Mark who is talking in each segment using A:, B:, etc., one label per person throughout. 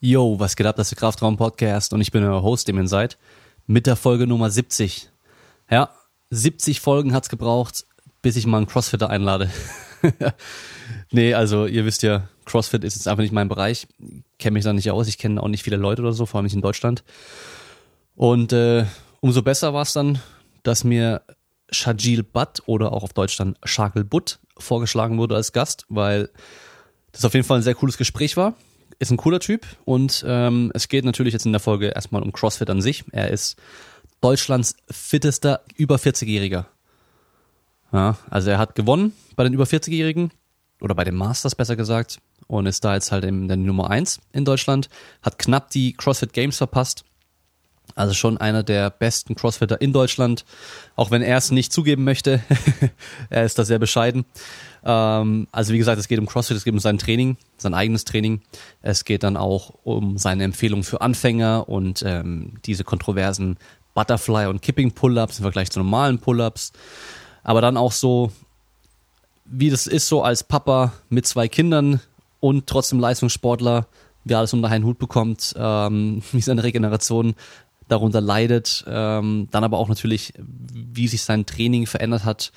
A: Yo, was geht ab? Das ist der Kraftraum Podcast und ich bin euer Host, dem ihr seid, mit der Folge Nummer 70. Ja, 70 Folgen hat's gebraucht, bis ich mal einen Crossfitter einlade. nee, also ihr wisst ja, Crossfit ist jetzt einfach nicht mein Bereich. Kenne mich da nicht aus, ich kenne auch nicht viele Leute oder so, vor allem nicht in Deutschland. Und äh, umso besser war es dann, dass mir Shajil Butt oder auch auf Deutsch dann Shakil Butt vorgeschlagen wurde als Gast, weil das auf jeden Fall ein sehr cooles Gespräch war. Ist ein cooler Typ und ähm, es geht natürlich jetzt in der Folge erstmal um CrossFit an sich. Er ist Deutschlands fittester über 40-Jähriger. Ja, also er hat gewonnen bei den über 40-Jährigen oder bei den Masters besser gesagt und ist da jetzt halt in der Nummer 1 in Deutschland, hat knapp die CrossFit Games verpasst also schon einer der besten Crossfitter in Deutschland, auch wenn er es nicht zugeben möchte. er ist da sehr bescheiden. Ähm, also wie gesagt, es geht um CrossFit, es geht um sein Training, sein eigenes Training. Es geht dann auch um seine Empfehlung für Anfänger und ähm, diese kontroversen Butterfly und Kipping Pull-ups im Vergleich zu normalen Pull-ups. Aber dann auch so, wie das ist so als Papa mit zwei Kindern und trotzdem Leistungssportler, wie alles unter einen Hut bekommt, ähm, wie seine Regeneration darunter leidet. Ähm, dann aber auch natürlich, wie sich sein Training verändert hat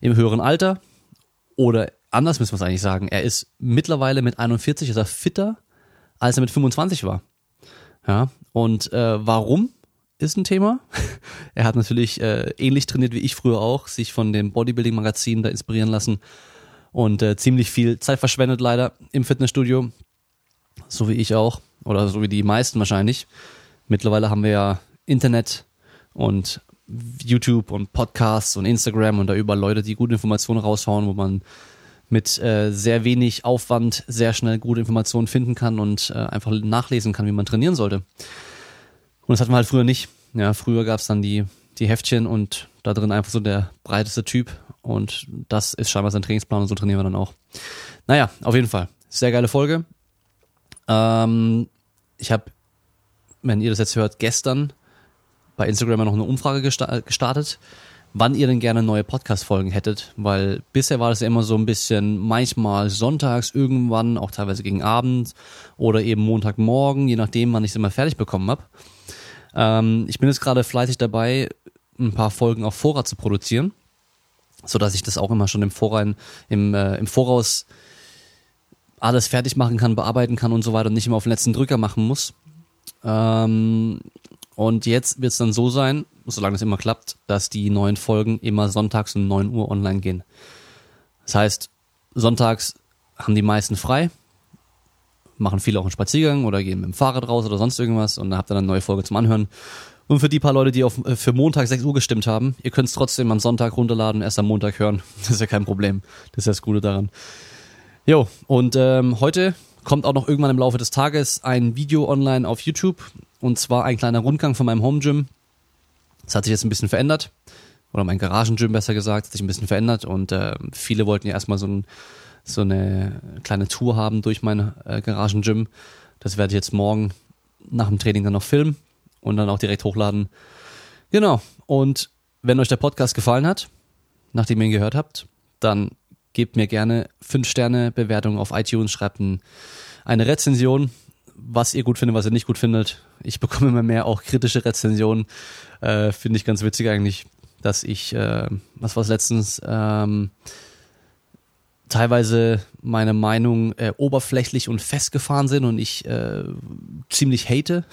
A: im höheren Alter. Oder anders müssen wir es eigentlich sagen, er ist mittlerweile mit 41 ist er fitter, als er mit 25 war. Ja, und äh, warum ist ein Thema. er hat natürlich äh, ähnlich trainiert wie ich früher auch, sich von dem Bodybuilding-Magazin da inspirieren lassen und äh, ziemlich viel Zeit verschwendet leider im Fitnessstudio, so wie ich auch oder so wie die meisten wahrscheinlich. Mittlerweile haben wir ja Internet und YouTube und Podcasts und Instagram und da überall Leute, die gute Informationen raushauen, wo man mit äh, sehr wenig Aufwand sehr schnell gute Informationen finden kann und äh, einfach nachlesen kann, wie man trainieren sollte. Und das hatten wir halt früher nicht. Ja, früher gab es dann die, die Heftchen und da drin einfach so der breiteste Typ und das ist scheinbar sein Trainingsplan und so trainieren wir dann auch. Naja, auf jeden Fall. Sehr geile Folge. Ähm, ich habe wenn ihr das jetzt hört, gestern bei Instagram noch eine Umfrage gestartet, wann ihr denn gerne neue Podcast-Folgen hättet, weil bisher war das ja immer so ein bisschen manchmal sonntags irgendwann, auch teilweise gegen Abend oder eben Montagmorgen, je nachdem, wann ich es immer fertig bekommen habe. Ähm, ich bin jetzt gerade fleißig dabei, ein paar Folgen auf Vorrat zu produzieren, so dass ich das auch immer schon im, Vorrein, im, äh, im Voraus alles fertig machen kann, bearbeiten kann und so weiter und nicht immer auf den letzten Drücker machen muss. Ähm, und jetzt wird es dann so sein, solange es immer klappt, dass die neuen Folgen immer sonntags um 9 Uhr online gehen. Das heißt, sonntags haben die meisten frei, machen viele auch einen Spaziergang oder gehen mit dem Fahrrad raus oder sonst irgendwas und dann habt ihr dann eine neue Folge zum Anhören. Und für die paar Leute, die auf, äh, für Montag 6 Uhr gestimmt haben, ihr könnt es trotzdem am Sonntag runterladen, erst am Montag hören. Das ist ja kein Problem. Das ist ja das Gute daran. Jo, und ähm, heute kommt auch noch irgendwann im Laufe des Tages ein Video online auf YouTube und zwar ein kleiner Rundgang von meinem Home Gym. Das hat sich jetzt ein bisschen verändert oder mein Garagen-Gym besser gesagt, hat sich ein bisschen verändert und äh, viele wollten ja erstmal so, ein, so eine kleine Tour haben durch mein äh, Garagen-Gym. Das werde ich jetzt morgen nach dem Training dann noch filmen und dann auch direkt hochladen. Genau. Und wenn euch der Podcast gefallen hat, nachdem ihr ihn gehört habt, dann gebt mir gerne 5 Sterne Bewertung auf iTunes, schreibt ein, eine Rezension, was ihr gut findet, was ihr nicht gut findet. Ich bekomme immer mehr auch kritische Rezensionen. Äh, Finde ich ganz witzig eigentlich, dass ich, äh, was war es letztens, ähm, teilweise meine Meinung äh, oberflächlich und festgefahren sind und ich äh, ziemlich hate.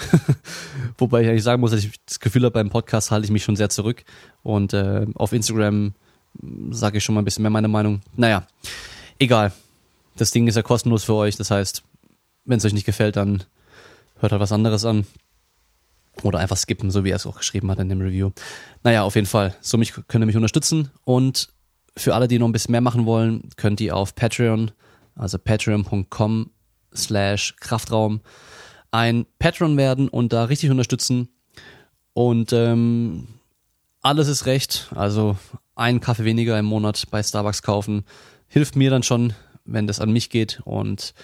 A: Wobei ich eigentlich sagen muss, dass ich das Gefühl habe, beim Podcast halte ich mich schon sehr zurück. Und äh, auf Instagram sage ich schon mal ein bisschen mehr meine Meinung. Naja, egal. Das Ding ist ja kostenlos für euch. Das heißt, wenn es euch nicht gefällt, dann hört halt was anderes an. Oder einfach skippen, so wie er es auch geschrieben hat in dem Review. Naja, auf jeden Fall. So mich, könnt ihr mich unterstützen. Und für alle, die noch ein bisschen mehr machen wollen, könnt ihr auf Patreon, also patreon.com slash Kraftraum, ein Patreon werden und da richtig unterstützen. Und ähm, alles ist recht. Also einen Kaffee weniger im Monat bei Starbucks kaufen hilft mir dann schon, wenn das an mich geht und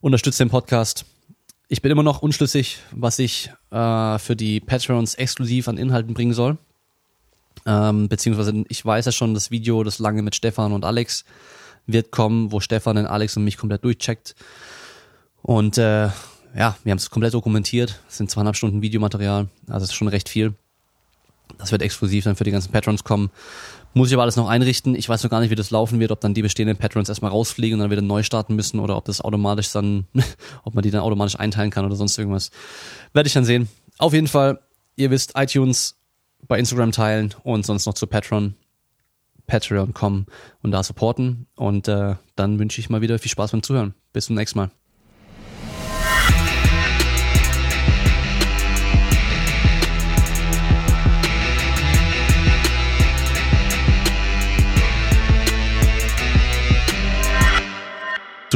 A: unterstützt den Podcast. Ich bin immer noch unschlüssig, was ich äh, für die Patrons exklusiv an Inhalten bringen soll. Ähm, beziehungsweise ich weiß ja schon, das Video, das lange mit Stefan und Alex wird kommen, wo Stefan den Alex und mich komplett durchcheckt. Und äh, ja, wir haben es komplett dokumentiert. Es sind zweieinhalb Stunden Videomaterial, also es ist schon recht viel. Das wird exklusiv dann für die ganzen Patrons kommen. Muss ich aber alles noch einrichten. Ich weiß noch gar nicht, wie das laufen wird, ob dann die bestehenden Patrons erstmal rausfliegen und dann wieder neu starten müssen oder ob das automatisch dann, ob man die dann automatisch einteilen kann oder sonst irgendwas. Werde ich dann sehen. Auf jeden Fall, ihr wisst, iTunes bei Instagram teilen und sonst noch zu Patreon, Patreon.com und da supporten. Und äh, dann wünsche ich mal wieder viel Spaß beim Zuhören. Bis zum nächsten Mal.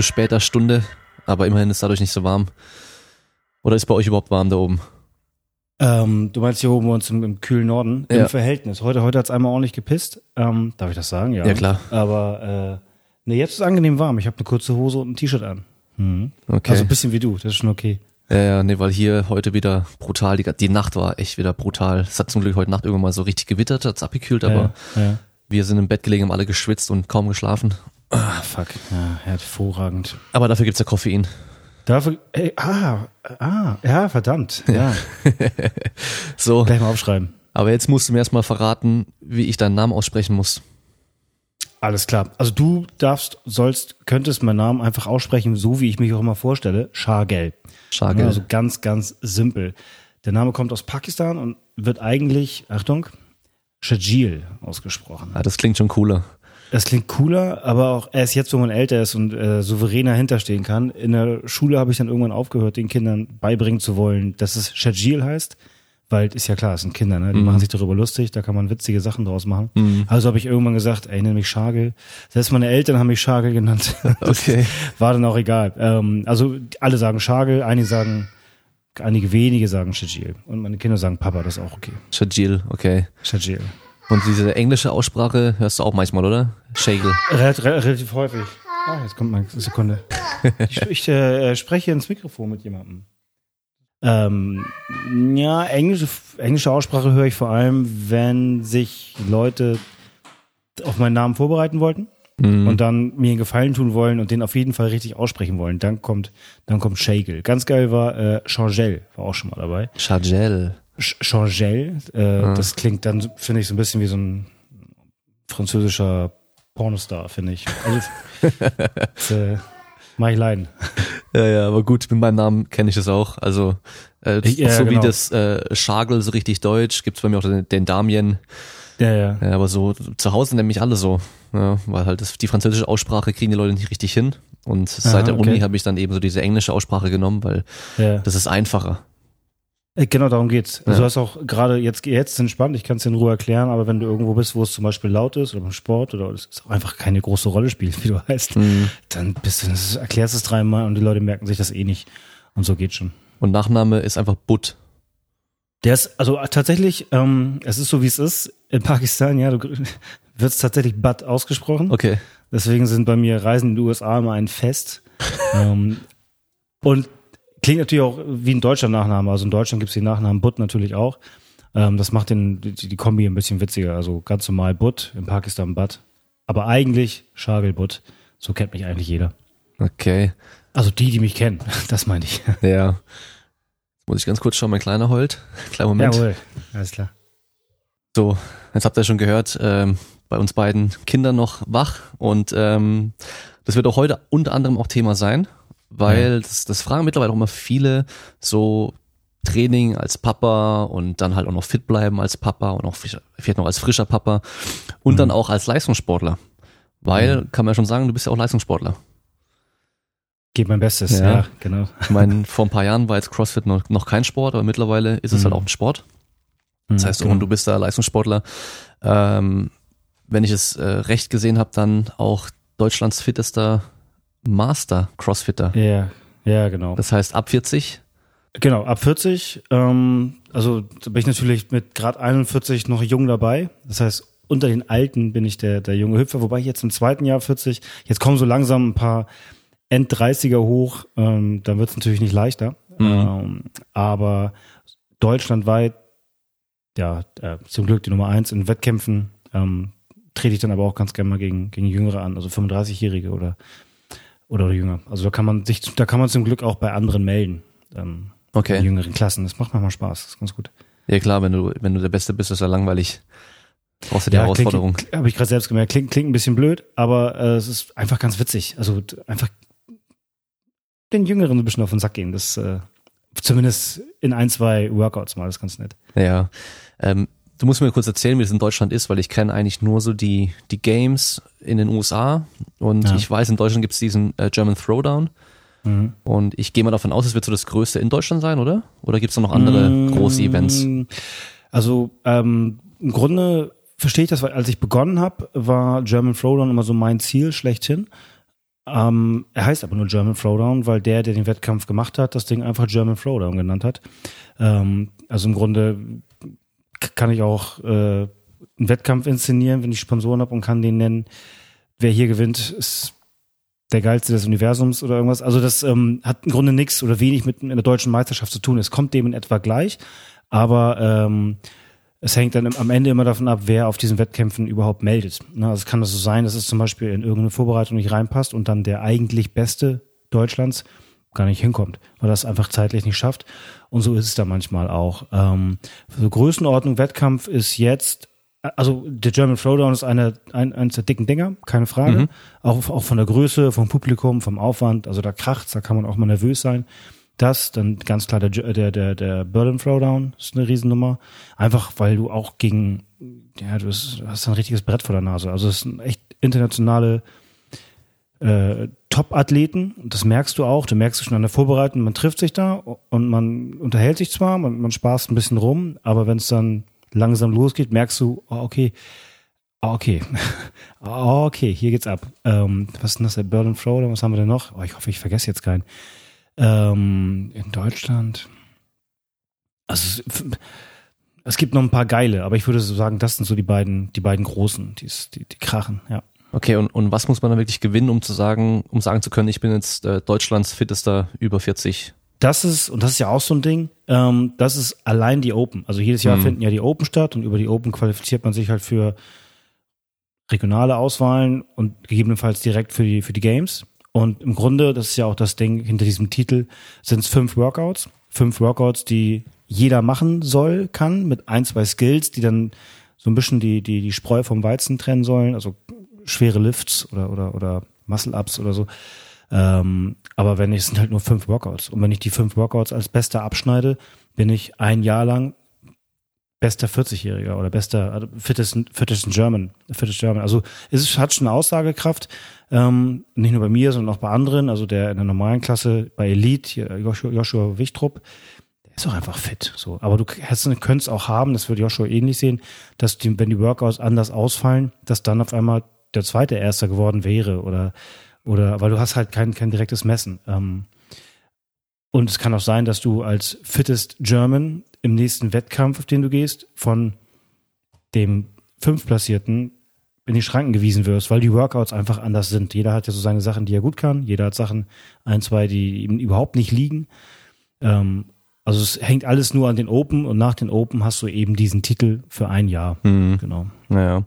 A: Zu später Stunde, aber immerhin ist dadurch nicht so warm. Oder ist bei euch überhaupt warm da oben?
B: Ähm, du meinst hier oben bei uns im, im kühlen Norden
A: Ja.
B: im Verhältnis. Heute, heute hat's einmal ordentlich gepisst. Ähm, darf ich das sagen? Ja.
A: Ja, klar.
B: Aber äh, nee, jetzt ist es angenehm warm. Ich habe eine kurze Hose und ein T-Shirt an. Mhm.
A: Okay.
B: Also ein bisschen wie du, das ist schon okay.
A: Ja, ja, nee, weil hier heute wieder brutal, die, die Nacht war echt wieder brutal. Es hat zum Glück heute Nacht irgendwann mal so richtig gewittert, hat's abgekühlt, aber
B: ja, ja.
A: wir sind im Bett gelegen, haben alle geschwitzt und kaum geschlafen.
B: Ah, fuck. Ja, hervorragend.
A: Aber dafür gibt's ja Koffein.
B: Dafür, ey, ah, ah, ja, verdammt. Ja,
A: So,
B: gleich mal aufschreiben.
A: aber jetzt musst du mir erstmal verraten, wie ich deinen Namen aussprechen muss.
B: Alles klar. Also du darfst, sollst, könntest meinen Namen einfach aussprechen, so wie ich mich auch immer vorstelle. Shagel.
A: Shagel.
B: Also ganz, ganz simpel. Der Name kommt aus Pakistan und wird eigentlich, Achtung, Shajil ausgesprochen.
A: Ah, das klingt schon cooler.
B: Das klingt cooler, aber auch erst jetzt, wo man älter ist und äh, souveräner hinterstehen kann. In der Schule habe ich dann irgendwann aufgehört, den Kindern beibringen zu wollen, dass es Shajil heißt, weil ist ja klar, es sind Kinder, ne? die machen sich darüber lustig, da kann man witzige Sachen draus machen. Also habe ich irgendwann gesagt, ey, nenn mich Schagel. Selbst meine Eltern haben mich Schagel genannt.
A: Okay.
B: War dann auch egal. Ähm, also alle sagen Schagel, einige sagen, einige wenige sagen Shajil und meine Kinder sagen Papa, das ist auch okay.
A: Shajil, okay.
B: Shajil.
A: Und diese englische Aussprache hörst du auch manchmal, oder?
B: Rel relativ häufig. Ah, jetzt kommt mal eine Sekunde. Ich, ich äh, spreche ins Mikrofon mit jemandem. Ähm, ja, englische, englische Aussprache höre ich vor allem, wenn sich Leute auf meinen Namen vorbereiten wollten
A: Mhm.
B: und dann mir einen Gefallen tun wollen und den auf jeden Fall richtig aussprechen wollen. Dann kommt, dann kommt Shagel. Ganz geil war äh, Changel, war auch schon mal dabei.
A: Shagel.
B: Ch- Changel, äh, das klingt dann, finde ich, so ein bisschen wie so ein französischer Pornostar, finde ich. Also, äh, mach ich leiden.
A: Ja, ja, aber gut, mit meinem Namen kenne ich das auch. Also äh,
B: Ich- ja,
A: so wie
B: genau.
A: das äh, Schagel, so richtig deutsch, gibt's bei mir auch den, den Damien.
B: Ja, ja.
A: Ja, aber so zu Hause nennen mich alle so. Ja, weil halt das, die französische Aussprache kriegen die Leute nicht richtig hin. Und seit der
B: okay.
A: Uni habe ich dann eben so diese englische Aussprache genommen, weil
B: ja.
A: das ist einfacher.
B: Äh, Genau darum geht's. Also
A: Ja.
B: du hast auch gerade jetzt jetzt ist entspannt, ich kann es dir in Ruhe erklären, aber wenn du irgendwo bist, wo es zum Beispiel laut ist oder beim Sport oder es auch einfach keine große Rolle spielt, wie du heißt, dann bist du, erklärst es dreimal und die Leute merken sich das eh nicht. Und so geht schon.
A: Und Nachname ist einfach Butt.
B: Der ist, also tatsächlich, ähm, es ist so wie es ist in Pakistan, ja, du wird es tatsächlich Bad ausgesprochen.
A: Okay.
B: Deswegen sind bei mir Reisen in die USA immer ein Fest. ähm, und klingt natürlich auch wie ein deutscher Nachname. Also in Deutschland gibt's den Nachnamen Butt natürlich auch. Ähm, das macht den, die, die Kombi ein bisschen witziger. Also ganz normal Butt, in Pakistan Bad. Aber eigentlich Shagel Butt. So kennt mich eigentlich jeder.
A: Okay.
B: Also die, die mich kennen, das meine ich.
A: Ja. Muss ich ganz kurz schauen, mein Kleiner heult. Kleiner Moment.
B: Jawohl, alles klar.
A: So, jetzt habt ihr schon gehört, ähm, bei uns beiden Kinder noch wach und ähm, das wird auch heute unter anderem auch Thema sein, weil das, das fragen mittlerweile auch immer viele so Training als Papa und dann halt auch noch fit bleiben als Papa und auch vielleicht noch als frischer Papa und dann auch als Leistungssportler. Weil, kann man ja schon sagen, du bist ja auch Leistungssportler.
B: Gebe mein Bestes,
A: Ja.
B: ja, genau.
A: Ich meine, vor ein paar Jahren war jetzt CrossFit noch, noch kein Sport, aber mittlerweile ist es
B: Mhm.
A: halt auch ein Sport. Das heißt,
B: genau.
A: und du bist da Leistungssportler. Ähm, wenn ich es äh, recht gesehen habe, dann auch Deutschlands fittester Master Crossfitter.
B: Ja, ja, genau.
A: Das heißt, ab 40.
B: Genau, ab 40, ähm, also da bin ich natürlich mit grad 41 noch jung dabei. Das heißt, unter den Alten bin ich der, der junge Hüpfer, wobei ich jetzt im zweiten Jahr 40, jetzt kommen so langsam ein paar End-30er hoch, ähm, dann wird es natürlich nicht leichter. Ähm, aber deutschlandweit, ja, äh, zum Glück die Nummer eins in Wettkämpfen, ähm, trete ich dann aber auch ganz gerne mal gegen, gegen Jüngere an, also 35-Jährige oder, oder jünger. Also da kann man sich, da kann man zum Glück auch bei anderen melden. ähm,
A: Okay.
B: in jüngeren Klassen. Das macht manchmal Spaß, das ist ganz gut.
A: Ja klar, wenn du, wenn du der Beste bist, ist ja langweilig. Brauchst du die Herausforderung.
B: Klingt, habe ich gerade selbst gemerkt, klingt, klingt ein bisschen blöd, aber äh, es ist einfach ganz witzig. Also einfach den Jüngeren ein bisschen auf den Sack gehen. Das äh, zumindest in ein, zwei Workouts mal, das ist ganz nett.
A: Ja. Ähm, du musst mir kurz erzählen, wie es in Deutschland ist, weil ich kenne eigentlich nur so die, die Games in den USA und
B: Ja.
A: ich weiß, in Deutschland gibt es diesen äh, German Throwdown
B: Mhm.
A: und ich gehe mal davon aus, es wird so das größte in Deutschland sein, oder? Oder gibt es noch andere
B: Mm,
A: große Events?
B: Also ähm, im Grunde verstehe ich das, weil als ich begonnen habe, war German Throwdown immer so mein Ziel schlechthin. Ähm, er heißt aber nur German Throwdown, weil der, der den Wettkampf gemacht hat, das Ding einfach German Throwdown genannt hat. Ähm, also im Grunde kann ich auch äh, einen Wettkampf inszenieren, wenn ich Sponsoren habe und kann den nennen. Wer hier gewinnt, ist der geilste des Universums oder irgendwas. Also das ähm, hat im Grunde nichts oder wenig mit einer deutschen Meisterschaft zu tun. Es kommt dem in etwa gleich, aber ähm, es hängt dann am Ende immer davon ab, wer auf diesen Wettkämpfen überhaupt meldet. Ne, also es kann das so sein, dass es zum Beispiel in irgendeine Vorbereitung nicht reinpasst und dann der eigentlich Beste Deutschlands gar nicht hinkommt, weil das einfach zeitlich nicht schafft. Und so ist es da manchmal auch. Ähm, so Größenordnung Wettkampf ist jetzt, also der German Throwdown ist eine, ein, eines der dicken Dinger, keine Frage. Auch, auch von der Größe, vom Publikum, vom Aufwand, also da kracht's, da kann man auch mal nervös sein. Das, dann ganz klar der, der, der, der Berlin Throwdown ist eine Riesennummer. Einfach, weil du auch gegen, ja, du hast, hast ein richtiges Brett vor der Nase. Also es sind echt internationale äh, Top-Athleten. Und das merkst du auch. Du merkst es schon an der Vorbereitung. Man trifft sich da und man unterhält sich zwar, man, man spaßt ein bisschen rum, aber wenn es dann langsam losgeht, merkst du, oh, okay, ah, okay, Ah, okay, hier geht's ab. Ähm, was ist denn das, der Berlin Throwdown? Was haben wir denn noch? Oh, ich hoffe, ich vergesse jetzt keinen. Ähm, in Deutschland. Also es, es gibt noch ein paar geile, aber ich würde so sagen, das sind so die beiden, die beiden großen, die, die, die krachen, ja.
A: Okay, und, und was muss man dann wirklich gewinnen, um zu sagen, um sagen zu können, ich bin jetzt äh, Deutschlands fittester über 40?
B: Das ist, und das ist ja auch so ein Ding, ähm, das ist allein die Open. Also jedes Jahr
A: Mhm.
B: finden ja die Open statt und über die Open qualifiziert man sich halt für regionale Auswahlen und gegebenenfalls direkt für die, für die Games. Und im Grunde, das ist ja auch das Ding hinter diesem Titel, sind es fünf Workouts. Fünf Workouts, die jeder machen soll, kann, mit ein, zwei Skills, die dann so ein bisschen die, die, die Spreu vom Weizen trennen sollen, also schwere Lifts oder, oder, oder Muscle-Ups oder so. Ähm, aber wenn ich, es sind halt nur fünf Workouts. Und wenn ich die fünf Workouts als bester abschneide, bin ich ein Jahr lang bester 40-Jähriger oder bester, also fittest, fittest German, fittest German. Also es hat schon Aussagekraft, ähm, nicht nur bei mir, sondern auch bei anderen. Also der in der normalen Klasse, bei Elite, Joshua, Joshua Wichtrup, der ist auch einfach fit. So, aber du könntest auch haben, das würde Joshua ähnlich sehen, dass die, wenn die Workouts anders ausfallen, dass dann auf einmal der zweite Erster geworden wäre oder oder weil du hast halt kein kein direktes Messen. Ähm, und es kann auch sein, dass du als fittest German im nächsten Wettkampf, auf den du gehst, von dem Fünftplatzierten in die Schranken gewiesen wirst, weil die Workouts einfach anders sind. Jeder hat ja so seine Sachen, die er gut kann. Jeder hat Sachen, ein, zwei, die ihm überhaupt nicht liegen. Ähm, also es hängt alles nur an den Open und nach den Open hast du eben diesen Titel für ein Jahr.
A: Mhm.
B: Genau.
A: Naja.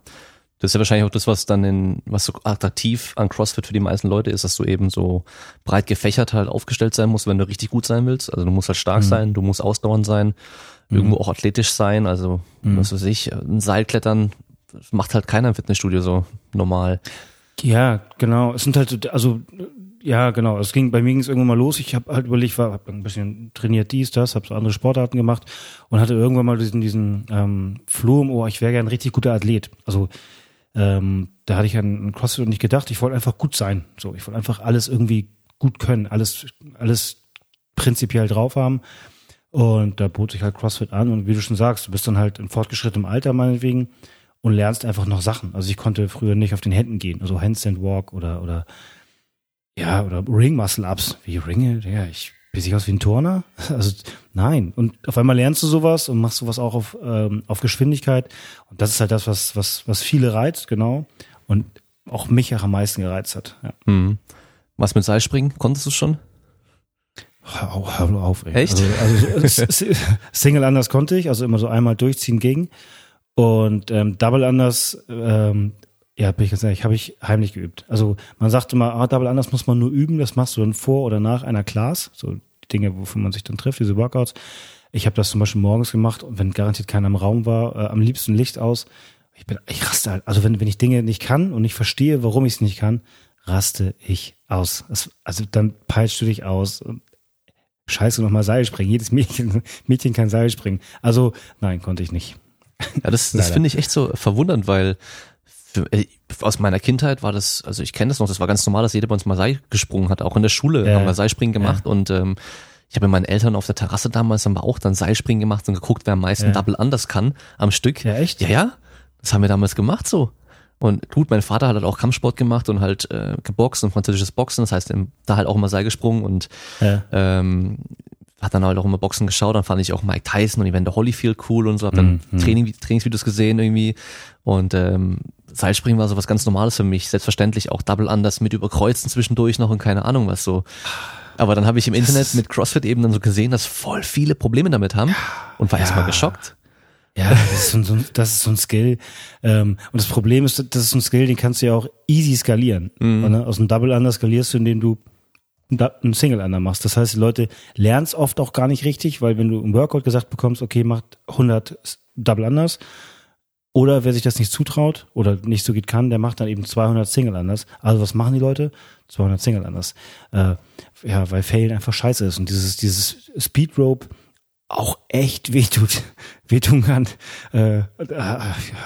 A: Das ist ja wahrscheinlich auch das, was dann in, was so attraktiv an CrossFit für die meisten Leute ist, dass du eben so breit gefächert halt aufgestellt sein musst, wenn du richtig gut sein willst. Also du musst halt stark
B: Mhm.
A: sein, du musst ausdauernd sein, irgendwo auch athletisch sein. Also,
B: Mhm.
A: was weiß ich, ein Seilklettern macht halt keiner im Fitnessstudio so normal.
B: Ja, genau. Es sind halt, so- also ja, genau. Es ging bei mir ging es irgendwann mal los. Ich habe halt überlegt, war hab ein bisschen trainiert dies, das, habe so andere Sportarten gemacht und hatte irgendwann mal diesen diesen ähm, Floh im Ohr. Ich wäre gern ein richtig guter Athlet. Also ähm, da hatte ich an CrossFit nicht gedacht. Ich wollte einfach gut sein. So, ich wollte einfach alles irgendwie gut können, alles alles prinzipiell drauf haben. Und da bot sich halt CrossFit an. Und wie du schon sagst, du bist dann halt in fortgeschrittenem Alter meinetwegen und lernst einfach noch Sachen. Also ich konnte früher nicht auf den Händen gehen, also Handstand Walk oder oder ja oder Ring Muscle Ups. Wie Ringe? Ja, ich bin ich aus wie ein Turner? Also nein. Und auf einmal lernst du sowas und machst sowas auch auf ähm, auf Geschwindigkeit. Und das ist halt das, was was was viele reizt, genau. Und auch mich auch am meisten gereizt hat. Ja.
A: Mhm. Was mit Seilspringen? Konntest du schon?
B: Hör, auf- hör auf, ey.
A: Echt?
B: Also, also Single anders konnte ich, also immer so einmal durchziehen ging. Und ähm, Double anders, ähm, ja, bin ich ganz ehrlich, habe ich heimlich geübt. Also man sagte mal, ah, Double anders muss man nur üben, das machst du dann vor oder nach einer Class. So Dinge, wofür man sich dann trifft, diese Workouts. Ich habe das zum Beispiel morgens gemacht und wenn garantiert keiner im Raum war, äh, am liebsten Licht aus. Ich bin, ich raste halt. Also wenn, wenn ich Dinge nicht kann und nicht verstehe, warum ich es nicht kann, raste ich aus. Das, also dann peilst du dich aus. Und Scheiße, nochmal Seil springen. Jedes Mädchen, Mädchen kann Seil springen. Also nein, konnte ich nicht.
A: Ja, das, das finde ich echt so verwundernd, weil für, äh, aus meiner Kindheit war das, also ich kenne das noch, das war ganz normal, dass jeder bei uns mal Seil gesprungen hat. Auch in der Schule
B: Ja.
A: haben wir Seilspringen gemacht und ähm, ich habe mit meinen Eltern auf der Terrasse damals haben wir auch dann Seilspringen gemacht und geguckt, wer am meisten
B: Ja.
A: Double anders kann am Stück.
B: Ja, echt?
A: Ja, ja. Das haben wir damals gemacht so. Und gut, mein Vater hat halt auch Kampfsport gemacht und halt äh, geboxt und französisches Boxen. Das heißt, da halt auch immer Seil gesprungen und
B: Ja.
A: ähm, hat dann halt auch immer Boxen geschaut, dann fand ich auch Mike Tyson und Evander Holyfield cool und so, hab dann
B: Mhm.
A: Training, Trainingsvideos gesehen irgendwie und ähm, Seilspringen war so was ganz Normales für mich, selbstverständlich auch Double Unders mit überkreuzen zwischendurch noch und keine Ahnung was so. Aber dann habe ich im Internet mit CrossFit eben dann so gesehen, dass voll viele Probleme damit haben und war erstmal geschockt.
B: Ja, das ist so, ein- das ist so ein Skill. Ähm, und das Problem ist, das ist so ein Skill, den kannst du ja auch easy skalieren. Und, ne, aus einem Double Under skalierst du, indem du ein Da- ein Single Under machst. Das heißt, die Leute lernen es oft auch gar nicht richtig, weil wenn du im Workout gesagt bekommst, okay, macht 100 Double Unders, oder wer sich das nicht zutraut oder nicht so gut kann, der macht dann eben 200 Single Unders. Also was machen die Leute? 200 Single Unders. Äh, ja, weil Failen einfach scheiße ist und dieses dieses Speed Rope auch echt wehtut, wehtun kann. Äh, äh,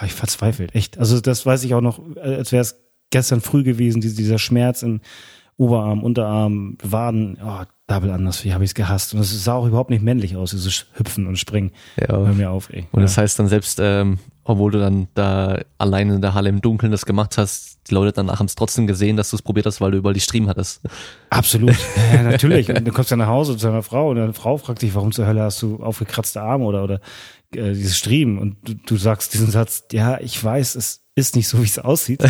B: ich verzweifelt, echt. Also das weiß ich auch noch, als wäre es gestern früh gewesen, diese- dieser Schmerz in Oberarm, Unterarm, Waden, oh, Double anders, wie habe ich es gehasst. Und es sah auch überhaupt nicht männlich aus, dieses Hüpfen und Springen.
A: Ja.
B: Hör mir auf, ey.
A: Und das heißt dann selbst, ähm, obwohl du dann da alleine in der Halle im Dunkeln das gemacht hast, die Leute danach haben es trotzdem gesehen, dass du es probiert hast, weil du überall die Stream hattest.
B: Absolut. Ja, natürlich. Und dann kommst du nach Hause zu deiner Frau und deine Frau fragt dich, warum zur Hölle hast du aufgekratzte Arme oder, oder äh, dieses Striemen und du, du sagst diesen Satz, ja, ich weiß, es ist nicht so, wie es aussieht.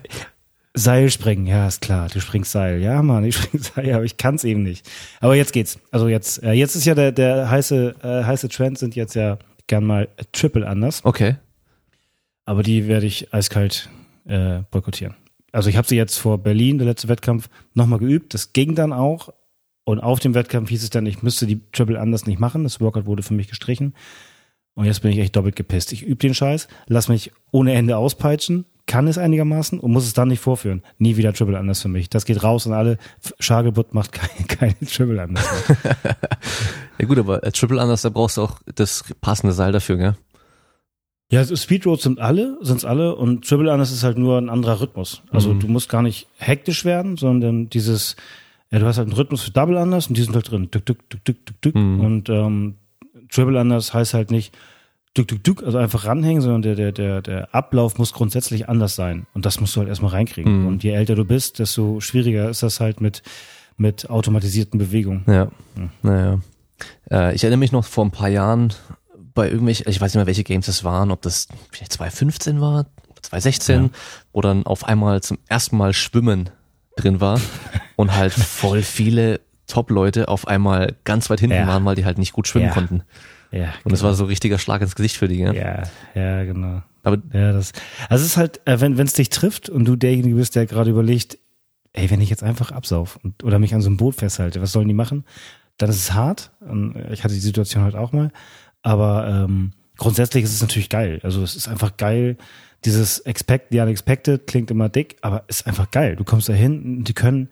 B: Seil springen, ja, ist klar, du springst Seil. Ja, Mann, ich spring Seil, aber ich kann's eben nicht. Aber jetzt geht's. Also jetzt, äh, jetzt ist ja der, der heiße, äh, heiße Trend sind jetzt ja gern mal Triple anders.
A: Okay.
B: Aber die werde ich eiskalt äh, boykottieren. Also ich habe sie jetzt vor Berlin, der letzte Wettkampf, nochmal geübt. Das ging dann auch. Und auf dem Wettkampf hieß es dann, ich müsste die Triple anders nicht machen. Das Workout wurde für mich gestrichen. Und jetzt bin ich echt doppelt gepisst. Ich übe den Scheiß, lass mich ohne Ende auspeitschen, kann es einigermaßen und muss es dann nicht vorführen. Nie wieder Triple anders für mich. Das geht raus und alle. Schagelbutt macht keine, keine Triple anders.
A: Ja gut, aber äh, Triple Anders, da brauchst du auch das passende Seil dafür, gell?
B: Ja, so Speedroads sind alle, sind's alle und Triple Anders ist halt nur ein anderer Rhythmus. Also
A: Mhm.
B: du musst gar nicht hektisch werden, sondern dieses, ja, du hast halt einen Rhythmus für Double Anders und die sind halt drin. Dück, dück, dück, dück, dück, dück.
A: Mhm.
B: Und ähm, Triple Anders heißt halt nicht dück, dück, dück, also einfach ranhängen, sondern der, der, der, der Ablauf muss grundsätzlich anders sein. Und das musst du halt erstmal reinkriegen.
A: Mhm.
B: Und je älter du bist, desto schwieriger ist das halt mit, mit automatisierten Bewegungen.
A: Ja.
B: Hm.
A: Naja. Äh, ich erinnere mich noch vor ein paar Jahren bei irgendwelchen, ich weiß nicht mehr, welche Games es waren, ob das vielleicht 2015 war, 2016,
B: Ja.
A: wo dann auf einmal zum ersten Mal Schwimmen drin war und halt voll viele Top-Leute auf einmal ganz weit hinten
B: Ja.
A: waren, weil die halt nicht gut schwimmen
B: Ja.
A: konnten.
B: Ja,
A: Und das war so ein richtiger Schlag ins Gesicht für die, ja.
B: ja, ja, genau.
A: Aber
B: Ja, das. Also es ist halt, äh, wenn es dich trifft und du derjenige bist, der gerade überlegt, ey, wenn ich jetzt einfach absauf und, oder mich an so einem Boot festhalte, was sollen die machen? Dann ist es hart. Ich hatte die Situation halt auch mal. Aber ähm, grundsätzlich ist es natürlich geil. Also es ist einfach geil. Dieses Expect the Unexpected klingt immer dick, aber ist einfach geil. Du kommst da hin und die können,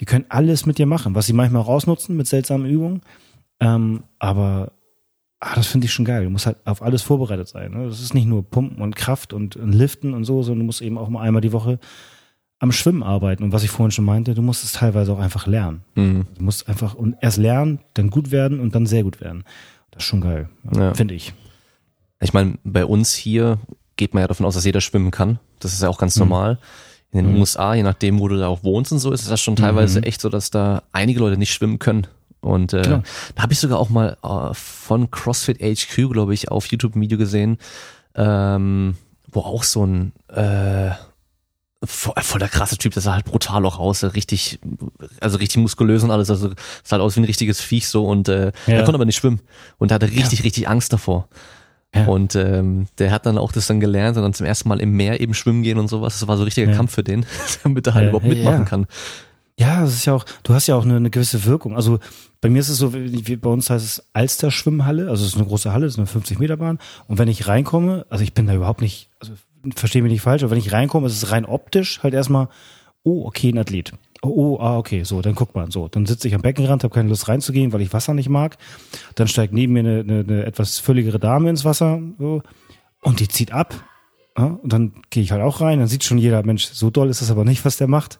B: die können alles mit dir machen, was sie manchmal auch ausnutzen mit seltsamen Übungen. Ähm, aber ah, das finde ich schon geil. Du musst halt auf alles vorbereitet sein. Ne? Das ist nicht nur Pumpen und Kraft und, und Liften und so, sondern du musst eben auch mal einmal die Woche am Schwimmen arbeiten. Und was ich vorhin schon meinte, du musst es teilweise auch einfach lernen.
A: mh,
B: Du musst einfach und erst lernen, dann gut werden und dann sehr gut werden. Das ist schon geil,
A: Ja.
B: finde ich.
A: ich meine, bei uns hier geht man ja davon aus, dass jeder schwimmen kann. Das ist ja auch
B: Mhm.
A: ganz normal. In den USA, je nachdem, wo du da auch wohnst und so, ist es ja schon teilweise echt so, dass da einige Leute nicht schwimmen können. Und äh,
B: Klar.
A: da habe ich sogar auch mal äh, von CrossFit HQ, glaube ich, auf YouTube ein Video gesehen, ähm, wo auch so ein äh, voll, voll der krasse Typ, der sah halt brutal auch aus, richtig, also richtig muskulös und alles, also sah halt aus wie ein richtiges Viech so und äh,
B: Ja.
A: er konnte aber nicht schwimmen und er hatte richtig, richtig Angst davor.
B: Ja.
A: Und ähm, der hat dann auch das dann gelernt und dann zum ersten Mal im Meer eben schwimmen gehen und sowas. Das war so ein richtiger
B: Ja.
A: Kampf für den, damit er halt
B: Ja,
A: überhaupt
B: ja,
A: mitmachen
B: ja.
A: kann.
B: Ja, das ist ja auch, du hast ja auch eine, eine gewisse Wirkung. Also bei mir ist es so, wie, bei uns heißt es Alster Schwimmhalle, also es ist eine große Halle, es ist eine 50 Meter Bahn. Und wenn ich reinkomme, also ich bin da überhaupt nicht, also verstehe mich nicht falsch, aber wenn ich reinkomme, ist es rein optisch halt erstmal, oh, okay, ein Athlet. Oh, oh, ah, okay, so, dann guckt man, so. Dann sitze ich am Beckenrand, habe keine Lust reinzugehen, weil ich Wasser nicht mag. Dann steigt neben mir eine, eine, eine etwas fülligere Dame ins Wasser, so, und die zieht ab. Ja, und dann gehe ich halt auch rein, dann sieht schon jeder, Mensch, so doll ist das aber nicht, was der macht.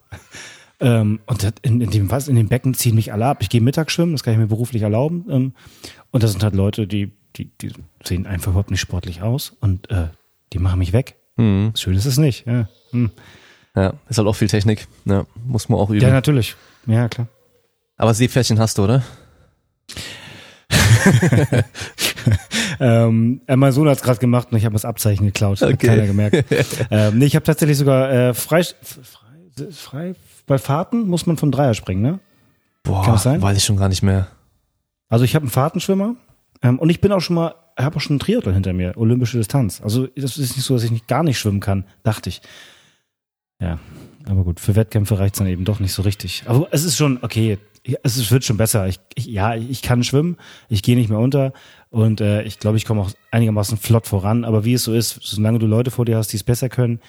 B: Ähm, und in, in, dem, was, in dem Becken ziehen mich alle ab. Ich gehe Mittag schwimmen, das kann ich mir beruflich erlauben. Ähm, und das sind halt Leute, die, die, die sehen einfach überhaupt nicht sportlich aus und äh, die machen mich weg.
A: Mhm.
B: Schön ist es nicht. Ja, hm.
A: Ja, ist halt auch viel Technik. Ja, muss man auch üben.
B: ja natürlich. Ja, klar.
A: Aber Seepferdchen hast du, oder?
B: ähm, äh, mein Sohn hat es gerade gemacht und ich habe das Abzeichen geklaut. Hat
A: Okay.
B: keiner gemerkt. ähm, nee, ich habe tatsächlich sogar äh, frei, frei, frei, bei Fahrten muss man vom Dreier springen, ne?
A: Boah,
B: Kann das sein?
A: weiß ich schon gar nicht mehr.
B: Also ich habe einen Fahrtenschwimmer ähm, und ich bin auch schon mal, habe auch schon einen Triathlon hinter mir, olympische Distanz. Also das ist nicht so, dass ich nicht, gar nicht schwimmen kann, dachte ich. Ja, aber gut, für Wettkämpfe reicht's dann eben doch nicht so richtig. Aber es ist schon okay, es wird schon besser. Ich, ich, ja, ich kann schwimmen, ich gehe nicht mehr unter und äh, ich glaube, ich komme auch einigermaßen flott voran. Aber wie es so ist, solange du Leute vor dir hast, die es besser können,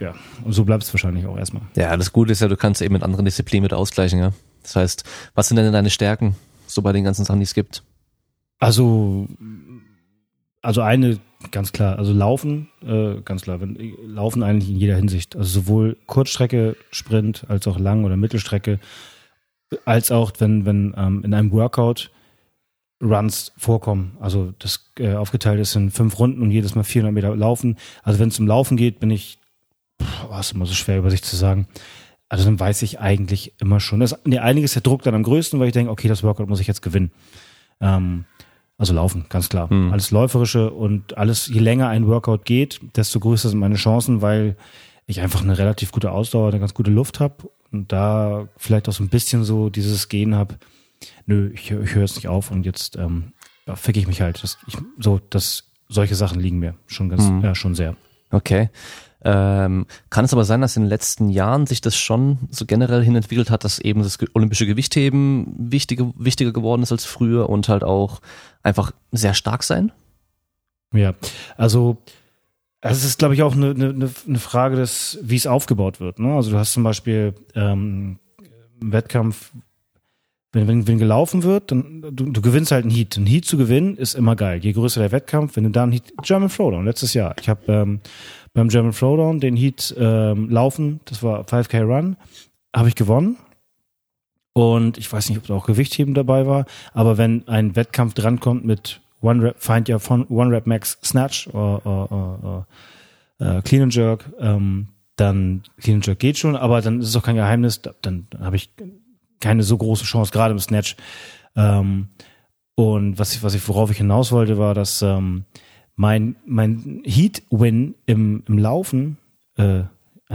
B: ja, und so bleibst du wahrscheinlich auch erstmal.
A: Ja, das Gute ist ja, du kannst eben mit anderen Disziplinen mit ausgleichen, ja. Das heißt, was sind denn deine Stärken, so bei den ganzen Sachen, die es gibt?
B: Also, also eine ganz klar, also Laufen, äh, ganz klar, wenn, Laufen eigentlich in jeder Hinsicht. Also sowohl Kurzstrecke, Sprint, als auch Lang- oder Mittelstrecke, als auch wenn, wenn ähm, in einem Workout Runs vorkommen. Also das äh, aufgeteilt ist in fünf Runden und jedes Mal 400 Meter laufen. Also wenn es um Laufen geht, bin ich, was ist immer so schwer über sich zu sagen. Also dann weiß ich eigentlich immer schon. Das, nee, einiges der Druck dann am größten, weil ich denke, okay, das Workout muss ich jetzt gewinnen. Ähm, also laufen, ganz klar.
A: Hm.
B: Alles läuferische und alles, je länger ein Workout geht, desto größer sind meine Chancen, weil ich einfach eine relativ gute Ausdauer, eine ganz gute Luft habe und da vielleicht auch so ein bisschen so dieses Gehen habe, nö, ich, ich höre jetzt nicht auf und jetzt ähm, ja, fick ich mich halt. Das, ich, so, das, solche Sachen liegen mir schon ganz,
A: Mhm.
B: ja, schon sehr.
A: Okay. Ähm, kann es aber sein, dass in den letzten Jahren sich das schon so generell hin entwickelt hat, dass eben das olympische Gewichtheben wichtiger, wichtiger geworden ist als früher und halt auch einfach sehr stark sein?
B: Ja, also es ist, glaube ich, auch eine, eine, eine Frage des, wie es aufgebaut wird. Ne? Also du hast zum Beispiel ähm, im Wettkampf, wenn, wenn, wenn gelaufen wird, dann du, du gewinnst halt einen Heat. Ein Heat zu gewinnen ist immer geil. Je größer der Wettkampf, wenn du da einen Heat, German Throwdown letztes Jahr. Ich habe ähm, beim German Throwdown den Heat ähm, laufen, das war 5K Run, habe ich gewonnen. Und ich weiß nicht, ob da auch Gewichtheben dabei war, aber wenn ein Wettkampf drankommt mit One Rep, Find ja von One Rep Max Snatch oder, oder, oder äh, Clean and Jerk, ähm, dann Clean and Jerk geht schon, aber dann ist es auch kein Geheimnis, da- dann habe ich keine so große Chance, gerade im Snatch. Ähm, und was ich, was ich, worauf ich hinaus wollte, war, dass ähm, mein, mein Heat-Win im, im Laufen äh,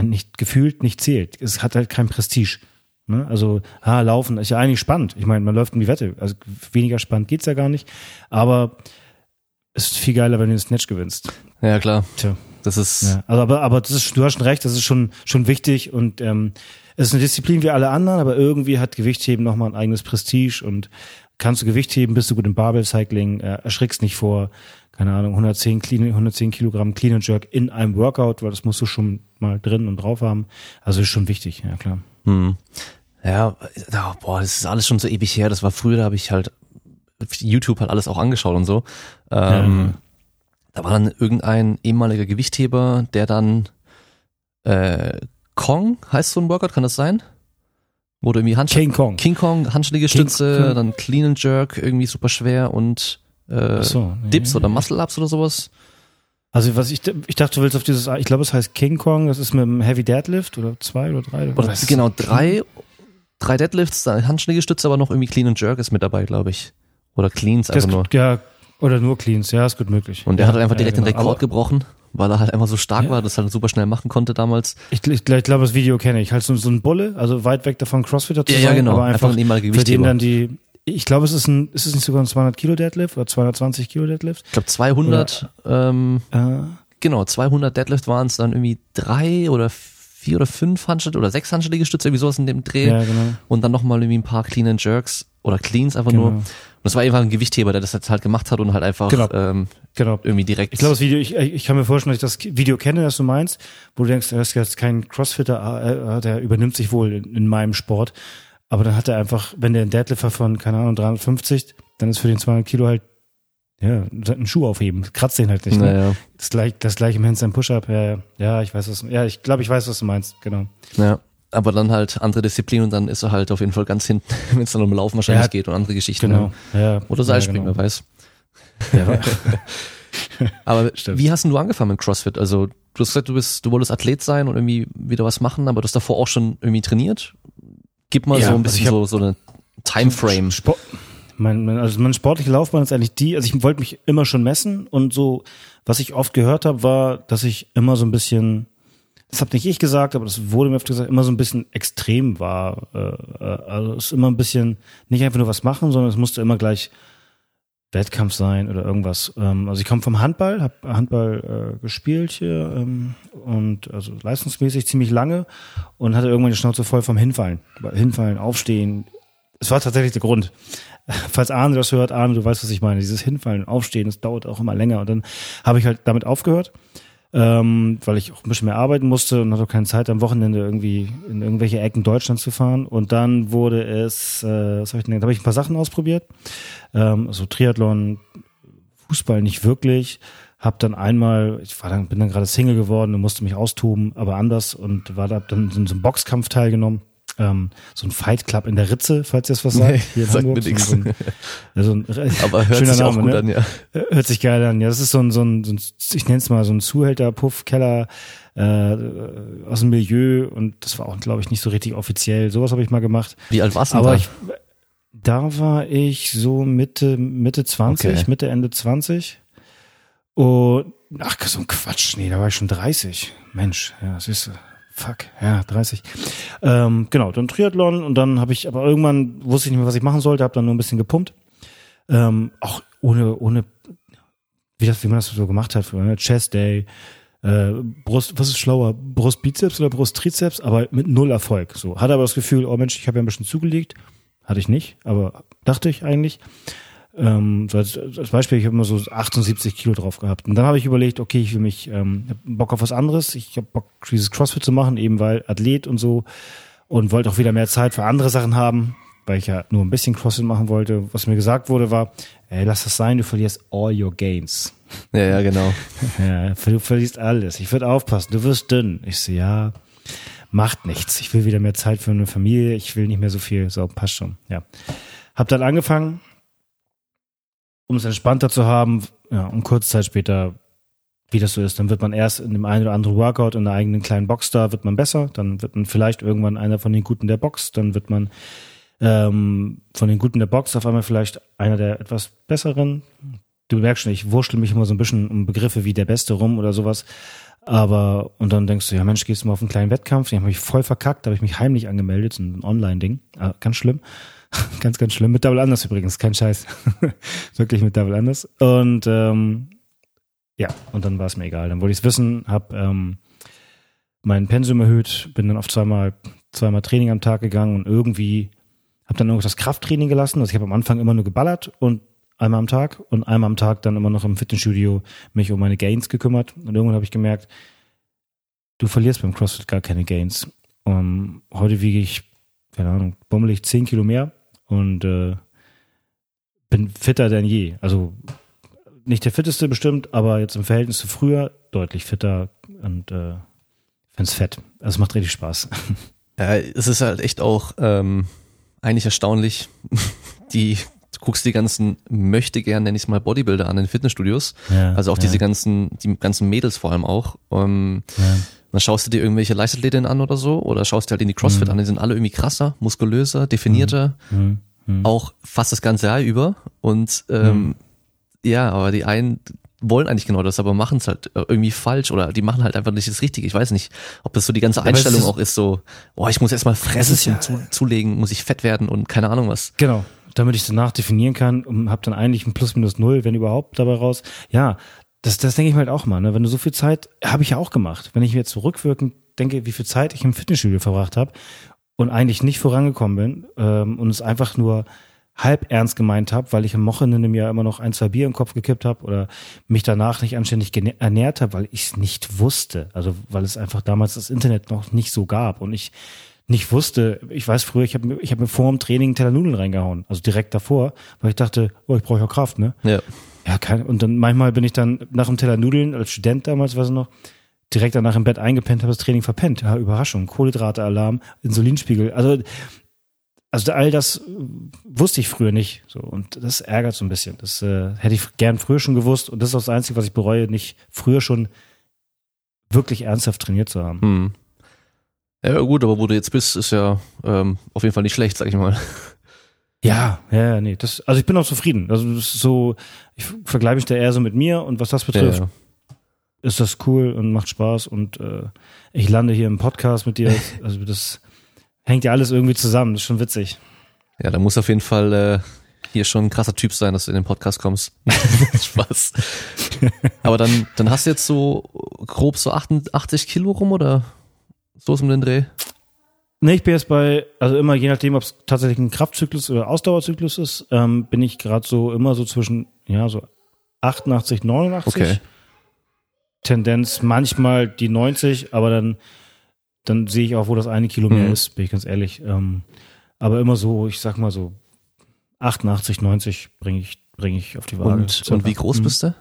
B: nicht gefühlt nicht zählt. Es hat halt kein Prestige. Ne? Also, ah, Laufen ist ja eigentlich spannend. Ich meine, man läuft in die Wette. Also weniger spannend geht's ja gar nicht. Aber es ist viel geiler, wenn du den Snatch gewinnst.
A: Ja, klar.
B: Tja.
A: Das ist,
B: Ja, also aber, aber das ist, du hast schon recht, das ist schon, schon wichtig und ähm, es ist eine Disziplin wie alle anderen, aber irgendwie hat Gewichtheben nochmal ein eigenes Prestige und kannst du Gewicht heben, bist du gut im Barbell-Cycling, äh, erschrickst nicht vor, keine Ahnung, 110, clean, 110 Kilogramm Clean and Jerk in einem Workout, weil das musst du schon mal drin und drauf haben. Also ist schon wichtig, ja klar.
A: Hm. Ja, ja, boah, das ist alles schon so ewig her. Das war früher, da habe ich halt YouTube halt alles auch angeschaut und so. Ähm, Da war dann irgendein ehemaliger Gewichtheber, der dann äh, Kong heißt so ein Workout, kann das sein? Wo du irgendwie Handschlag,
B: King Kong.
A: King Kong, Handschlägestütze,
B: King-
A: dann Clean and Jerk, irgendwie super schwer und äh,
B: so, nee.
A: Dips oder Muscle Ups oder sowas.
B: Also was ich, ich dachte, du willst auf dieses, ich glaube, es heißt King Kong, das ist mit dem Heavy Deadlift oder zwei oder drei.
A: Oder
B: was?
A: genau, drei, drei Deadlifts, dann Handschlägestütze, aber noch irgendwie Clean and Jerk ist mit dabei, glaube ich. Oder Cleans einfach nur.
B: ja, oder nur Cleans, ja, ist gut möglich.
A: Und der
B: ja,
A: hat halt einfach
B: ja,
A: direkt
B: genau.
A: den Rekord
B: Aber
A: gebrochen, weil er halt einfach so stark
B: Ja.
A: war, dass er halt super schnell machen konnte damals.
B: Ich, ich, ich glaube, das Video kenne ich. Halt so, so ein Bulle, also weit weg davon Crossfitter zu
A: Ja,
B: sein,
A: ja, genau.
B: aber
A: Einfach
B: einfach,
A: ein ehemaliger
B: für den
A: Gewichtheber.
B: dann die, ich glaube, es ist ein, ist es nicht sogar ein 200 Kilo Deadlift oder 220 Kilo Deadlift?
A: Ich glaube 200, ähm,
B: Äh,
A: genau, 200 Deadlift waren es dann irgendwie drei oder vier oder fünf Handschritte oder sechs Handschritte-Liegestütze, irgendwie sowas in dem Dreh.
B: Ja, genau.
A: Und dann nochmal irgendwie ein paar Clean and Jerks oder Cleans einfach
B: Genau.
A: nur. Und das war einfach ein Gewichtheber, der das jetzt halt gemacht hat und halt einfach
B: Genau.
A: ähm,
B: Genau.
A: irgendwie direkt.
B: Ich glaube, das Video, ich, ich kann mir vorstellen, dass ich das Video kenne, das du meinst, wo du denkst, das ist jetzt kein Crossfitter, äh, der übernimmt sich wohl in, in meinem Sport. Aber dann hat er einfach, wenn der einen Deadlifter von, keine Ahnung, 350, dann ist für den 200 Kilo halt, ja, einen Schuh aufheben. Kratzt den halt nicht. Ne?
A: naja,
B: Das gleiche, das gleiche im Handstand Push-Up. Ja, ja, ja, ich weiß was. Ja, ich glaube, ich weiß, was du meinst. Genau.
A: ja. Aber dann halt andere Disziplin und dann ist er halt auf jeden Fall ganz hinten, wenn es dann um Laufen wahrscheinlich
B: Ja,
A: geht und andere Geschichten.
B: Genau. Ja.
A: Oder Seilspringen,
B: ja,
A: wer weiß.
B: genau.
A: Aber
B: Stimmt.
A: wie hast denn du angefangen mit CrossFit? Also du hast gesagt, du bist, du wolltest Athlet sein und irgendwie wieder was machen, aber du hast davor auch schon irgendwie trainiert. Gib mal
B: Ja,
A: so ein
B: also
A: bisschen so, so eine Timeframe.
B: Sport, mein, mein, also meine sportliche Laufbahn ist eigentlich die, also ich wollte mich immer schon messen und so, was ich oft gehört habe, war, dass ich immer so ein bisschen, das habe nicht ich gesagt, aber das wurde mir öfter gesagt, immer so ein bisschen extrem war. Äh, äh, also es ist immer ein bisschen, nicht einfach nur was machen, sondern es musste immer gleich Wettkampf sein oder irgendwas. Ähm, also ich komme vom Handball, habe Handball äh, gespielt hier ähm, und also leistungsmäßig ziemlich lange und hatte irgendwann die Schnauze voll vom Hinfallen. Hinfallen, aufstehen. Es war tatsächlich der Grund. Falls Arne das hört, Arne, du weißt, was ich meine. Dieses Hinfallen, Aufstehen, das dauert auch immer länger. Und dann habe ich halt damit aufgehört, ähm, weil ich auch ein bisschen mehr arbeiten musste und hatte auch keine Zeit, am Wochenende irgendwie in irgendwelche Ecken Deutschlands zu fahren. Und dann wurde es, äh, was habe ich denn, da habe ich ein paar Sachen ausprobiert. Ähm, also Triathlon, Fußball nicht wirklich. Hab dann einmal, ich war dann, bin dann gerade Single geworden und musste mich austoben, aber anders und war da dann in so einem Boxkampf teilgenommen. Ähm, so ein Fight Club in der Ritze, falls ihr es was sagt.
A: Nee,
B: hier in
A: sagt
B: Hamburg.
A: mir nix.
B: So ein, also ein,
A: Aber hört
B: schöner
A: sich auch
B: Name,
A: gut
B: ne?
A: an, ja.
B: Hört sich geil an. Ja, das ist so ein, so ein, so ein ich nenne es mal so ein Zuhälter-Puff-Keller äh, aus dem Milieu und das war auch, glaube ich, nicht so richtig offiziell. Sowas habe ich mal gemacht.
A: Wie alt warst du
B: Aber
A: da?
B: ich, da war ich so Mitte, Mitte 20,
A: Okay.
B: Mitte, Ende 20. Und, ach, so ein Quatsch. Nee, da war ich schon 30. Mensch, ja, siehst du. Fuck, ja, 30. Ähm, genau, dann Triathlon und dann habe ich, aber irgendwann wusste ich nicht mehr, was ich machen sollte, habe dann nur ein bisschen gepumpt. Ähm, auch ohne, ohne, wie, das, wie man das so gemacht hat früher, ne? Chest Day, äh, Brust, was ist schlauer, Brust Bizeps oder Brust Trizeps, aber mit null Erfolg. So, hatte aber das Gefühl, oh Mensch, ich habe ja ein bisschen zugelegt. Hatte ich nicht, aber dachte ich eigentlich. Ähm, so als, als Beispiel, ich habe immer so 78 Kilo drauf gehabt. Und dann habe ich überlegt, okay, ich will mich, ähm, hab Bock auf was anderes. Ich habe Bock, dieses CrossFit zu machen, eben weil Athlet und so. Und wollte auch wieder mehr Zeit für andere Sachen haben, weil ich ja nur ein bisschen CrossFit machen wollte. Was mir gesagt wurde, war, ey, lass das sein, du verlierst all your gains.
A: Ja, ja, genau.
B: Ja, du verlierst alles. Ich würde aufpassen, du wirst dünn. Ich so, ja, macht nichts. Ich will wieder mehr Zeit für eine Familie. Ich will nicht mehr so viel. So, passt schon. Ja. Hab dann angefangen, um es entspannter zu haben. Ja, und kurze Zeit später, wie das so ist, dann wird man erst in dem einen oder anderen Workout in der eigenen kleinen Box da, wird man besser. Dann wird man vielleicht irgendwann einer von den Guten der Box. Dann wird man ähm, von den Guten der Box auf einmal vielleicht einer der etwas Besseren. Du merkst schon, ich wurschtel mich immer so ein bisschen um Begriffe wie der Beste rum oder sowas. Aber, und dann denkst du, ja Mensch, gehst du mal auf einen kleinen Wettkampf, den habe ich voll verkackt, da habe ich mich heimlich angemeldet, so ein Online-Ding. Ah, ganz schlimm. ganz, ganz schlimm. Mit Double Anders übrigens, kein Scheiß. Wirklich mit Double Anders. Und ähm, ja, und dann war es mir egal. Dann wollte ich es wissen, habe ähm, mein Pensum erhöht, bin dann auf zweimal, zweimal Training am Tag gegangen und irgendwie habe dann irgendwas das Krafttraining gelassen. Also ich habe am Anfang immer nur geballert und einmal am Tag und einmal am Tag dann immer noch im Fitnessstudio mich um meine Gains gekümmert. Und irgendwann habe ich gemerkt, du verlierst beim CrossFit gar keine Gains. Und heute wiege ich, keine Ahnung, bummelig 10 Kilo mehr und äh, bin fitter denn je. Also nicht der fitteste bestimmt, aber jetzt im Verhältnis zu früher deutlich fitter und äh, find's fett. Also es macht richtig Spaß.
A: Ja, es ist halt echt auch ähm, eigentlich erstaunlich. Die, du guckst die ganzen möchte gern, nenne ich es mal, Bodybuilder an in Fitnessstudios.
B: Ja,
A: also auch
B: ja.
A: diese ganzen, die ganzen Mädels vor allem auch. Ähm,
B: Ja.
A: Dann schaust du dir irgendwelche Leichtathletinnen an oder so oder schaust dir halt in die CrossFit
B: Mhm.
A: an, die sind alle irgendwie krasser, muskulöser, definierter,
B: Hm, hm.
A: auch fast das ganze Jahr über. Und ähm,
B: Mhm.
A: ja, aber die einen wollen eigentlich genau das, aber machen es halt irgendwie falsch oder die machen halt einfach nicht das Richtige. Ich weiß nicht, ob das so die ganze Einstellung
B: ist-
A: auch ist, so, boah, ich muss erstmal fressen
B: ja-
A: zu, zulegen, muss ich fett werden und keine Ahnung was.
B: Genau, damit ich danach definieren kann und habe dann eigentlich ein Plus minus null, wenn überhaupt, dabei raus. Ja, Das, das denke ich mir halt auch mal. Ne? Wenn du so viel Zeit, habe ich ja auch gemacht. Wenn ich mir jetzt zurückwirkend denke, wie viel Zeit ich im Fitnessstudio verbracht habe und eigentlich nicht vorangekommen bin ähm, und es einfach nur halb ernst gemeint habe, weil ich am Wochenende mir immer noch ein, zwei Bier im Kopf gekippt habe oder mich danach nicht anständig ernährt habe, weil ich es nicht wusste. Also weil es einfach damals das Internet noch nicht so gab und ich nicht wusste, ich weiß früher, ich habe ich hab mir vor dem Training einen Teller Nudeln reingehauen, also direkt davor, weil ich dachte, oh, ich brauche ja Kraft, ne?
A: Ja.
B: Ja, kein, und dann manchmal bin ich dann nach dem Teller Nudeln, als Student damals, weiß ich noch, direkt danach im Bett eingepennt, habe das Training verpennt. Ja, Überraschung, Kohlenhydratealarm, Insulinspiegel. Also, also all das wusste ich früher nicht. So, und das ärgert so ein bisschen. Das äh, hätte ich gern früher schon gewusst. Und das ist auch das Einzige, was ich bereue, nicht früher schon wirklich ernsthaft trainiert zu haben.
A: Hm. Ja, gut, aber wo du jetzt bist, ist ja ähm, auf jeden Fall nicht schlecht, sag ich mal.
B: Ja, ja, nee, das, also ich bin auch zufrieden. Also das ist so, ich vergleiche mich da eher so mit mir und was das betrifft,
A: Ja, ja.
B: ist das cool und macht Spaß und äh, ich lande hier im Podcast mit dir. Also das hängt ja alles irgendwie zusammen. Das ist schon witzig.
A: Ja, da muss auf jeden Fall äh, hier schon ein krasser Typ sein, dass du in den Podcast kommst. Spaß. Aber dann, dann hast du jetzt so grob so 88 Kilo rum oder so ist um den Dreh?
B: Nee, ich bin jetzt bei, also immer je nachdem, ob es tatsächlich ein Kraftzyklus oder Ausdauerzyklus ist, ähm, bin ich gerade so immer so zwischen, ja, so 88, 89.
A: Okay.
B: Tendenz manchmal die 90, aber dann, dann sehe ich auch, wo das eine Kilo mehr
A: Mhm.
B: ist, bin ich ganz ehrlich. Ähm, aber immer so, ich sag mal so 88, 90 bringe ich, bringe ich auf die Waage.
A: Und, und wie groß
B: Mhm.
A: bist du?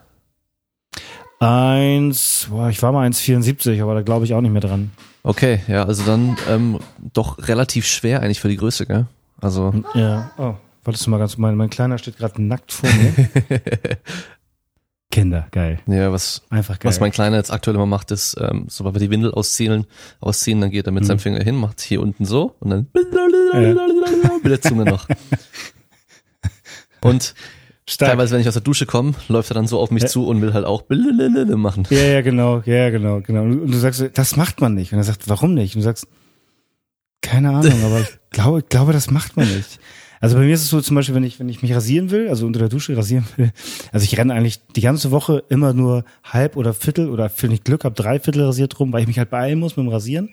B: Eins, boah, ich war mal 1,74, aber da glaube ich auch nicht mehr dran.
A: Okay, ja, also dann ähm, doch relativ schwer eigentlich für die Größe, gell? Also,
B: Ja. Oh, warte mal ganz, mein, mein Kleiner steht gerade nackt vor mir. Kinder, geil.
A: ja, was,
B: Einfach geil.
A: was mein Kleiner jetzt aktuell immer macht, ist, ähm, sobald wir die Windel ausziehen, ausziehen, dann geht er mit
B: Mhm.
A: seinem Finger hin, macht hier unten so und dann mit der Zunge noch. Und
B: Stark.
A: teilweise, wenn ich aus der Dusche komme, läuft er dann so auf mich
B: Ja.
A: zu und will halt auch machen.
B: Ja, ja, genau, ja, genau, genau. Und du sagst, das macht man nicht. Und er sagt, warum nicht? Und du sagst, keine Ahnung, aber ich glaube, ich glaube, das macht man nicht. Also bei mir ist es so zum Beispiel, wenn ich, wenn ich mich rasieren will, also unter der Dusche rasieren will, also ich renne eigentlich die ganze Woche immer nur halb oder Viertel oder wenn ich Glück habe, drei Viertel rasiert rum, weil ich mich halt beeilen muss mit dem Rasieren.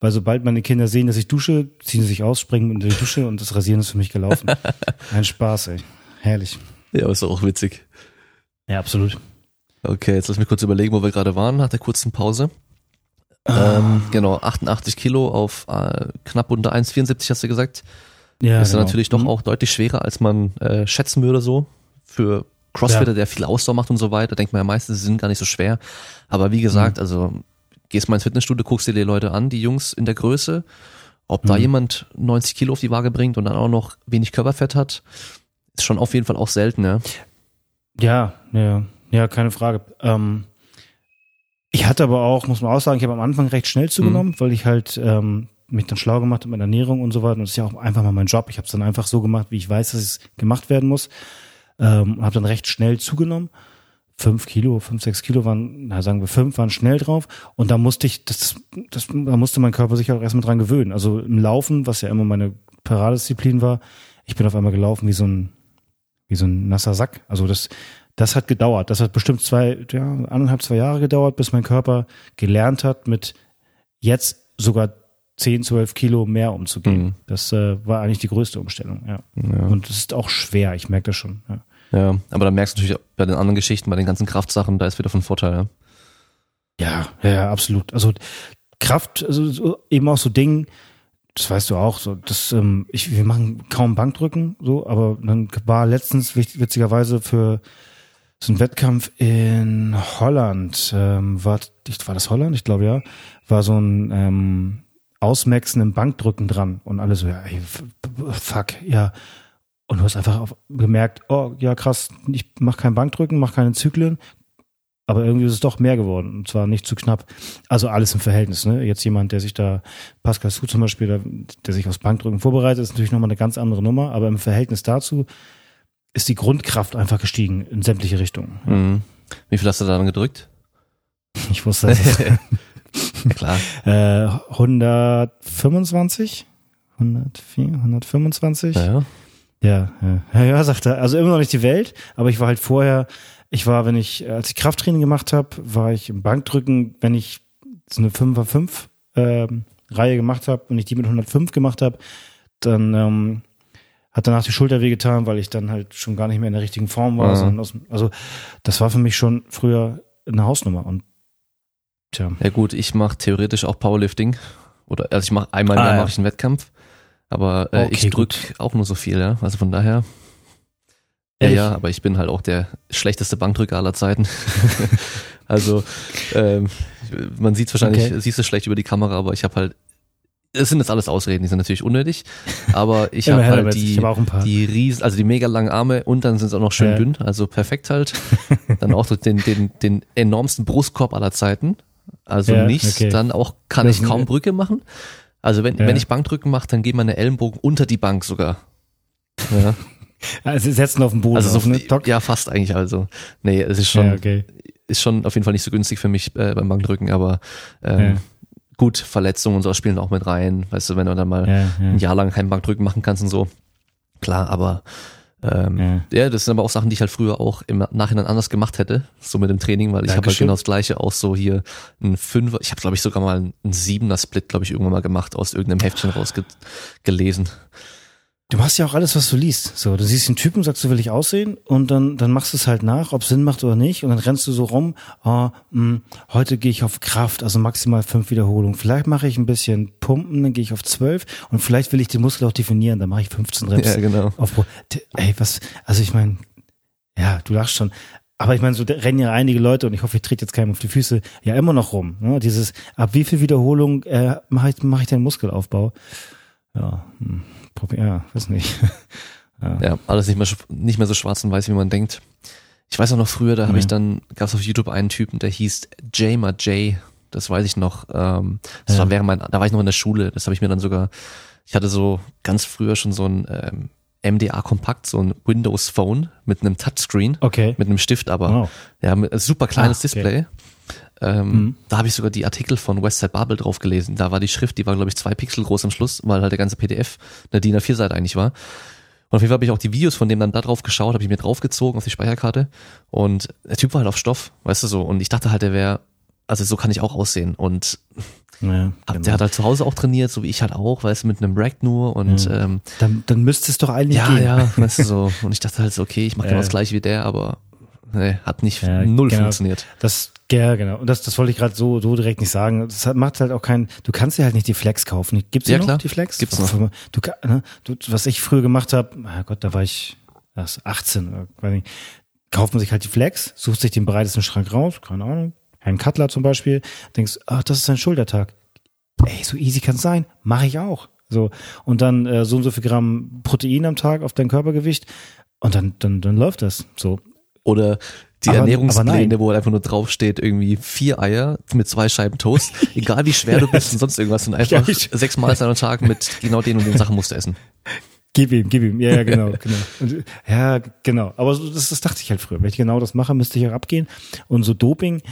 B: Weil sobald meine Kinder sehen, dass ich dusche, ziehen sie sich aus, springen unter die Dusche und das Rasieren ist für mich gelaufen. Ein Spaß, ey. Herrlich.
A: Ja, ist auch witzig.
B: Ja, absolut.
A: Okay, jetzt lass mich kurz überlegen, wo wir gerade waren, nach der kurzen Pause. Ähm, genau, 88 Kilo auf äh, knapp unter 1,74 hast du gesagt.
B: Ja,
A: ist
B: genau.
A: natürlich doch
B: Mhm.
A: auch deutlich schwerer, als man äh, schätzen würde so. Für Crossfitter, der viel Ausdauer macht und so weiter, denkt man ja meistens, sie sind gar nicht so schwer. Aber wie
B: Mhm.
A: gesagt, also gehst mal ins Fitnessstudio, guckst dir die Leute an, die Jungs in der Größe, ob da
B: Mhm.
A: jemand 90 Kilo auf die Waage bringt und dann auch noch wenig Körperfett hat, ist schon auf jeden Fall auch selten, ja.
B: Ja, ja, ja, keine Frage. Ähm, ich hatte aber auch, muss man auch sagen, ich habe am Anfang recht schnell zugenommen, weil ich halt ähm, mich dann schlau gemacht habe mit Ernährung und so weiter. Und das ist ja auch einfach mal mein Job. Ich habe es dann einfach so gemacht, wie ich weiß, dass es gemacht werden muss. Ähm, und habe dann recht schnell zugenommen. Fünf Kilo, fünf, sechs Kilo waren, na sagen wir fünf, waren schnell drauf. Und da musste ich, das, das, da musste mein Körper sich auch erstmal dran gewöhnen. Also im Laufen, was ja immer meine Paradedisziplin war, ich bin auf einmal gelaufen wie so ein, wie so ein nasser Sack. Also das, das hat gedauert. Das hat bestimmt zwei, ja, anderthalb, zwei Jahre gedauert, bis mein Körper gelernt hat, mit jetzt sogar 10, 12 Kilo mehr umzugehen.
A: Mhm.
B: Das äh, war eigentlich die größte Umstellung, ja.
A: Ja.
B: Und es ist auch schwer, ich merke das schon. Ja.
A: ja. Aber da merkst du natürlich bei den anderen Geschichten, bei den ganzen Kraftsachen, da ist wieder von Vorteil, ja.
B: Ja, ja, absolut. Also Kraft, also so, eben auch so Ding, das weißt du auch, so, das, ähm, ich, wir machen kaum Bankdrücken, so, aber dann war letztens witz- witzigerweise für so ein Wettkampf in Holland, ähm, war, war das Holland? Ich glaube ja, war so ein ähm, Ausmaxen im Bankdrücken dran und alle so, ja, ey, fuck, ja. Und du hast einfach gemerkt, oh ja krass, ich mach kein Bankdrücken, mach keine Zyklen, aber irgendwie ist es doch mehr geworden und zwar nicht zu knapp. Also alles im Verhältnis. Ne? Jetzt jemand, der sich da, Pascal Su zum Beispiel, der, der sich aufs Bankdrücken vorbereitet, ist natürlich nochmal eine ganz andere Nummer, aber im Verhältnis dazu ist die Grundkraft einfach gestiegen in sämtliche Richtungen.
A: Mhm. Wie viel hast du da dann gedrückt?
B: Ich wusste,
A: Ja, klar.
B: äh, 125, 104, 125.
A: Ja, ja.
B: Ja, ja, ja, ja, sagt er. Also immer noch nicht die Welt, aber ich war halt vorher, ich war, wenn ich, als ich Krafttraining gemacht habe, war ich im Bankdrücken, wenn ich so eine 5 x 5 ähm, Reihe gemacht habe und ich die mit 105 gemacht habe, dann ähm, hat danach die Schulter wehgetan, weil ich dann halt schon gar nicht mehr in der richtigen Form war.
A: Mhm.
B: Aus, also das war für mich schon früher eine Hausnummer und tja.
A: Ja gut, ich mache theoretisch auch Powerlifting. Oder also ich mache einmal im
B: Ah, ja.
A: mache ich einen Wettkampf. Aber äh,
B: Okay,
A: ich drück auch nur so viel, ja. Also von daher. Ja, ja, aber ich bin halt auch der schlechteste Bankdrücker aller Zeiten. also ähm, man sieht wahrscheinlich,
B: Okay.
A: siehst du schlecht über die Kamera, aber ich habe halt, es sind jetzt alles Ausreden, die sind natürlich unnötig, aber ich habe halt die,
B: Ich hab
A: die riesen, also die mega langen Arme und dann sind sie auch noch schön
B: Ja.
A: dünn, also perfekt halt. Dann auch den, den, den enormsten Brustkorb aller Zeiten. Also
B: Ja,
A: nichts,
B: okay.
A: dann auch kann
B: Das-
A: ich kaum Brücke machen. Also wenn,
B: Ja.
A: wenn ich Bankdrücken mache, dann gehen meine Ellenbogen unter die Bank sogar. Ja.
B: Also setzen auf den Boden
A: Also
B: auf, ne? Doc?
A: ja, fast eigentlich also. Nee, es ist schon,
B: ja, okay.
A: ist schon auf jeden Fall nicht so günstig für mich äh, beim Bankdrücken, aber ähm,
B: Ja.
A: gut, Verletzungen und so spielen auch mit rein. Weißt du, wenn du dann mal
B: Ja,
A: ein Jahr lang kein Bankdrücken machen kannst und so. Klar, aber ähm,
B: Ja.
A: das sind aber auch Sachen, die ich halt früher auch im Nachhinein anders gemacht hätte, so mit dem Training, weil ich habe halt genau das gleiche, auch so hier ein Fünfer, ich habe glaube ich sogar mal einen Siebener Split, glaube ich, irgendwann mal gemacht, aus irgendeinem Heftchen rausgelesen.
B: Du machst ja auch alles, was du liest. So, du siehst den Typen, sagst, so will ich aussehen und dann, dann machst du es halt nach, ob es Sinn macht oder nicht und dann rennst du so rum, ah, mh, heute gehe ich auf Kraft, also maximal fünf Wiederholungen. Vielleicht mache ich ein bisschen Pumpen, dann gehe ich auf zwölf und vielleicht will ich den Muskel auch definieren, dann mache ich 15 Reps.
A: Ja, genau.
B: Auf, ey, was, also ich meine, ja, du lachst schon. Aber ich meine, so rennen ja einige Leute und ich hoffe, ich trete jetzt keinem auf die Füße, ja immer noch rum. Ne? Dieses, ab wie viel Wiederholung äh, mache ich, mach ich den Muskelaufbau? Ja, hm, probier, ja, weiß nicht.
A: Ja, alles nicht mehr, nicht mehr so schwarz und weiß, wie man denkt. Ich weiß auch noch früher, da habe
B: Ja.
A: ich dann, gab es auf YouTube einen Typen, der hieß Jamer J, das weiß ich noch. Ähm, das
B: Ja.
A: war während mein, da war ich noch in der Schule, das habe ich mir dann sogar, ich hatte so ganz früher schon so ein ähm, MDA Kompakt, so ein Windows Phone mit einem Touchscreen,
B: Okay.
A: mit einem Stift aber.
B: Wow.
A: Ja, super kleines
B: Ah, okay.
A: Display. Ähm,
B: Mhm.
A: Da habe ich sogar die Artikel von Westside Bubble drauf gelesen. Da war die Schrift, die war glaube ich zwei Pixel groß am Schluss, weil halt der ganze PDF eine DIN A4-Seite eigentlich war. Und auf jeden Fall habe ich auch die Videos von dem dann da drauf geschaut, habe ich mir draufgezogen auf die Speicherkarte. Und der Typ war halt auf Stoff, weißt du so. Und ich dachte halt, der wäre, also so kann ich auch aussehen. Und
B: Ja,
A: hab,
B: genau.
A: der hat halt zu Hause auch trainiert, so wie ich halt auch, weißt du, mit einem Rack nur. Und ähm,
B: dann, dann müsste es doch eigentlich
A: ja,
B: gehen.
A: ja, weißt du so. Und ich dachte halt so, okay, ich mache
B: Ja.
A: genau das gleiche wie der, aber nee, hat nicht
B: Ja,
A: null
B: genau.
A: funktioniert.
B: Das, ja, genau. Und das, das wollte ich gerade so, so direkt nicht sagen. Das macht halt auch kein, du kannst dir halt nicht die Flex kaufen. Gibt's
A: Ja,
B: noch,
A: klar.
B: die Flex?
A: Gibt's noch.
B: Du, ne, du, was ich früher gemacht habe, na Gott, da war ich was, 18 oder weiß nicht, kauft man sich halt die Flex, sucht sich den breitesten Schrank raus, keine Ahnung, Herrn Cutler zum Beispiel, denkst, ach, das ist ein Schultertag. Ey, so easy kann's sein, mache ich auch. So und dann äh, so und so viel Gramm Protein am Tag auf dein Körpergewicht und dann dann dann läuft das. So
A: Oder die
B: Aber- aber
A: Ernährungspläne,
B: nein.
A: wo halt einfach nur draufsteht, irgendwie vier Eier mit zwei Scheiben Toast, egal wie schwer du bist und sonst irgendwas, und einfach
B: Ja,
A: sechs Mahlzeiten am Tag mit genau den und den Sachen musst du essen.
B: Gib ihm, gib ihm. Ja, ja, genau, genau. Und, ja, genau. Aber das, das dachte ich halt früher. Wenn ich genau das mache, müsste ich auch abgehen. Und so Doping,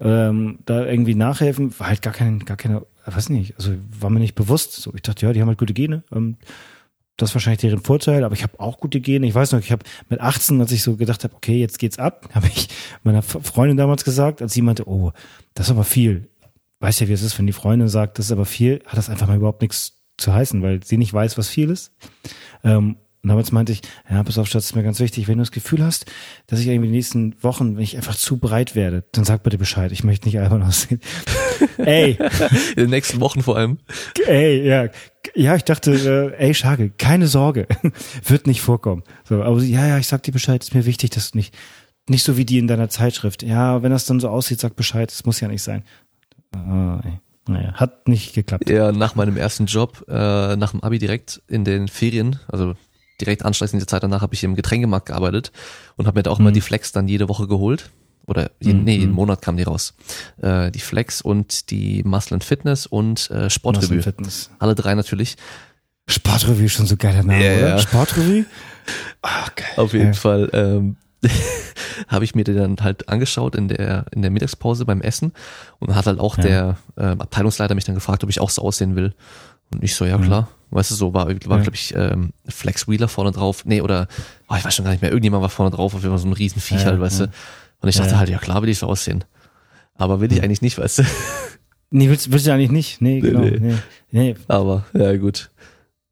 B: ähm, da irgendwie nachhelfen, war halt gar kein, gar keine, weiß nicht, also war mir nicht bewusst. So, ich dachte, ja, die haben halt gute Gene. Ähm, das ist wahrscheinlich deren Vorteil, aber ich habe auch gute Gene. Ich weiß noch, ich habe mit 18, als ich so gedacht habe, okay, jetzt geht's ab, habe ich meiner Freundin damals gesagt, als sie meinte, oh, das ist aber viel. Weiß ja, wie es ist, wenn die Freundin sagt, das ist aber viel, hat das einfach mal überhaupt nichts zu heißen, weil sie nicht weiß, was viel ist. Ähm, und damals meinte ich, ja, pass auf, Schatz, ist mir ganz wichtig, wenn du das Gefühl hast, dass ich irgendwie die nächsten Wochen, wenn ich einfach zu breit werde, dann sag bitte Bescheid, ich möchte nicht albern aussehen. ey,
A: In den nächsten Wochen vor allem.
B: ey, ja, ja, ich dachte, äh, ey, Schage, keine Sorge, wird nicht vorkommen. So, aber sie, ja, ja, ich sag dir Bescheid, ist mir wichtig, dass du nicht, nicht so wie die in deiner Zeitschrift. Ja, wenn das dann so aussieht, sag Bescheid, das muss ja nicht sein. Ah, ey. Naja, hat nicht geklappt.
A: Ja, nach meinem ersten Job, äh, nach dem Abi direkt in den Ferien, also direkt anschließend in der Zeit danach habe ich im Getränkemarkt gearbeitet und habe mir da auch mal die Flex dann jede Woche geholt. Oder jeden,
B: Mhm.
A: nee, jeden Monat kam die raus. Äh, die Flex und die Muscle and Fitness und äh, Sportrevue.
B: Fitness.
A: Alle drei natürlich.
B: Sportrevue, schon so geiler Name,
A: Ja,
B: oder?
A: ja.
B: Sportrevue? Ah, geil.
A: Auf jeden
B: Ja.
A: Fall ähm, habe ich mir den dann halt angeschaut in der in der Mittagspause beim Essen und hat halt auch
B: Ja.
A: der ähm, Abteilungsleiter mich dann gefragt, ob ich auch so aussehen will. Und ich so, ja klar. Weißt du, so war, war
B: Ja.
A: glaube ich, ähm, Flex Wheeler vorne drauf. Nee, oder, oh, ich weiß schon gar nicht mehr, irgendjemand war vorne drauf, auf jeden Fall so ein Riesenviech
B: Ja,
A: halt, weißt
B: ja.
A: du. Und ich dachte
B: ja.
A: halt, ja klar will ich so aussehen. Aber will ich eigentlich nicht, weißt du.
B: Nee, willst, willst du eigentlich nicht? Nee, genau.
A: nee.
B: Nee. Nee.
A: Aber, ja, gut.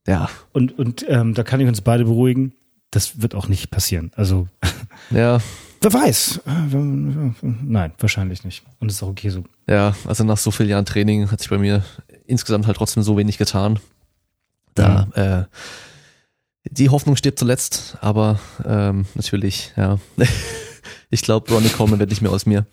A: Ja,
B: Und, und ähm, da kann ich uns beide beruhigen, das wird auch nicht passieren. Also,
A: ja,
B: wer weiß. Nein, wahrscheinlich nicht. Und ist auch okay so.
A: ja, also nach so vielen Jahren Training hat sich bei mir insgesamt halt trotzdem so wenig getan. Da, äh, die Hoffnung stirbt zuletzt, aber ähm, natürlich, ja. ich glaube, Ronnie Coleman wird nicht mehr aus mir.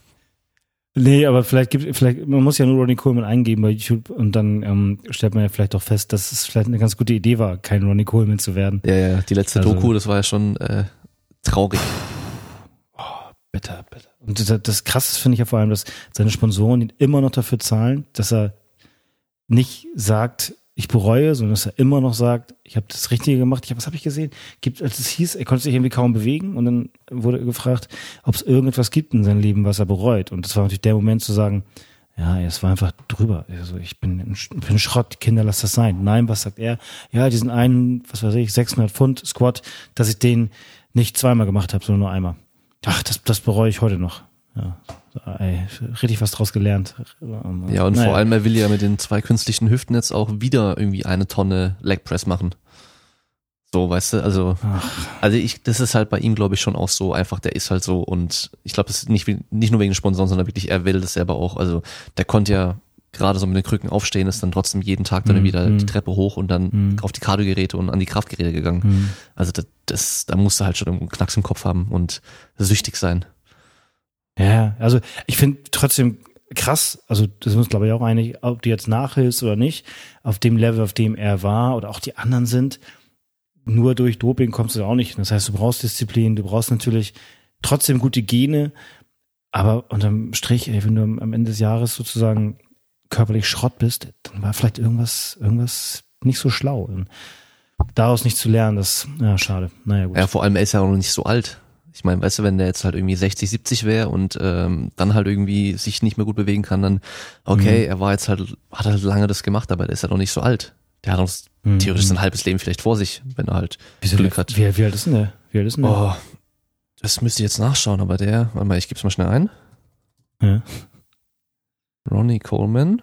B: Nee, aber vielleicht gibt vielleicht, man muss ja nur Ronnie Coleman eingeben bei YouTube und dann ähm, stellt man ja vielleicht auch fest, dass es vielleicht eine ganz gute Idee war, kein Ronnie Coleman zu werden.
A: Ja, ja, die letzte
B: Also-
A: Doku, das war ja schon äh, traurig.
B: Bitter, bitter. Und das, das Krasse finde ich ja vor allem, dass seine Sponsoren ihn immer noch dafür zahlen, dass er nicht sagt, ich bereue, sondern dass er immer noch sagt, ich habe das Richtige gemacht. Ich hab, was habe ich gesehen? Gibt, als es hieß, er konnte sich irgendwie kaum bewegen und dann wurde gefragt, ob es irgendetwas gibt in seinem Leben, was er bereut. Und das war natürlich der Moment zu sagen, ja, es war einfach drüber. Also ich bin, ich bin Schrott, Kinder, lass das sein. Nein, was sagt er? Ja, diesen einen, was weiß ich, 600 Pfund Squat, dass ich den nicht zweimal gemacht habe, sondern nur einmal. Ach, das, das bereue ich heute noch. Ja, ey, richtig was draus gelernt.
A: Ja, und
B: Naja.
A: vor allem, er will ja mit den zwei künstlichen Hüften jetzt auch wieder irgendwie eine Tonne Leg Press machen. So, weißt du, also, also ich, das ist halt bei ihm, glaube ich, schon auch so einfach, der ist halt so und ich glaube, das ist nicht, nicht nur wegen den Sponsoren, sondern wirklich, er will das selber auch. Also, der konnte ja gerade so mit den Krücken aufstehen, ist dann trotzdem jeden Tag dann
B: Mhm,
A: wieder
B: mhm.
A: die Treppe hoch und dann
B: Mhm.
A: auf die Kardiogeräte und an die Kraftgeräte gegangen.
B: Hm.
A: Also, das, das, da musst du halt schon einen Knacks im Kopf haben und süchtig sein.
B: Ja, also ich finde trotzdem krass, also das uns glaube ich auch einig, ob du jetzt nachhilfst oder nicht, auf dem Level, auf dem er war oder auch die anderen sind, nur durch Doping kommst du da auch nicht. Das heißt, du brauchst Disziplin, du brauchst natürlich trotzdem gute Gene, aber unterm Strich, ey, wenn du am am Ende des Jahres sozusagen körperlich Schrott bist, dann war vielleicht irgendwas, irgendwas nicht so schlau. Und daraus nicht zu lernen, das, ja, schade. Naja, gut.
A: Ja, vor allem, er ist ja auch noch nicht so alt. Ich meine, weißt du, wenn der jetzt halt irgendwie 60, 70 wäre und ähm, dann halt irgendwie sich nicht mehr gut bewegen kann, dann, okay,
B: Mhm.
A: er war jetzt halt, hat halt lange das gemacht, aber der ist ja noch nicht so alt. Der hat noch
B: Mhm.
A: theoretisch sein halbes Leben vielleicht vor sich, wenn er halt
B: Wieso
A: Glück hat.
B: Wie, wie alt ist denn der? Wie alt ist denn der?
A: Oh, das müsste ich jetzt nachschauen, aber der, warte mal, ich gebe es mal schnell ein.
B: Ja.
A: Ronnie Coleman,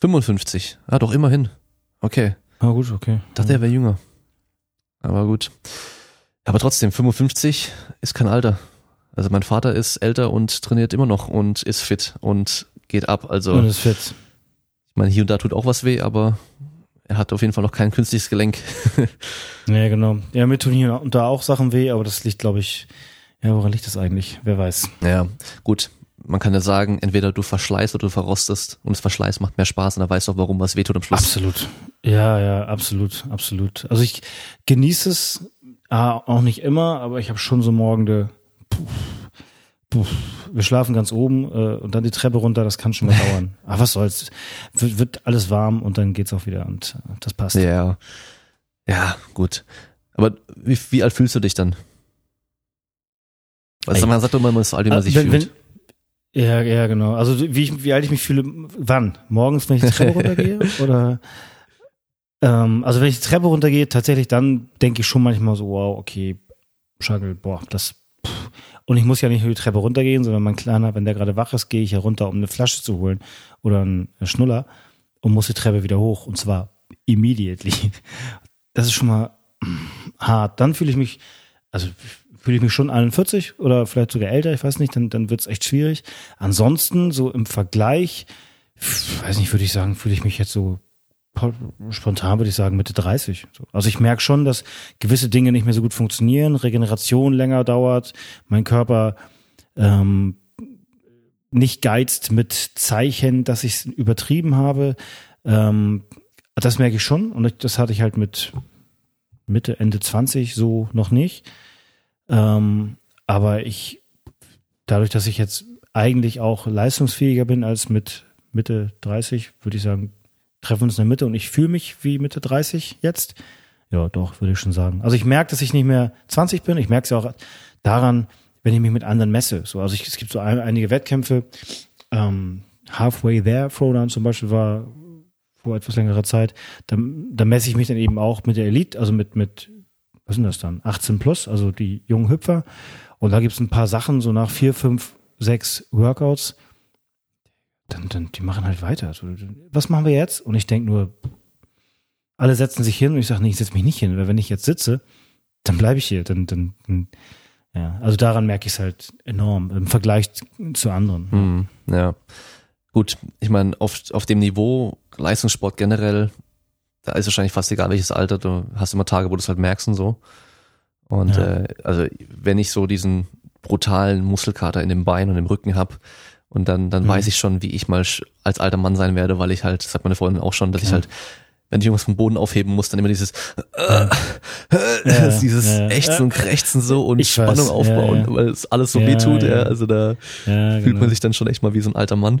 A: 55. Ah, doch, immerhin. Okay.
B: Ah, gut, okay.
A: dachte, er wäre jünger. Aber gut. Aber trotzdem, 55 ist kein Alter. Also mein Vater ist älter und trainiert immer noch und ist fit und geht ab. Also
B: Und ist fit.
A: ich meine, hier und da tut auch was weh, aber er hat auf jeden Fall noch kein künstliches Gelenk.
B: Ja, genau. Ja, mir tun hier und da auch Sachen weh, aber das liegt, glaube ich, ja, woran liegt das eigentlich? Wer weiß.
A: Naja, gut. Man kann ja sagen, entweder du verschleißt oder du verrostest und das Verschleiß macht mehr Spaß und da weißt du auch, warum was wehtut am Schluss.
B: Absolut. Ja, ja, absolut, absolut. Also ich genieße es, ah, auch nicht immer, aber ich habe schon so morgende, puh, puh, wir schlafen ganz oben äh, und dann die Treppe runter, das kann schon mal dauern. Aber was soll's, wird, wird alles warm und dann geht's auch wieder und äh, das passt.
A: Ja. Ja, gut. Aber wie, wie alt fühlst du dich dann? Also
B: Ey.
A: man sagt immer, man ist so alt, wie man
B: Ah,
A: sich
B: wenn,
A: fühlt.
B: Wenn, ja, ja, genau. Also wie, ich, wie alt ich mich fühle, wann? Morgens, wenn ich die Treppe runtergehe? Oder ähm, also wenn ich die Treppe runtergehe, tatsächlich dann denke ich schon manchmal so, wow, okay, Schagel, boah, das pff. und ich muss ja nicht nur die Treppe runtergehen, sondern mein Kleiner, wenn der gerade wach ist, gehe ich ja runter, um eine Flasche zu holen oder einen Schnuller und muss die Treppe wieder hoch und zwar immediately. Das ist schon mal hart. Dann fühle ich mich, also fühle ich mich schon 41 oder vielleicht sogar älter, ich weiß nicht, dann, dann wird es echt schwierig. Ansonsten, so im Vergleich, weiß nicht, würde ich sagen, fühle ich mich jetzt so spontan würde ich sagen Mitte 30. So. Also ich merke schon, dass gewisse Dinge nicht mehr so gut funktionieren, Regeneration länger dauert, mein Körper ähm, nicht geizt mit Zeichen, dass ich es übertrieben habe. Ähm, das merke ich schon und das hatte ich halt mit Mitte, Ende 20 so noch nicht. Ähm, aber ich, dadurch, dass ich jetzt eigentlich auch leistungsfähiger bin als mit Mitte 30, würde ich sagen, treffen uns in der Mitte und ich fühle mich wie Mitte 30 jetzt. Ja, doch, würde ich schon sagen. Also ich merke, dass ich nicht mehr 20 bin. Ich merke es ja auch daran, wenn ich mich mit anderen messe. So, also ich, es gibt so ein, einige Wettkämpfe. Ähm, Halfway There Throwdown zum Beispiel war vor etwas längerer Zeit. Da, da messe ich mich dann eben auch mit der Elite, also mit, mit, was sind das dann? 18 plus, also die jungen Hüpfer. Und da gibt's ein paar Sachen, so nach vier, fünf, sechs Workouts, dann, dann, die machen halt weiter. So, was machen wir jetzt? Und ich denk nur, alle setzen sich hin und ich sage, nee, ich setze mich nicht hin, weil wenn ich jetzt sitze, dann bleibe ich hier. Dann, dann, dann, ja, also daran merke ich es halt enorm im Vergleich zu anderen.
A: Hm, ja. Gut, ich meine, auf, auf dem Niveau, Leistungssport generell, da ist wahrscheinlich fast egal, welches Alter, du hast immer Tage, wo du es halt merkst und so. Und
B: Ja.
A: äh, also wenn ich so diesen brutalen Muskelkater in dem Bein und im Rücken hab und dann, dann
B: Mhm.
A: weiß ich schon, wie ich mal als alter Mann sein werde, weil ich halt, das hat meine Freundin auch schon, dass ich
B: Ja.
A: halt, wenn ich irgendwas vom Boden aufheben muss, dann immer dieses
B: Ja.
A: dieses
B: ja, ja.
A: Ächzen und Krächzen so und
B: Ich weiß,
A: Spannung
B: ja,
A: aufbauen, weil es alles so weh tut, ja. Also da
B: Ja,
A: fühlt
B: genau.
A: man sich dann schon echt mal wie so ein alter Mann.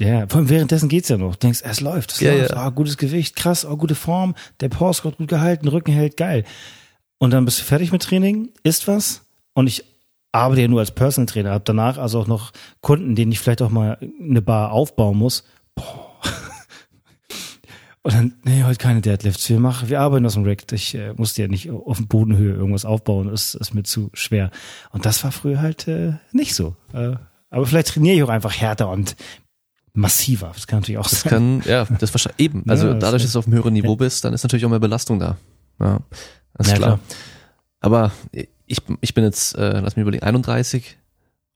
B: Ja, vor allem währenddessen geht's ja noch. Du denkst, es läuft, es
A: Ja,
B: läuft.
A: ja.
B: Ah, gutes Gewicht, krass, oh, gute Form, der Pause gut gehalten, Rücken hält, geil. Und dann bist du fertig mit Training, isst was und ich arbeite ja nur als Personal Trainer, habe danach also auch noch Kunden, denen ich vielleicht auch mal eine Bar aufbauen muss. Boah. Und dann, nee, heute keine Deadlifts. Wir machen, wir arbeiten aus dem Rack. Ich äh, musste ja nicht auf dem Bodenhöhe irgendwas aufbauen. Das ist mir zu schwer. Und das war früher halt äh, nicht so. Äh, aber vielleicht trainiere ich auch einfach härter und massiver. Das kann natürlich auch
A: Das
B: sein.
A: kann, ja, das wahrscheinlich eben. Also
B: Ja, das
A: dadurch,
B: ist-
A: dass du auf einem höheren Niveau bist, dann ist natürlich auch mehr Belastung da. Ja, das ist
B: Ja,
A: klar.
B: klar.
A: Aber ich, ich bin jetzt, äh, lass mich überlegen, 31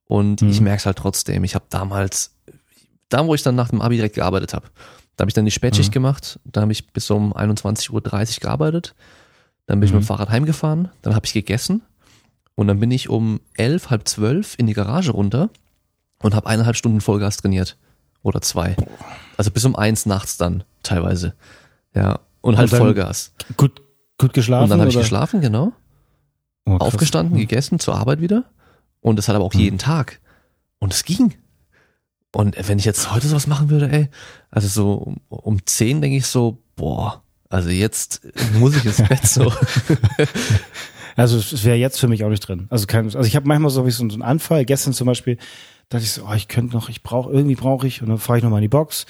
A: und
B: Mhm.
A: ich merke es halt trotzdem. Ich habe damals, da wo ich dann nach dem Abi direkt gearbeitet habe, da habe ich dann die Spätschicht
B: Mhm.
A: gemacht, da habe ich bis um 21.30 Uhr gearbeitet, dann bin ich
B: Mhm.
A: mit dem Fahrrad heimgefahren, dann habe ich gegessen und dann bin ich um elf, halb zwölf in die Garage runter und habe eineinhalb Stunden Vollgas trainiert. Oder zwei. Also bis um eins nachts dann teilweise. Ja. Und halt
B: dann-
A: Vollgas.
B: Gut, gut geschlafen?
A: Und dann habe ich geschlafen, genau.
B: Oh.
A: Aufgestanden, gegessen, zur Arbeit wieder. Und das hat aber auch
B: Hm.
A: jeden Tag. Und es ging. Und wenn ich jetzt heute sowas machen würde, ey, also so um, zehn denke ich so, boah, also jetzt muss ich ins Bett so.
B: Also es wäre jetzt für mich auch nicht drin. Also kein, also ich habe manchmal so, so so einen Anfall. Gestern zum Beispiel dachte ich so, oh, ich könnte noch, ich brauche irgendwie brauche ich und dann fahre ich noch mal in die Box,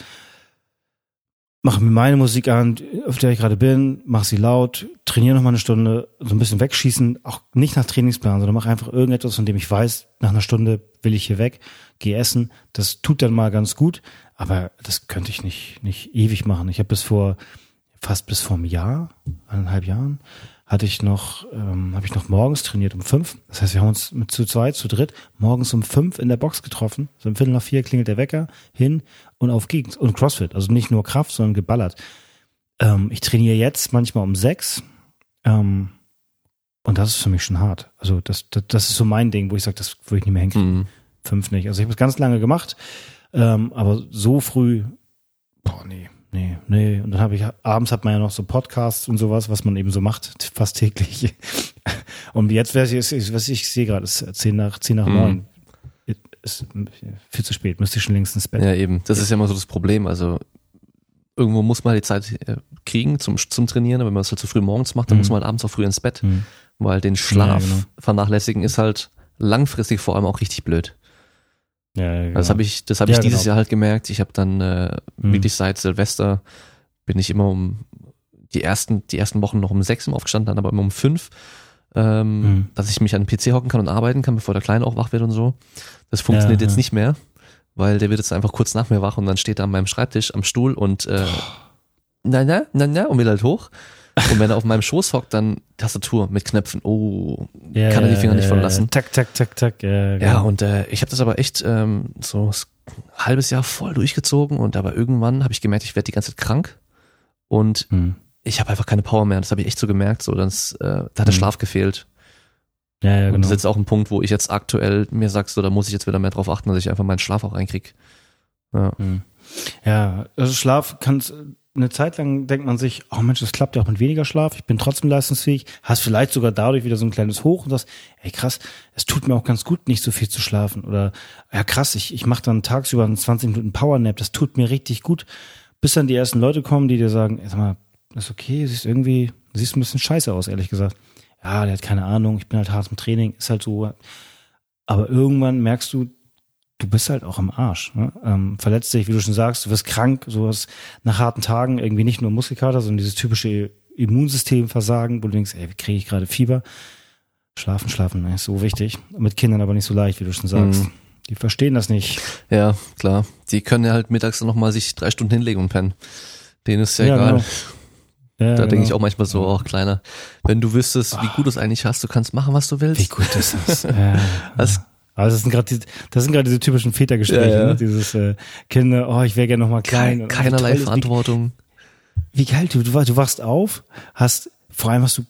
B: mache mir meine Musik an, auf der ich gerade bin, mache sie laut, trainiere noch mal eine Stunde, so ein bisschen wegschießen, auch nicht nach Trainingsplan, sondern mache einfach irgendetwas, von dem ich weiß, nach einer Stunde will ich hier weg, gehe essen. Das tut dann mal ganz gut, aber das könnte ich nicht nicht ewig machen. Ich habe bis vor fast bis vor einem Jahr, eineinhalb Jahren, hatte ich noch, ähm, habe ich noch morgens trainiert um fünf. Das heißt, wir haben uns mit zu zweit, zu dritt, morgens um fünf in der Box getroffen. So um Viertel nach vier klingelt der Wecker hin und auf geht's. Und CrossFit, also nicht nur Kraft, sondern geballert. Ähm, ich trainiere jetzt manchmal um sechs. Ähm, und das ist für mich schon hart. Also das, das, das ist so mein Ding, wo ich sage, das würde ich nicht mehr hinkriegen.
A: Mhm.
B: Fünf nicht. Also ich habe es ganz lange gemacht, ähm, aber so früh, boah, nee, nee, nee. Und dann habe ich, abends hat man ja noch so Podcasts und sowas, was man eben so macht, fast täglich. Und jetzt wäre es, was ich sehe gerade, ist zehn nach, zehn nach
A: Mhm.
B: neun. Ist viel zu spät, müsste ich schon längst ins Bett.
A: Ja, eben. Das ist ja immer so das Problem. Also irgendwo muss man die Zeit äh, kriegen zum, zum Trainieren, aber wenn man es halt zu früh morgens macht, dann
B: Mhm.
A: muss man halt abends auch früh ins Bett.
B: Hm.
A: Weil den Schlaf
B: Ja, genau.
A: vernachlässigen ist halt langfristig vor allem auch richtig blöd.
B: Ja, ja, genau.
A: Das habe ich, das habe
B: Ja,
A: ich dieses
B: genau.
A: Jahr halt gemerkt. Ich habe dann äh,
B: Mhm.
A: wirklich seit Silvester bin ich immer um die ersten, die ersten Wochen noch um sechs Uhr aufgestanden, dann aber immer um fünf, ähm,
B: Mhm.
A: dass ich mich an den PC hocken kann und arbeiten kann, bevor der Kleine auch wach wird und so. Das funktioniert jetzt nicht mehr, weil der wird jetzt einfach kurz nach mir wach und dann steht er an meinem Schreibtisch am Stuhl und äh, na na na na und will halt hoch. Und wenn er auf meinem Schoß hockt, dann Tastatur mit Knöpfen. Oh,
B: ja,
A: kann er die
B: ja,
A: Finger nicht
B: ja,
A: von
B: ja.
A: lassen.
B: Tak, tak, tak, tak. Ja,
A: Ja,
B: genau.
A: und äh, ich habe das aber echt ähm, so ein halbes Jahr voll durchgezogen und aber irgendwann habe ich gemerkt, ich werde die ganze Zeit krank und
B: Hm.
A: ich habe einfach keine Power mehr. Das habe ich echt so gemerkt. So, das, äh, da hat der
B: Mhm.
A: Schlaf gefehlt.
B: ja, ja,
A: Und
B: genau.
A: das ist jetzt auch ein Punkt, wo ich jetzt aktuell mir sagst, so, da muss ich jetzt wieder mehr drauf achten, dass ich einfach meinen Schlaf auch reinkrieg. Ja.
B: Hm. Ja, also Schlaf kann eine Zeit lang denkt man sich, oh Mensch, das klappt ja auch mit weniger Schlaf, ich bin trotzdem leistungsfähig, hast vielleicht sogar dadurch wieder so ein kleines Hoch und sagst, ey krass, es tut mir auch ganz gut, nicht so viel zu schlafen. Oder ja krass, ich, ich mache dann tagsüber einen 20 Minuten Powernap, das tut mir richtig gut. Bis dann die ersten Leute kommen, die dir sagen, sag mal, ist okay, siehst irgendwie, siehst ein bisschen scheiße aus, ehrlich gesagt. Ja, der hat keine Ahnung, ich bin halt hart im Training, ist halt so. Aber irgendwann merkst du, du bist halt auch am Arsch. Ne? Ähm, verletzt dich, wie du schon sagst, du wirst krank, sowas nach harten Tagen, irgendwie nicht nur Muskelkater, sondern dieses typische Immunsystemversagen, wo du denkst, ey, wie kriege ich gerade Fieber? Schlafen, schlafen ist so wichtig. Mit Kindern aber nicht so leicht, wie du schon sagst.
A: Mhm.
B: Die verstehen das nicht.
A: Ja, klar. Die können ja halt mittags noch mal sich drei Stunden hinlegen und pennen. Denen ist ja,
B: Ja,
A: egal.
B: genau. Ja,
A: Da denke
B: genau.
A: ich auch manchmal so, auch kleiner. Wenn du wüsstest, wie gut du es eigentlich hast, du kannst machen, was du willst.
B: Wie gut ist das? ja.
A: Das,
B: Also das sind gerade das sind gerade diese typischen Vätergespräche,
A: Ja, ja.
B: Ne? dieses äh, Kinder, oh, ich wäre gerne noch mal klein.
A: kein, keinerlei
B: toll
A: Verantwortung.
B: Wie, wie geil, du, du, wach- du wachst auf, hast, vor allem hast du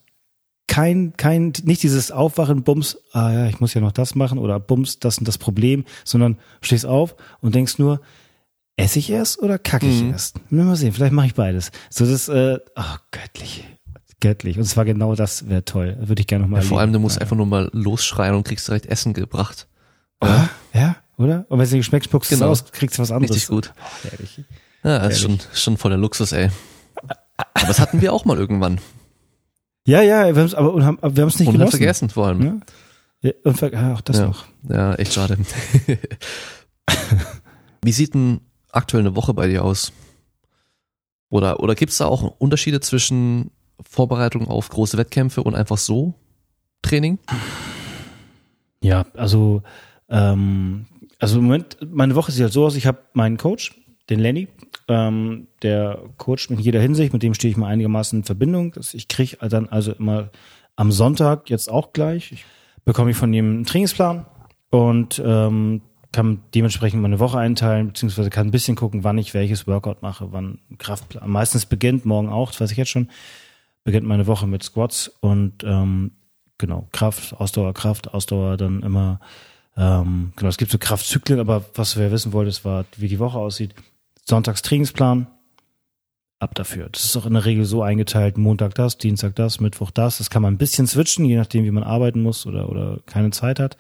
B: kein, kein, nicht dieses Aufwachen, Bums, ah ja, ich muss ja noch das machen oder Bums, das und das Problem, sondern stehst auf und denkst nur, esse ich erst oder kacke ich
A: Mhm.
B: erst? Mal sehen, vielleicht mache ich beides. So das, äh, oh, göttlich. Göttlich. Und zwar genau das wäre toll. Würde ich gerne noch mal
A: Ja, vor allem, du musst einfach nur mal losschreien und kriegst direkt Essen gebracht.
B: Ah, ja, oder? Und wenn es dir geschmeckt, spuckst du es
A: Genau.
B: aus, kriegst du was anderes.
A: Richtig gut.
B: Oh, herrlich.
A: Ja, das ist schon, schon voll der Luxus, ey. Aber das hatten wir auch mal irgendwann.
B: Ja, ja, wir haben, aber wir haben es nicht
A: Und haben
B: genossen.
A: vergessen vor allem.
B: Ne? Ja, und ver ah, auch das
A: Ja.
B: noch.
A: Ja, echt schade. Wie sieht denn aktuell eine Woche bei dir aus? Oder, oder gibt's da auch Unterschiede zwischen Vorbereitung auf große Wettkämpfe und einfach so Training?
B: Ja, also, ähm, also im Moment, meine Woche sieht halt so aus, ich habe meinen Coach, den Lenny, ähm, der coacht mich in jeder Hinsicht, mit dem stehe ich mal einigermaßen in Verbindung. Ich kriege dann also immer am Sonntag, jetzt auch gleich, ich, bekomme ich von ihm einen Trainingsplan und ähm, kann dementsprechend meine Woche einteilen, beziehungsweise kann ein bisschen gucken, wann ich welches Workout mache, wann Kraftplan. Meistens beginnt, morgen auch, das weiß ich jetzt schon, beginnt meine Woche mit Squats und ähm, genau, Kraft, Ausdauer, Kraft, Ausdauer, dann immer, ähm, genau, es gibt so Kraftzyklen, aber was wir wissen wollten, war, wie die Woche aussieht. Sonntags Trainingsplan, ab dafür. Das ist auch in der Regel so eingeteilt, Montag das, Dienstag das, Mittwoch das. Das kann man ein bisschen switchen, je nachdem, wie man arbeiten muss oder, oder keine Zeit hat.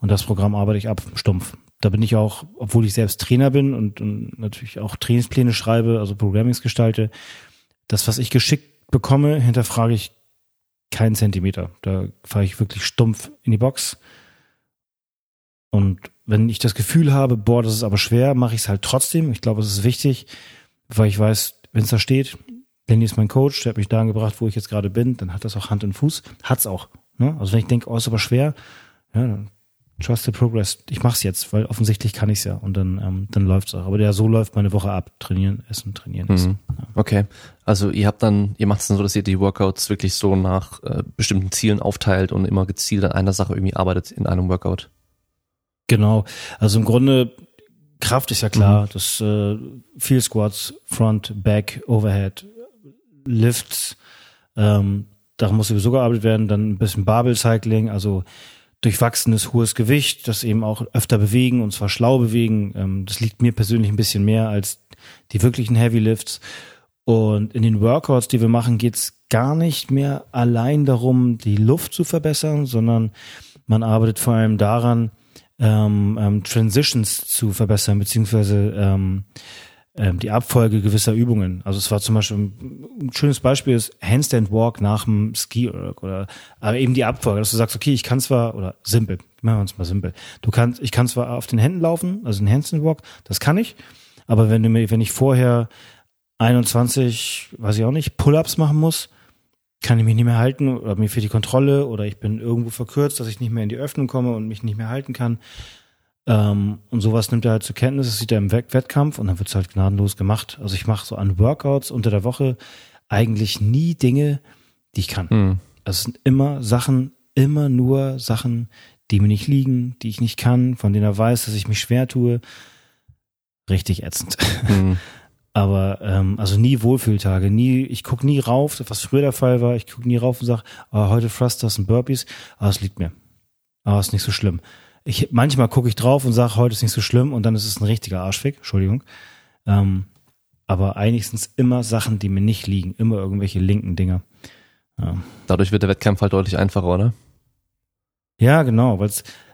B: Und das Programm arbeite ich ab, stumpf. Da bin ich auch, obwohl ich selbst Trainer bin und, und natürlich auch Trainingspläne schreibe, also Programmings gestalte, das, was ich geschickt bekomme, hinterfrage ich keinen Zentimeter. Da fahre ich wirklich stumpf in die Box. Und wenn ich das Gefühl habe, boah, das ist aber schwer, mache ich es halt trotzdem. Ich glaube, es ist wichtig, weil ich weiß, wenn es da steht, Lenny ist mein Coach, der hat mich dahin gebracht, wo ich jetzt gerade bin, dann hat das auch Hand und Fuß. Hat's auch. Ne? Also wenn ich denke, oh, ist aber schwer, ja, dann trust the progress. Ich mach's jetzt, weil offensichtlich kann ich's ja und dann, ähm, dann läuft's auch. Aber der so läuft meine Woche ab. Trainieren, essen, trainieren, essen.
A: Mhm. Okay. Also ihr habt dann, ihr macht es dann so, dass ihr die Workouts wirklich so nach äh, bestimmten Zielen aufteilt und immer gezielt an einer Sache irgendwie arbeitet in einem Workout.
B: Genau. Also im Grunde Kraft ist ja klar. Das äh, viel Squats, Front, Back, Overhead, Lifts. Ähm, da muss sowieso gearbeitet werden. Dann ein bisschen Barbell Cycling, also durchwachsenes hohes Gewicht, das eben auch öfter bewegen und zwar schlau bewegen. Ähm, das liegt mir persönlich ein bisschen mehr als die wirklichen Heavy Lifts. Und in den Workouts, die wir machen, geht's gar nicht mehr allein darum, die Luft zu verbessern, sondern man arbeitet vor allem daran, ähm, ähm, Transitions zu verbessern, beziehungsweise ähm, ähm, die Abfolge gewisser Übungen. Also es war zum Beispiel ein schönes Beispiel ist Handstand Walk nach dem Ski oder, aber eben die Abfolge, dass du sagst, okay, ich kann zwar oder simpel, machen wir uns mal simpel. Du kannst, ich kann zwar auf den Händen laufen, also ein Handstand Walk, das kann ich, aber wenn du mir, wenn ich vorher 21, weiß ich auch nicht, Pull-ups machen muss, kann ich mich nicht mehr halten oder mir fehlt die Kontrolle oder ich bin irgendwo verkürzt, dass ich nicht mehr in die Öffnung komme und mich nicht mehr halten kann. Ähm, und sowas nimmt er halt zur Kenntnis, das sieht er im Wett- Wettkampf und dann wird's halt gnadenlos gemacht. Also ich mache so an Workouts unter der Woche eigentlich nie Dinge, die ich kann.
A: Mhm.
B: Also es sind immer Sachen, immer nur Sachen, die mir nicht liegen, die ich nicht kann, von denen er weiß, dass ich mich schwer tue. Richtig ätzend.
A: Mhm.
B: Aber ähm, also nie Wohlfühltage, nie, ich guck nie rauf, was früher der Fall war, ich guck nie rauf und sag, ah, heute Thrusters und Burpees, ah, es liegt mir. Ah, ist nicht so schlimm. Ich, manchmal gucke ich drauf und sage, heute ist nicht so schlimm und dann ist es ein richtiger Arschfick, Entschuldigung. Ähm, aber eigentlich sind es immer Sachen, die mir nicht liegen, immer irgendwelche linken Dinger. Ja.
A: Dadurch wird der Wettkampf halt deutlich einfacher, oder?
B: Ja, genau, weil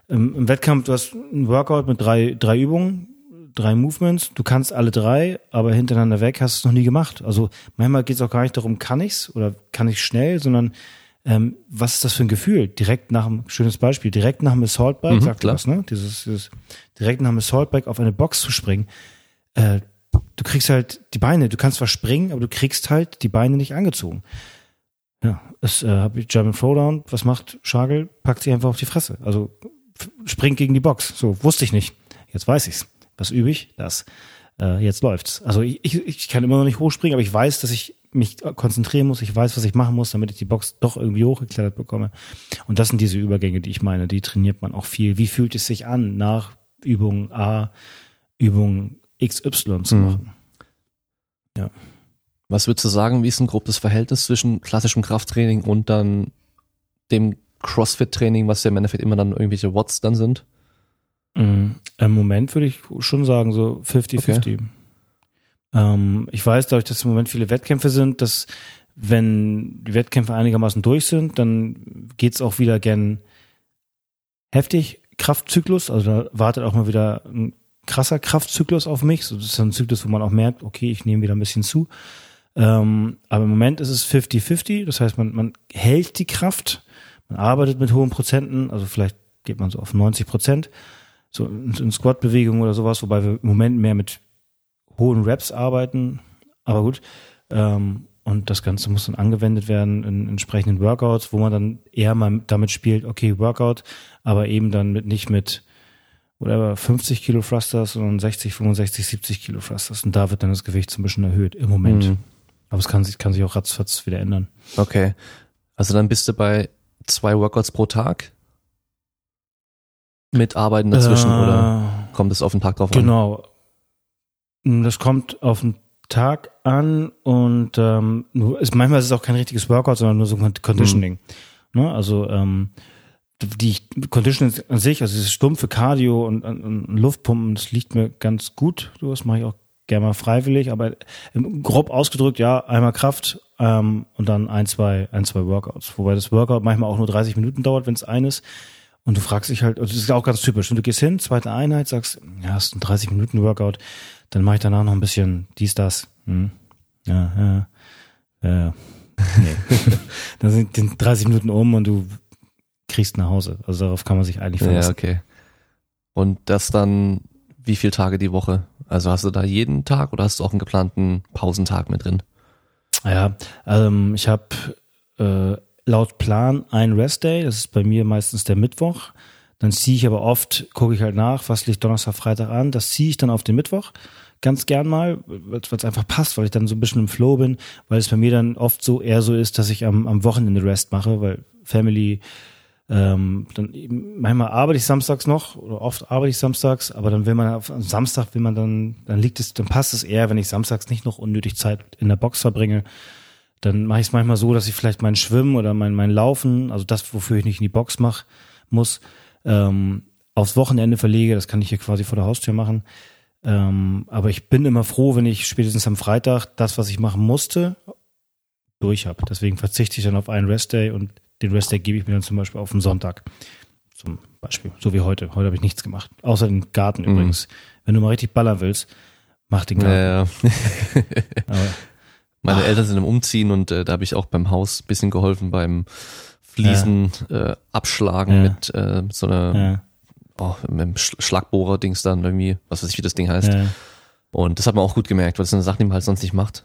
B: ähm, im Wettkampf, du hast ein Workout mit drei, drei Übungen, drei Movements, du kannst alle drei, aber hintereinander weg hast du es noch nie gemacht. Also manchmal geht es auch gar nicht darum, kann ich's oder kann ich schnell, sondern ähm, was ist das für ein Gefühl? Direkt nach dem, schönes Beispiel, direkt nach dem Assault Bike,
A: Mhm,
B: sagt
A: klar.
B: was, ne? Dieses, dieses, direkt nach dem Assault Bike auf eine Box zu springen, äh, du kriegst halt die Beine, du kannst zwar springen, aber du kriegst halt die Beine nicht angezogen. Ja, es äh, habe ich German Throwdown, was macht Schagel? Packt sie einfach auf die Fresse. Also springt gegen die Box. So, wusste ich nicht. Jetzt weiß ich's. Was übe ich? Das. Äh, jetzt läuft's. Also ich, ich, ich kann immer noch nicht hochspringen, aber ich weiß, dass ich mich konzentrieren muss. Ich weiß, was ich machen muss, damit ich die Box doch irgendwie hochgeklettert bekomme. Und das sind diese Übergänge, die ich meine. Die trainiert man auch viel. Wie fühlt es sich an, nach Übung A, Übung XY zu
A: Mhm.
B: machen?
A: Was würdest du sagen, wie ist ein grobes Verhältnis zwischen klassischem Krafttraining und dann dem CrossFit-Training, was ja im Endeffekt immer dann irgendwelche Watts dann sind?
B: Mhm. Im Moment würde ich schon sagen, so 50-50. Ähm, ich weiß, dadurch, dass im Moment viele Wettkämpfe sind, dass wenn die Wettkämpfe einigermaßen durch sind, dann geht's auch wieder gern heftig Kraftzyklus. Also da wartet auch mal wieder ein krasser Kraftzyklus auf mich. So, das ist ein Zyklus, wo man auch merkt, okay, ich nehme wieder ein bisschen zu. Ähm, aber im Moment ist es 50-50. Das heißt, man, man hält die Kraft, man arbeitet mit hohen Prozenten, also vielleicht geht man so auf 90 Prozent so in, Squat-Bewegungen oder sowas, wobei wir im Moment mehr mit hohen Reps arbeiten. Aber gut. Ähm, und das Ganze muss dann angewendet werden in entsprechenden Workouts, wo man dann eher mal damit spielt, okay, Workout, aber eben dann mit nicht mit whatever, 50 Kilo Thrusters, sondern 60, 65, 70 Kilo Thrusters. Und da wird dann das Gewicht so ein bisschen erhöht im Moment.
A: Mhm.
B: Aber es kann sich, kann sich auch ratzfatz wieder ändern.
A: Okay. Also dann bist du bei zwei Workouts pro Tag mit Arbeiten dazwischen
B: Äh,
A: oder kommt es auf den Tag drauf an?
B: Genau. Das kommt auf den Tag an und ähm, ist, manchmal ist es auch kein richtiges Workout, sondern nur so ein Conditioning. Ne? Also ähm, die Conditioning an sich, also dieses stumpfe Cardio und, und, und Luftpumpen, das liegt mir ganz gut. Das mache ich auch gerne mal freiwillig, aber grob ausgedrückt, ja, einmal Kraft ähm, und dann ein, zwei, ein, zwei Workouts. Wobei das Workout manchmal auch nur 30 Minuten dauert, wenn es eines. Und du fragst dich halt, und das ist auch ganz typisch, und du gehst hin, zweite Einheit, sagst, ja, hast ein 30 Minuten Workout, dann mache ich danach noch ein bisschen dies, das. Hm. Ja, ja, ja. Nee. dann sind die 30 Minuten um und du kriegst nach Hause. Also darauf kann man sich eigentlich
A: Ja,
B: verlassen.
A: okay. Und das dann wie viele Tage die Woche? Also hast du da jeden Tag oder hast du auch einen geplanten Pausentag mit drin?
B: Ja, ähm, ich habe äh, laut Plan einen Restday, das ist bei mir meistens der Mittwoch. Dann ziehe ich aber oft, gucke ich halt nach, was liegt Donnerstag, Freitag an. Das ziehe ich dann auf den Mittwoch ganz gern mal, weil es einfach passt, weil ich dann so ein bisschen im Flow bin, weil es bei mir dann oft so eher so ist, dass ich am, am Wochenende Rest mache, weil Family, ähm, dann eben, manchmal arbeite ich samstags noch oder oft arbeite ich samstags, aber dann will man auf am Samstag will man dann, dann liegt es, dann passt es eher, wenn ich samstags nicht noch unnötig Zeit in der Box verbringe. Dann mache ich es manchmal so, dass ich vielleicht mein Schwimmen oder mein, mein Laufen, also das, wofür ich nicht in die Box mache, muss, ähm, aufs Wochenende verlege. Das kann ich hier quasi vor der Haustür machen. Ähm, aber ich bin immer froh, wenn ich spätestens am Freitag das, was ich machen musste, durch habe. Deswegen verzichte ich dann auf einen Restday und den Restday gebe ich mir dann zum Beispiel auf den Sonntag. Zum Beispiel. So wie heute. Heute habe ich nichts gemacht. Außer den Garten
A: Mhm.
B: übrigens. Wenn du mal richtig ballern willst, mach den Garten.
A: Ja, ja.
B: Aber,
A: Meine Eltern sind im Umziehen und äh, da habe ich auch beim Haus ein bisschen geholfen beim Fliesen äh, abschlagen
B: Ja.
A: mit äh, so einer
B: ja,
A: oh, mit einem Sch Schlagbohrer-Dings dann irgendwie, was weiß ich, wie das Ding heißt.
B: ja.
A: Und das hat man auch gut gemerkt, weil das eine Sache, die man halt sonst nicht macht.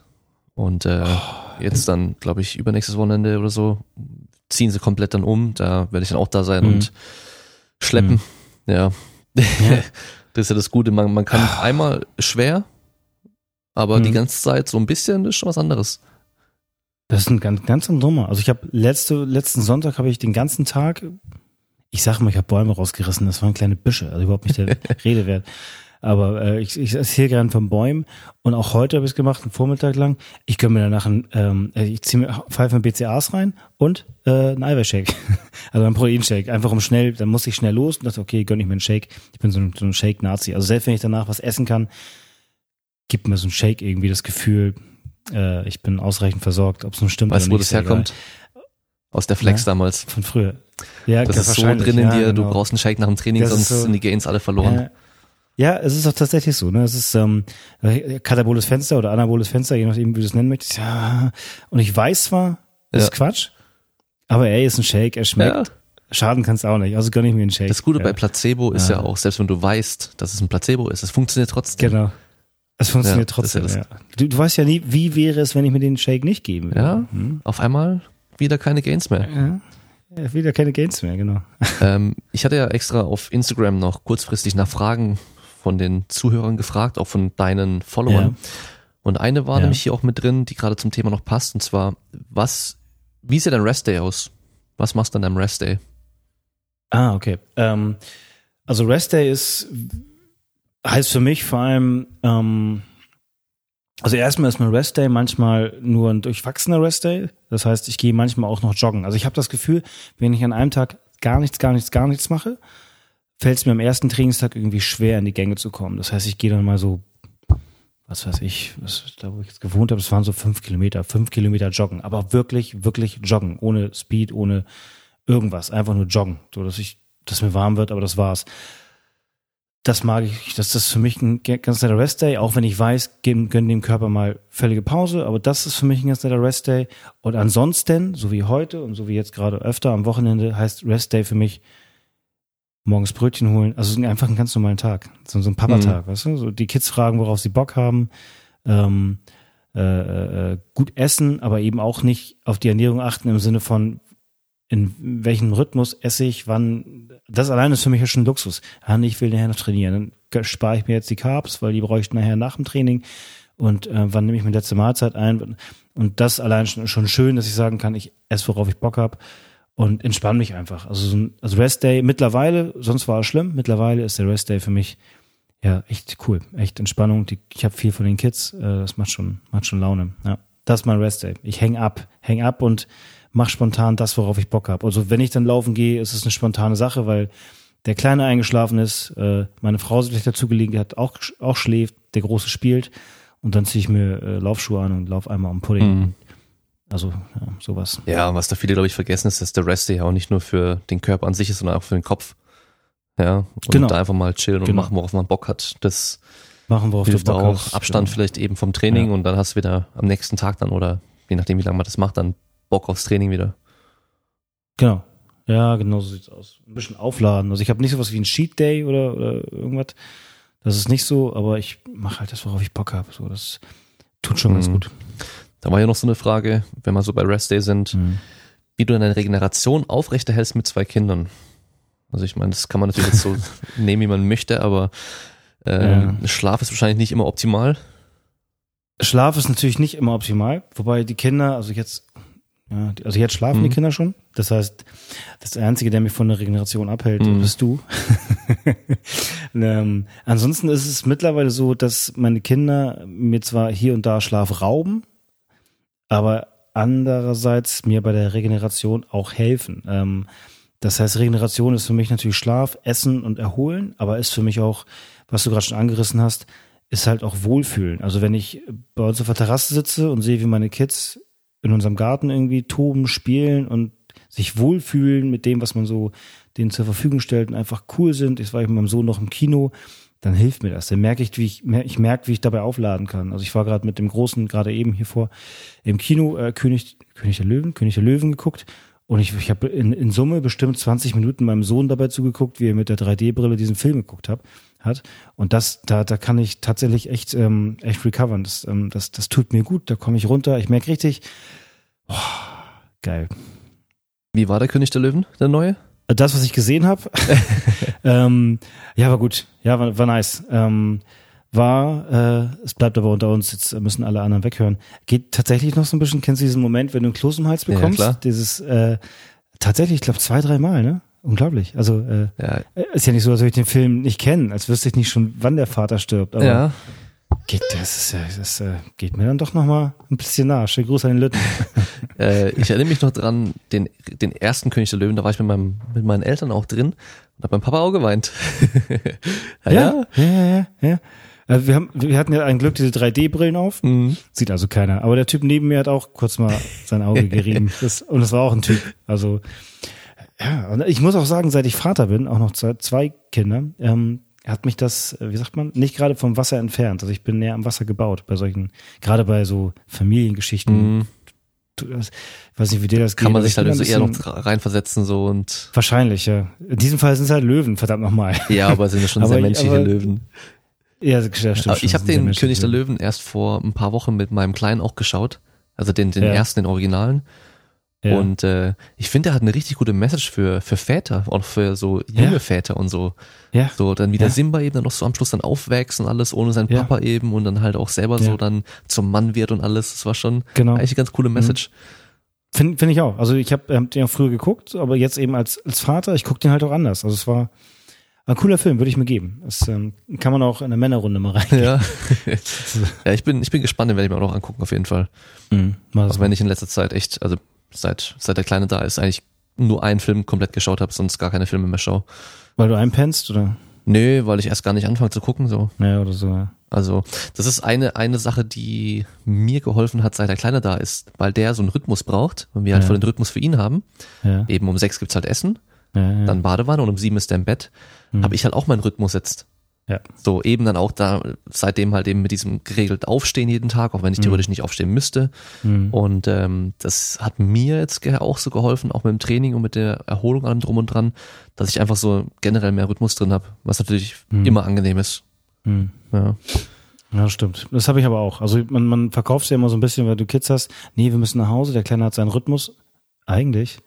A: Und äh,
B: Oh,
A: jetzt dann, glaube ich, übernächstes Wochenende oder so, ziehen sie komplett dann um. Da werde ich dann auch da sein
B: Mhm.
A: und schleppen. Ja. das ist ja das Gute. Man, man kann einmal schwer, aber
B: Mhm.
A: die ganze Zeit so ein bisschen ist schon was anderes.
B: Das ist ein ganz, ganz ein dummer. Also ich habe letzte, letzten Sonntag habe ich den ganzen Tag, ich sage mal, ich habe Bäume rausgerissen, das waren kleine Büsche, also überhaupt nicht der Rede wert. Aber äh, ich, ich erzähle gerne von Bäumen und auch heute habe ich es gemacht, einen Vormittag lang. Ich gönne mir danach ein, ähm, ich ziehe mir Pfeifen BCAs rein und äh, einen Eiweißshake. also ein Proteinshake. Einfach um schnell, dann muss ich schnell los und dachte, okay, gönne ich mir einen Shake. Ich bin so ein, so ein Shake-Nazi. Also selbst wenn ich danach was essen kann, gibt mir so ein Shake irgendwie das Gefühl, äh, ich bin ausreichend versorgt, ob es nun stimmt
A: Weißt du,
B: oder
A: wo
B: nicht.
A: das
B: ist ja egal.
A: herkommt? Aus der Flex
B: Ja.
A: damals.
B: Von früher. Ja,
A: Das ist so drin in
B: ja,
A: dir, du
B: genau.
A: brauchst einen Shake nach dem Training,
B: Das
A: sonst
B: so-
A: sind die Gains alle verloren.
B: Ja, ja, es ist auch tatsächlich so. Ne? Es ist ähm, kataboles Fenster oder anaboles Fenster, je nachdem, wie du es nennen möchtest. Ja. Und ich weiß zwar, das ist. Quatsch, Aber ey, ist ein Shake, er schmeckt. Schaden kannst du auch nicht, also gönn ich mir einen Shake.
A: Das Gute bei Placebo ist ja.
B: Ja.
A: auch, selbst wenn du weißt, dass es ein Placebo ist, es funktioniert trotzdem.
B: Genau. Es funktioniert
A: Ja,
B: trotzdem, ja. Du, du weißt ja nie, wie wäre es, wenn ich mir den Shake nicht geben würde.
A: Ja,
B: Hm?
A: auf einmal wieder keine Gains mehr.
B: Ja. ja. Wieder keine Gains mehr, genau.
A: ähm, ich hatte ja extra auf Instagram noch kurzfristig nach Fragen von den Zuhörern gefragt, auch von deinen Followern.
B: Ja.
A: Und eine war
B: Ja.
A: nämlich hier auch mit drin, die gerade zum Thema noch passt, und zwar, was, wie sieht dein Rest Day aus? Was machst du an deinem Rest Day?
B: Ah, okay. Ähm, also Rest Day ist, heißt für mich vor allem, ähm, also erstmal ist mein Rest Day manchmal nur ein durchwachsener Rest Day. Das heißt, ich gehe manchmal auch noch joggen. Also ich habe das Gefühl, wenn ich an einem Tag gar nichts, gar nichts, gar nichts mache, fällt es mir am ersten Trainingstag irgendwie schwer, in die Gänge zu kommen. Das heißt, ich gehe dann mal so, was weiß ich, was, da wo ich jetzt gewohnt habe, das waren so fünf Kilometer, fünf Kilometer joggen. Aber wirklich, wirklich joggen. Ohne Speed, ohne irgendwas. Einfach nur joggen. So, dass ich, dass mir warm wird, aber das war's. Das mag ich, das ist für mich ein ganz netter Rest-Day, auch wenn ich weiß, geben, gönnen dem Körper mal völlige Pause, aber das ist für mich ein ganz netter Rest-Day. Und ansonsten, so wie heute und so wie jetzt gerade öfter am Wochenende, heißt Rest-Day für mich morgens Brötchen holen, also einfach einen ganz normalen Tag, so, so ein Papa-Tag, weißt du? So die Kids fragen, worauf sie Bock haben, ähm, äh, äh, gut essen, aber eben auch nicht auf die Ernährung achten im Sinne von, in welchem Rhythmus esse ich, wann, das allein ist für mich ja schon Luxus. Ah, ich will nachher noch trainieren. Dann spare ich mir jetzt die Carbs, weil die brauche ich nachher nach dem Training. Und äh, wann nehme ich mir letzte Mahlzeit ein? Und das allein schon, schon schön, dass ich sagen kann, ich esse, worauf ich Bock habe und entspanne mich einfach. Also, so ein, also Rest Day mittlerweile, sonst war es schlimm, mittlerweile ist der Rest Day für mich ja echt cool, echt Entspannung. Die, ich habe viel von den Kids, äh, das macht schon, macht schon Laune. Ja, das ist mein Rest Day. Ich häng ab, häng ab und mach spontan das, worauf ich Bock habe. Also wenn ich dann laufen gehe, ist es eine spontane Sache, weil der Kleine eingeschlafen ist, äh, meine Frau sich dazu gelegen hat, auch, auch schläft, der Große spielt und dann ziehe ich mir äh, Laufschuhe an und lauf einmal am Pudding.
A: Mhm.
B: Also ja, sowas.
A: Ja, was da viele, glaube ich, vergessen ist, dass der Rest Day auch nicht nur für den Körper an sich ist, sondern auch für den Kopf. Ja, und
B: Genau.
A: da einfach mal chillen und
B: Genau.
A: machen, worauf man Bock hat. Das
B: Machen, worauf
A: hilft
B: du Bock
A: auch. Abstand
B: Genau.
A: vielleicht eben vom Training
B: Ja.
A: und dann hast du wieder am nächsten Tag dann oder je nachdem, wie lange man das macht, dann Bock aufs Training wieder.
B: Genau. Ja, genau so sieht's aus. Ein bisschen aufladen. Also ich habe nicht sowas wie ein Cheat Day oder, oder irgendwas. Das ist nicht so, aber ich mache halt das, worauf ich Bock habe. So, das tut schon ganz
A: Mhm.
B: gut.
A: Da war ja noch so eine Frage, wenn wir so bei Rest Day sind,
B: Mhm.
A: wie du deine Regeneration aufrechterhältst mit zwei Kindern. Also ich meine, das kann man natürlich jetzt so nehmen, wie man möchte, aber ähm, Schlaf ist wahrscheinlich nicht immer optimal.
B: Schlaf ist natürlich nicht immer optimal, wobei die Kinder, also jetzt, ja, also jetzt schlafen
A: Mhm.
B: die Kinder schon. Das heißt, das Einzige, der mich von der Regeneration abhält,
A: Mhm.
B: bist du. ähm, ansonsten ist es mittlerweile so, dass meine Kinder mir zwar hier und da Schlaf rauben, aber andererseits mir bei der Regeneration auch helfen. Ähm, das heißt, Regeneration ist für mich natürlich Schlaf, Essen und Erholen, aber ist für mich auch, was du gerade schon angerissen hast, ist halt auch Wohlfühlen. Also wenn ich bei uns auf der Terrasse sitze und sehe, wie meine Kids in unserem Garten irgendwie toben, spielen und sich wohlfühlen mit dem, was man so denen zur Verfügung stellt und einfach cool sind. Ich war mit meinem Sohn noch im Kino, dann hilft mir das. Dann merke ich, wie ich, ich merke, wie ich dabei aufladen kann. Also ich war gerade mit dem Großen, gerade eben hier vor, im Kino äh, König, König der Löwen, König der Löwen geguckt. Und ich, ich habe in, in Summe bestimmt 20 Minuten meinem Sohn dabei zugeguckt, wie er mit der 3D-Brille diesen Film geguckt hat. Hat. Und das, da, da kann ich tatsächlich echt, ähm, echt recovern. Das, ähm, das, das tut mir gut. Da komme ich runter. Ich merke richtig, oh, geil.
A: Wie war der König der Löwen, der neue?
B: Das, was ich gesehen habe, ähm, ja, war gut. Ja, war, war nice. Ähm, war, äh, es bleibt aber unter uns, jetzt müssen alle anderen weghören. Geht tatsächlich noch so ein bisschen, kennst du diesen Moment, wenn du einen Kloß im Hals
A: Ja,
B: bekommst?
A: klar.
B: Dieses, äh, tatsächlich, ich glaube, zwei, drei Mal, ne? Unglaublich. Also, äh,
A: Ja,
B: ist ja nicht so, als würde ich den Film nicht kennen, als wüsste ich nicht schon, wann der Vater stirbt. Aber
A: ja.
B: geht, das, ist, ja- das äh, geht mir dann doch noch mal ein bisschen nah. Schönen Gruß an den Lütten.
A: Äh, ich erinnere mich noch dran, den, den ersten König der Löwen, da war ich mit, meinem, mit meinen Eltern auch drin und habe mein Papa auch geweint. ja, ja.
B: ja, ja, ja. ja. Äh, Wir, haben, wir hatten ja ein Glück diese 3D-Brillen auf.
A: Mhm.
B: Sieht also keiner. Aber der Typ neben mir hat auch kurz mal sein Auge gerieben. Das, und das war auch ein Typ. Also, ja, und ich muss auch sagen, seit ich Vater bin, auch noch zwei, Kinder, ähm, hat mich das, äh, wie sagt man, nicht gerade vom Wasser entfernt. Also ich bin näher am Wasser gebaut bei solchen, gerade bei so Familiengeschichten.
A: Mhm.
B: das, weiß nicht, wie dir das
A: Kann
B: geht,
A: man sich
B: ich
A: da so eher noch reinversetzen so und
B: Wahrscheinlich, ja. In diesem Fall sind es halt Löwen, verdammt nochmal.
A: ja, aber sind ja schon
B: Aber
A: sehr
B: ich-
A: menschliche
B: aber-
A: Löwen.
B: Ja, das stimmt
A: Aber ich habe den König der
B: Löwen.
A: Löwen erst vor ein paar Wochen mit meinem Kleinen auch geschaut. Also den, den
B: Ja.
A: ersten, den Originalen.
B: Ja.
A: Und äh, ich finde, der hat eine richtig gute Message für, für Väter, auch für so junge
B: Ja.
A: Väter und so.
B: ja.
A: So, dann wie der
B: Ja.
A: Simba eben dann noch so am Schluss dann aufwächst und alles ohne seinen. Papa eben und dann halt auch selber so dann zum Mann wird und alles. Das war schon
B: Genau.
A: eigentlich eine ganz coole Message.
B: Finde find ich auch. Also ich habe hab den auch früher geguckt, aber jetzt eben als, als Vater, ich gucke den halt auch anders. Also es war ein cooler Film, würde ich mir geben. Das ähm, kann man auch in der Männerrunde mal rein.
A: Ja. ja, ich bin, ich bin gespannt, den werde ich mir auch noch angucken, auf jeden Fall.
B: Mhm.
A: Also wenn ich in letzter Zeit echt, also seit, seit der Kleine da ist, eigentlich nur einen Film komplett geschaut habe, sonst gar keine Filme mehr schaue.
B: Weil du einpennst oder?
A: Nee, weil ich erst gar nicht anfange zu gucken, so.
B: Ja, oder so. Ja.
A: Also, das ist eine, eine Sache, die mir geholfen hat, seit der Kleine da ist, weil der so einen Rhythmus braucht und wir halt
B: Ja.
A: voll den Rhythmus für ihn haben.
B: Ja,
A: Eben um sechs gibt's halt Essen,
B: ja, ja.
A: dann Badewanne und um sieben ist er im Bett.
B: Mhm.
A: Habe ich halt auch meinen Rhythmus jetzt.
B: Ja.
A: So, eben dann auch da, seitdem halt eben mit diesem geregelt Aufstehen jeden Tag, auch wenn ich theoretisch nicht aufstehen müsste.
B: Mhm.
A: Und ähm, das hat mir jetzt auch so geholfen, auch mit dem Training und mit der Erholung allem drum und dran, dass ich einfach so generell mehr Rhythmus drin habe, was natürlich
B: Mhm.
A: immer angenehm ist.
B: Mhm.
A: Ja.
B: Ja, stimmt. Das habe ich aber auch. Also man, man verkauft ja immer so ein bisschen, weil du Kids hast. Nee, wir müssen nach Hause, der Kleine hat seinen Rhythmus. Eigentlich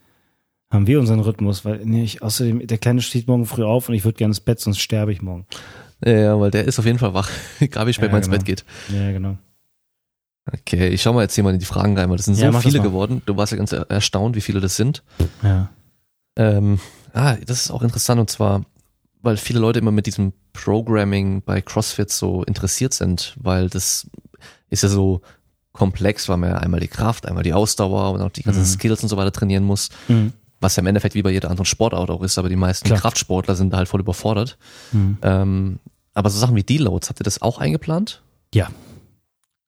B: haben wir unseren Rhythmus, weil nee, ich, außerdem, der Kleine steht morgen früh auf und ich würde gerne ins Bett, sonst sterbe ich morgen.
A: Ja, weil der ist auf jeden Fall wach, egal wie spät
B: Ja,
A: man ins
B: genau.
A: Bett geht.
B: Ja, genau.
A: Okay, ich schau mal jetzt hier mal in die Fragen rein, weil das sind
B: Ja,
A: so viele geworden. Du warst ja ganz er- erstaunt, wie viele das sind.
B: Ja.
A: Ähm, ah, das ist auch interessant und zwar, weil viele Leute immer mit diesem Programming bei CrossFit so interessiert sind, weil das ist ja so komplex, weil man ja einmal die Kraft, einmal die Ausdauer und auch die ganzen
B: Mhm.
A: Skills und so weiter trainieren muss,
B: Mhm.
A: was ja im Endeffekt wie bei jeder anderen Sportart auch ist, aber die meisten
B: Klar.
A: Kraftsportler sind da halt voll überfordert.
B: Mhm.
A: Ähm, aber so Sachen wie Deloads, habt ihr das auch eingeplant?
B: Ja.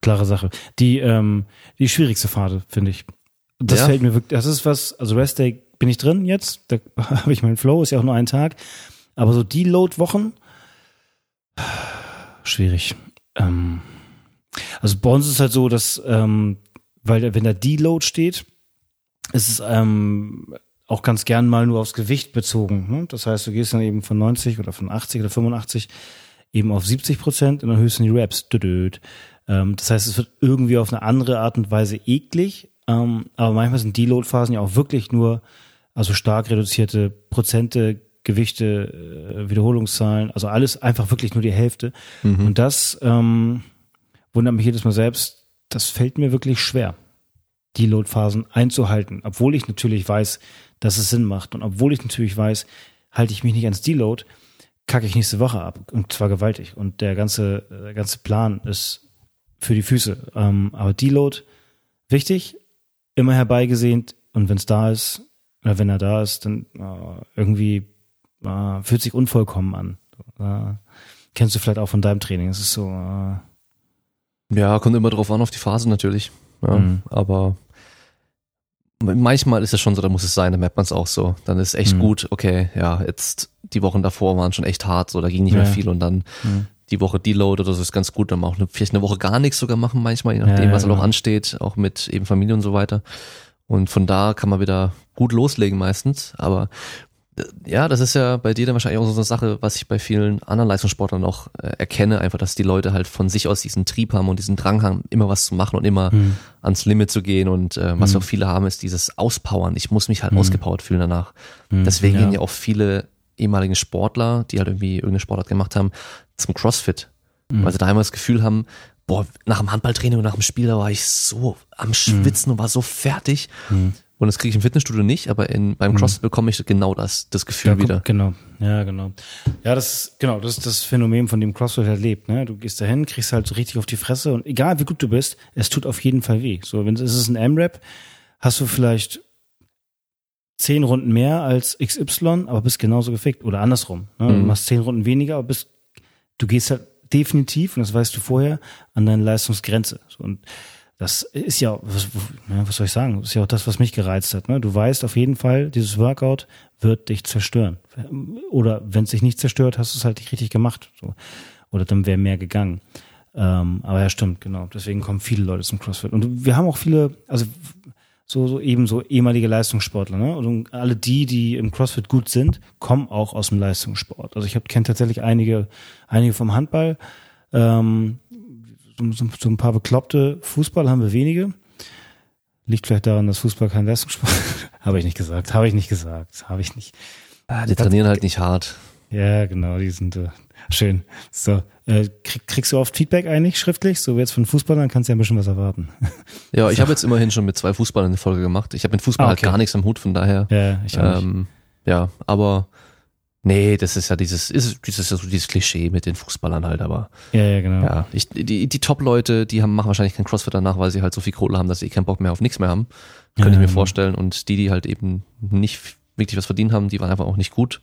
B: Klare Sache. Die, ähm, die schwierigste Phase, finde ich. Das
A: Ja.
B: fällt mir wirklich, das ist was, also Rest Day bin ich drin jetzt, da habe ich meinen Flow, ist ja auch nur ein Tag. Aber so Deload-Wochen, schwierig. Ähm, also bei uns ist es halt so, dass, ähm, weil wenn da Deload steht, ist es ähm, auch ganz gern mal nur aufs Gewicht bezogen. Ne? Das heißt, du gehst dann eben von 90 oder von 80 oder 85 eben auf 70 Prozent und dann du die Raps. Ähm, das heißt, es wird irgendwie auf eine andere Art und Weise eklig. Ähm, aber manchmal sind Deload-Phasen ja auch wirklich nur, also stark reduzierte Prozente, Gewichte, äh, Wiederholungszahlen, also alles einfach wirklich nur die Hälfte. Und das ähm, wundert mich jedes Mal selbst. Das fällt mir wirklich schwer, Deload-Phasen einzuhalten, obwohl ich natürlich weiß, dass es Sinn macht und obwohl ich natürlich weiß, halte ich mich nicht ans Deload, kacke ich nächste Woche ab und zwar gewaltig und der ganze der ganze Plan ist für die Füße. Ähm, aber Deload wichtig, immer herbeigesehnt und wenn es da ist oder wenn er da ist, dann äh, irgendwie äh, fühlt sich unvollkommen an. Äh, kennst du vielleicht auch von deinem Training? Es ist so. Äh,
A: Ja, kommt immer drauf an, auf die Phase natürlich. Ja,
B: Mhm.
A: Aber manchmal ist es schon so, da muss es sein, da merkt man es auch so. Dann ist echt
B: Mhm.
A: gut, okay, ja, jetzt die Wochen davor waren schon echt hart, so da ging nicht mehr
B: Ja.
A: viel und dann
B: Mhm.
A: die Woche Deload oder so ist ganz gut, dann auch eine, vielleicht eine Woche gar nichts sogar machen manchmal, je nachdem,
B: Ja, ja,
A: was auch
B: genau.
A: ansteht, auch mit eben Familie und so weiter. Und von da kann man wieder gut loslegen meistens, aber ja, das ist ja bei dir dann wahrscheinlich auch so eine Sache, was ich bei vielen anderen Leistungssportlern auch äh, erkenne, einfach, dass die Leute halt von sich aus diesen Trieb haben und diesen Drang haben, immer was zu machen und immer
B: Mhm.
A: ans Limit zu gehen. Und äh, was auch viele haben, ist dieses Auspowern. Ich muss mich halt ausgepowert fühlen danach. Deswegen
B: Mhm. ja.
A: gehen ja auch viele ehemalige Sportler, die halt irgendwie irgendeine Sportart gemacht haben, zum CrossFit.
B: Mhm.
A: Weil sie da immer das Gefühl haben, boah, nach dem Handballtraining und nach dem Spiel, da war ich so am Schwitzen und war so fertig.
B: Mhm.
A: Und das kriege ich im Fitnessstudio nicht, aber in, beim CrossFit bekomme ich genau das, das Gefühl
B: guck,
A: wieder.
B: Genau, ja, genau. Ja, das ist, genau, das ist das Phänomen, von dem CrossFit halt lebt. Ne? Du gehst dahin, kriegst halt so richtig auf die Fresse und egal wie gut du bist, es tut auf jeden Fall weh. So, wenn es ist ein M-Rap, hast du vielleicht zehn Runden mehr als XY, aber bist genauso gefickt. Oder andersrum. Ne? Du
A: Mhm.
B: machst zehn Runden weniger, aber bist, du gehst halt definitiv, und das weißt du vorher, an deine Leistungsgrenze. So, und das ist ja, was, was soll ich sagen? Das ist ja auch das, was mich gereizt hat. Ne? Du weißt auf jeden Fall, dieses Workout wird dich zerstören. Oder wenn es dich nicht zerstört, hast du es halt nicht richtig gemacht. Oder dann wäre mehr gegangen. Ähm, aber ja, stimmt, genau. Deswegen kommen viele Leute zum CrossFit. Und wir haben auch viele, also so, so eben so ehemalige Leistungssportler. Ne? Und alle die, die im CrossFit gut sind, kommen auch aus dem Leistungssport. Also ich kenne tatsächlich einige, einige vom Handball. Ähm, so, ein paar bekloppte Fußball haben wir wenige. Liegt vielleicht daran, dass Fußball kein Leistungssport ist. habe ich nicht gesagt, habe ich nicht gesagt, habe ich nicht.
A: Ah, die trainieren halt nicht hart.
B: Ja, genau, die sind äh, schön. So, äh, krieg, kriegst du oft Feedback eigentlich schriftlich? So wie jetzt von Fußballern kannst du ja ein bisschen was erwarten.
A: Ja, ich habe jetzt immerhin schon mit zwei Fußballern eine Folge gemacht. Ich habe mit Fußball
B: Ah,
A: halt
B: okay.
A: gar nichts am Hut, von daher.
B: Ja, ich auch nicht.
A: Ähm, ja, aber nee, das ist ja dieses, ist, dieses, so dieses Klischee mit den Fußballern halt, aber
B: Ja, ja, genau.
A: ja, ich, die, die Top-Leute, die haben, machen wahrscheinlich kein Crossfit danach, weil sie halt so viel Kohle haben, dass sie keinen Bock mehr auf nichts mehr haben. Könnte ich mir
B: genau.
A: vorstellen. Und die, die halt eben nicht wirklich was verdient haben, die waren einfach auch nicht gut.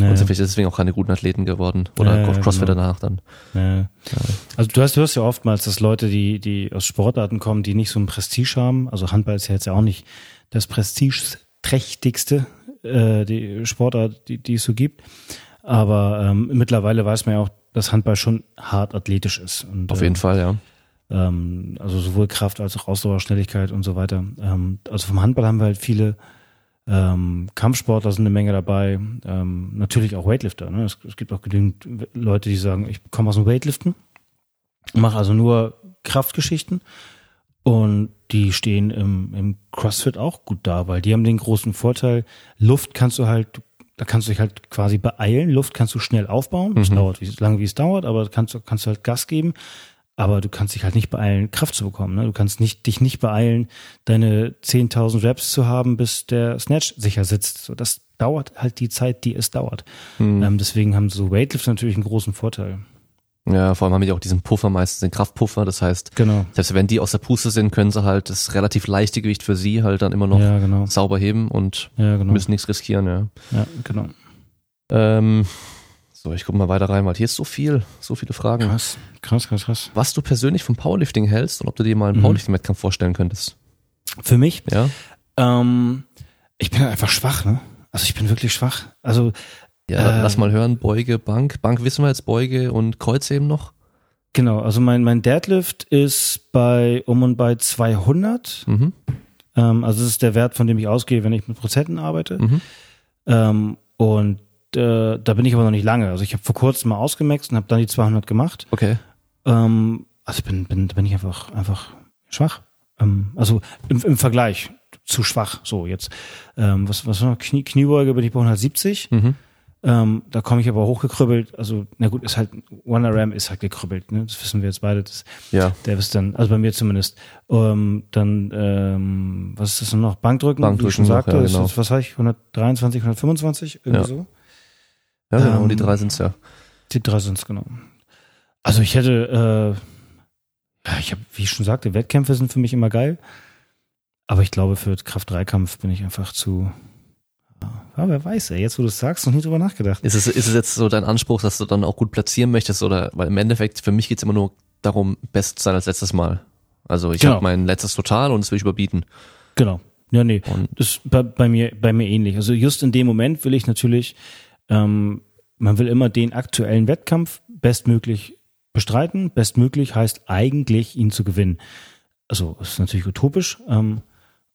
B: Ja,
A: und sind vielleicht deswegen auch keine guten Athleten geworden. Oder
B: Ja,
A: Crossfit
B: genau.
A: danach dann.
B: Ja. Also du hast, du hörst ja oftmals, dass Leute, die, die aus Sportarten kommen, die nicht so ein Prestige haben, also Handball ist ja jetzt ja auch nicht das prestigeträchtigste äh, die Sportart, die, die es so gibt. Aber ähm, mittlerweile weiß man ja auch, dass Handball schon hart athletisch ist. Und,
A: Auf
B: äh,
A: jeden Fall, ja.
B: ähm, also sowohl Kraft als auch Ausdauer, Schnelligkeit und so weiter. Ähm, also vom Handball haben wir halt viele ähm, Kampfsportler sind eine Menge dabei, ähm, natürlich auch Weightlifter. Ne? Es, es gibt auch genügend Leute, die sagen, ich komme aus dem Weightliften, mache also nur Kraftgeschichten und die stehen im, im CrossFit auch gut da, weil die haben den großen Vorteil, Luft kannst du halt, da kannst du dich halt quasi beeilen, Luft kannst du schnell aufbauen, es
A: Mhm.
B: dauert wie lange wie es dauert, aber kannst du kannst du halt Gas geben. Aber du kannst dich halt nicht beeilen, Kraft zu bekommen. Ne? Du kannst nicht, dich nicht beeilen, deine 10.000 Reps zu haben, bis der Snatch sicher sitzt. So, das dauert halt die Zeit, die es dauert.
A: Hm.
B: Ähm, deswegen haben so Weightlifts natürlich einen großen Vorteil.
A: Ja, vor allem haben die auch diesen Puffer meistens, den Kraftpuffer. Das heißt,
B: Genau.
A: selbst wenn die aus der Puste sind, können sie halt das relativ leichte Gewicht für sie halt dann immer noch
B: Ja, genau.
A: sauber heben und
B: Ja, genau.
A: müssen nichts riskieren, ja.
B: Ja, genau.
A: Ähm, so, ich gucke mal weiter rein, weil hier ist so viel, so viele Fragen.
B: Krass, krass, krass, krass.
A: Was du persönlich vom Powerlifting hältst und ob du dir mal einen
B: Mhm.
A: Powerlifting-Wettkampf vorstellen könntest.
B: Für mich,
A: Ja?
B: ähm, ich bin halt einfach schwach, ne? Also ich bin wirklich schwach. Also
A: Ja,
B: Äh,
A: lass mal hören, Beuge, Bank. Bank wissen wir jetzt, Beuge und Kreuzheben noch.
B: genau, also mein, mein Deadlift ist bei um und bei 200.
A: Mhm.
B: Ähm, also das ist der Wert, von dem ich ausgehe, wenn ich mit Prozenten arbeite.
A: Mhm.
B: Ähm, und äh, da bin ich aber noch nicht lange. Also ich habe vor kurzem mal ausgemaxt und habe dann die 200 gemacht.
A: Okay.
B: Ähm, also bin, bin, da bin ich einfach, einfach schwach. Ähm, also im, im Vergleich zu schwach. So jetzt, ähm, was, was war noch? Knie, Kniebeuge bin ich bei 170.
A: Mhm.
B: Ähm, da komme ich aber hochgekrübbelt. Also, na gut, ist halt, One RAM ist halt gekrübbelt, ne? Das wissen wir jetzt beide. Das,
A: Ja.
B: der ist dann, also bei mir zumindest. Ähm, dann, ähm, was ist das denn noch? Bankdrücken, wie ich
A: Bankdrücken
B: schon
A: noch,
B: sagte.
A: ja,
B: ist
A: genau.
B: das, was habe ich? 123, 125? Irgendwie
A: Ja.
B: so?
A: Ja, genau,
B: Ähm,
A: die drei sind's ja.
B: Die drei sind's, genau. Also ich hätte, äh, ja, ich habe, wie ich schon sagte, Wettkämpfe sind für mich immer geil. Aber ich glaube, für Kraft-3-Kampf bin ich einfach zu. Ja, wer weiß, ey, jetzt wo du es sagst, noch nie drüber nachgedacht.
A: Ist es, ist es jetzt so dein Anspruch, dass du dann auch gut platzieren möchtest oder, weil im Endeffekt, für mich geht's immer nur darum, best zu sein als letztes Mal. Also ich
B: Genau.
A: habe mein letztes Total und das will ich überbieten.
B: Genau. Ja, nee.
A: Und
B: Das ist bei, bei mir, bei mir ähnlich. Also just in dem Moment will ich natürlich, ähm, man will immer den aktuellen Wettkampf bestmöglich bestreiten. Bestmöglich heißt eigentlich, ihn zu gewinnen. Also ist natürlich utopisch. Ähm,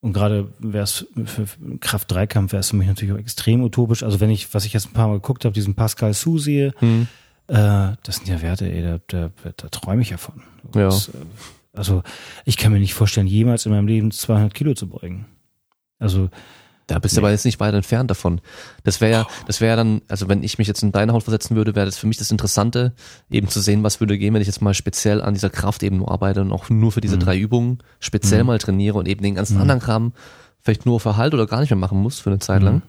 B: und gerade wäre es für, Kraft-3-Kampf wäre es für mich natürlich auch extrem utopisch. Also wenn ich, was ich jetzt ein paar Mal geguckt habe, diesen Pascal Su sehe,
A: hm,
B: äh, das sind ja Werte, ey, da, da, da träume ich ja von.
A: Ja.
B: Das, äh, also ich kann mir nicht vorstellen, jemals in meinem Leben 200 Kilo zu beugen. Also
A: da bist du aber jetzt nicht weit entfernt davon. Das wäre ja, das wäre ja dann, also wenn ich mich jetzt in deine Haut versetzen würde, wäre das für mich das Interessante, eben zu sehen, was würde gehen, wenn ich jetzt mal speziell an dieser Kraft eben nur arbeite und auch nur für diese drei Übungen speziell mal trainiere und eben den ganzen anderen Kram vielleicht nur für Halt oder gar nicht mehr machen muss für eine Zeit lang.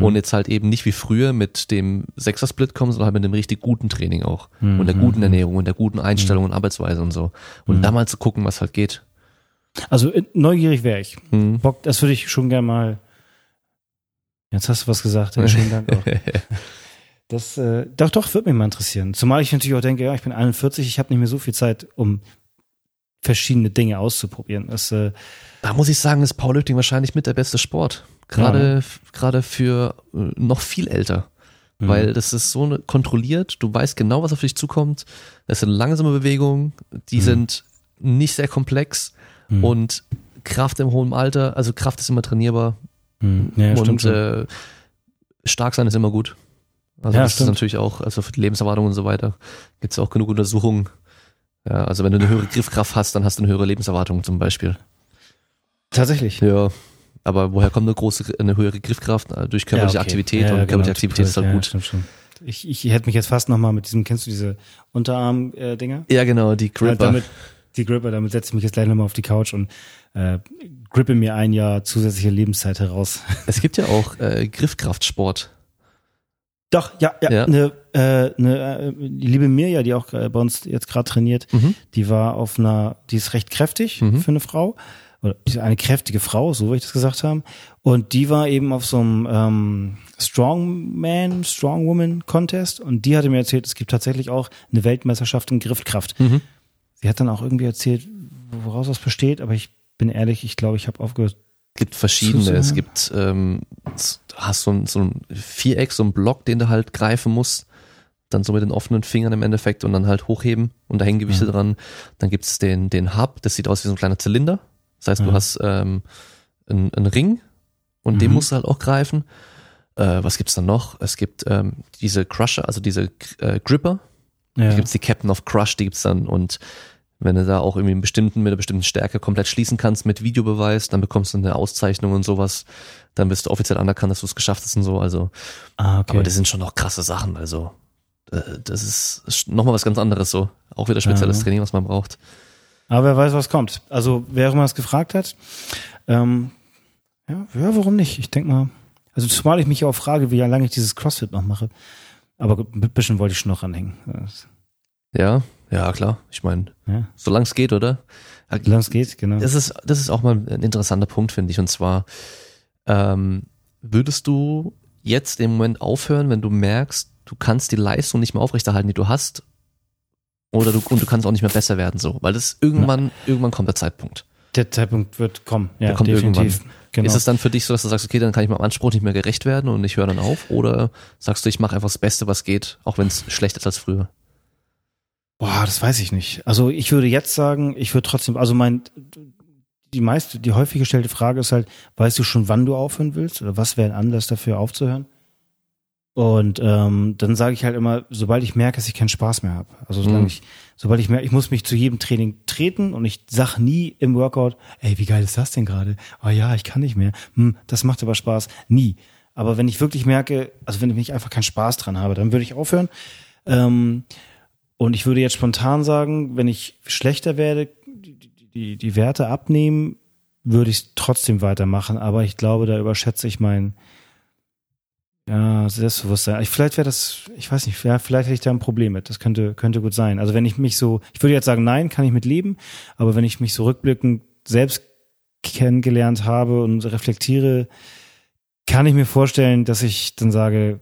A: Und jetzt halt eben nicht wie früher mit dem Sechser-Split kommen, sondern halt mit dem richtig guten Training auch. Und der guten Ernährung und der guten Einstellung und Arbeitsweise und so. Und da mal zu gucken, was halt geht.
B: Also äh, neugierig wäre ich. Bock, das würde ich schon gerne mal. Jetzt hast du was gesagt. Ja, vielen Dank auch. Das, äh, doch, doch, würde mich mal interessieren. Zumal ich natürlich auch denke, ja, ich bin 41, ich habe nicht mehr so viel Zeit, um verschiedene Dinge auszuprobieren. Das, äh,
A: Da muss ich sagen, ist Powerlifting wahrscheinlich mit der beste Sport. Gerade, gerade für äh, noch viel älter.
B: Mhm.
A: Weil das ist so ne- kontrolliert, du weißt genau, was auf dich zukommt. Das sind langsame Bewegungen, die
B: Mhm.
A: sind nicht sehr komplex
B: Mhm.
A: und Kraft im hohen Alter, also Kraft ist immer trainierbar
B: Hm. Ja, stimmt
A: und äh, stark sein ist immer gut. Also
B: Ja,
A: das
B: stimmt.
A: ist natürlich auch, also für die Lebenserwartung und so weiter, gibt es auch genug Untersuchungen. Ja, also wenn du eine höhere Griffkraft hast, dann hast du eine höhere Lebenserwartung zum Beispiel.
B: Tatsächlich.
A: Ja. Aber woher kommt eine große, eine höhere Griffkraft? Äh, Durch körperliche
B: Ja, okay.
A: Aktivität
B: Ja,
A: und
B: genau,
A: körperliche Aktivität ist halt
B: ja,
A: gut.
B: Stimmt schon. Ich, ich hätte mich jetzt fast nochmal mit diesem, kennst du diese Unterarm-Dinger?
A: Ja, genau, die Gripper.
B: damit, die Gripper, damit setze ich mich jetzt gleich nochmal auf die Couch und äh, grippe mir ein Jahr zusätzliche Lebenszeit heraus.
A: Es gibt ja auch äh, Griffkraftsport.
B: Doch, ja, ja.
A: Ja.
B: Eine, äh, eine, äh, die liebe Mirja, die auch äh, bei uns jetzt gerade trainiert,
A: Mhm.
B: die war auf einer, die ist recht kräftig
A: Mhm.
B: für eine Frau. Oder eine kräftige Frau, so will ich das gesagt haben. Und die war eben auf so einem ähm, Strongman, Strongwoman Contest und die hatte mir erzählt, es gibt tatsächlich auch eine Weltmeisterschaft in Griffkraft.
A: Mhm.
B: Sie hat dann auch irgendwie erzählt, woraus das besteht, aber ich bin ehrlich, ich glaube, ich habe aufgehört.
A: gibt verschiedene.
B: Zusammen.
A: Es gibt, ähm, du hast so ein, so ein Viereck, so ein Block, den du halt greifen musst. Dann so mit den offenen Fingern im Endeffekt und dann halt hochheben und da hängen Gewichte
B: Mhm.
A: dran. Dann gibt's den, den Hub, das sieht aus wie so ein kleiner Zylinder. Das heißt, du
B: Mhm.
A: hast ähm, einen, einen Ring und den
B: Mhm.
A: musst du halt auch greifen. Äh, was gibt's dann noch? Es gibt ähm, diese Crusher, also diese äh, Gripper.
B: Ja.
A: Da gibt's die Captain of Crush, die gibt's dann und wenn du da auch irgendwie einen bestimmten, mit einer bestimmten Stärke komplett schließen kannst mit Videobeweis, dann bekommst du eine Auszeichnung und sowas. Dann bist du offiziell anerkannt, dass du es geschafft hast und so. Also,
B: ah, okay.
A: aber das sind schon noch krasse Sachen. Also, äh, das ist, nochmal was ganz anderes so. Auch wieder spezielles
B: Ja.
A: Training, was man braucht.
B: Aber wer weiß, was kommt. Also, wer auch immer es gefragt hat, ähm, ja, ja, warum nicht? Ich denke mal, also zumal ich mich auch frage, wie lange ich dieses CrossFit noch mache. Aber ein bisschen wollte ich schon noch anhängen.
A: Ja, ja, klar. Ich meine,
B: Ja,
A: solange es geht, oder?
B: solange es geht, genau.
A: Das ist, das ist auch mal ein interessanter Punkt, finde ich. Und zwar, ähm, würdest du jetzt im Moment aufhören, wenn du merkst, du kannst die Leistung nicht mehr aufrechterhalten, die du hast? Oder du, und du kannst auch nicht mehr besser werden, so. Weil das irgendwann, irgendwann kommt der Zeitpunkt.
B: Der Zeitpunkt wird kommen. Ja,
A: Der kommt
B: definitiv. Genau.
A: Ist es dann für dich so, dass du sagst, okay, dann kann ich meinem Anspruch nicht mehr gerecht werden und ich höre dann auf? Oder sagst du, ich mache einfach das Beste, was geht, auch wenn es schlechter ist als früher?
B: Boah, das weiß ich nicht. Also ich würde jetzt sagen, ich würde trotzdem, also mein, die meiste, die häufig gestellte Frage ist halt, weißt du schon, wann du aufhören willst? Oder was wäre ein Anlass dafür aufzuhören? Und ähm, dann sage ich halt immer, sobald ich merke, dass ich keinen Spaß mehr habe. Also solange
A: Mhm.
B: ich, sobald ich merke, ich muss mich zu jedem Training treten und ich sag nie im Workout, ey, wie geil ist das denn gerade? Oh ja, ich kann nicht mehr. Hm, das macht aber Spaß. Nie. Aber wenn ich wirklich merke, also wenn ich einfach keinen Spaß dran habe, dann würde ich aufhören. Ähm, und ich würde jetzt spontan sagen, wenn ich schlechter werde, die, die, die Werte abnehmen, würde ich es trotzdem weitermachen. Aber ich glaube, da überschätze ich mein ja, Selbstbewusstsein. Ich, vielleicht wäre das, ich weiß nicht, ja, vielleicht hätte ich da ein Problem mit. Das könnte, könnte gut sein. Also wenn ich mich so, ich würde jetzt sagen, nein, kann ich mit leben. Aber wenn ich mich so rückblickend selbst kennengelernt habe und reflektiere, kann ich mir vorstellen, dass ich dann sage,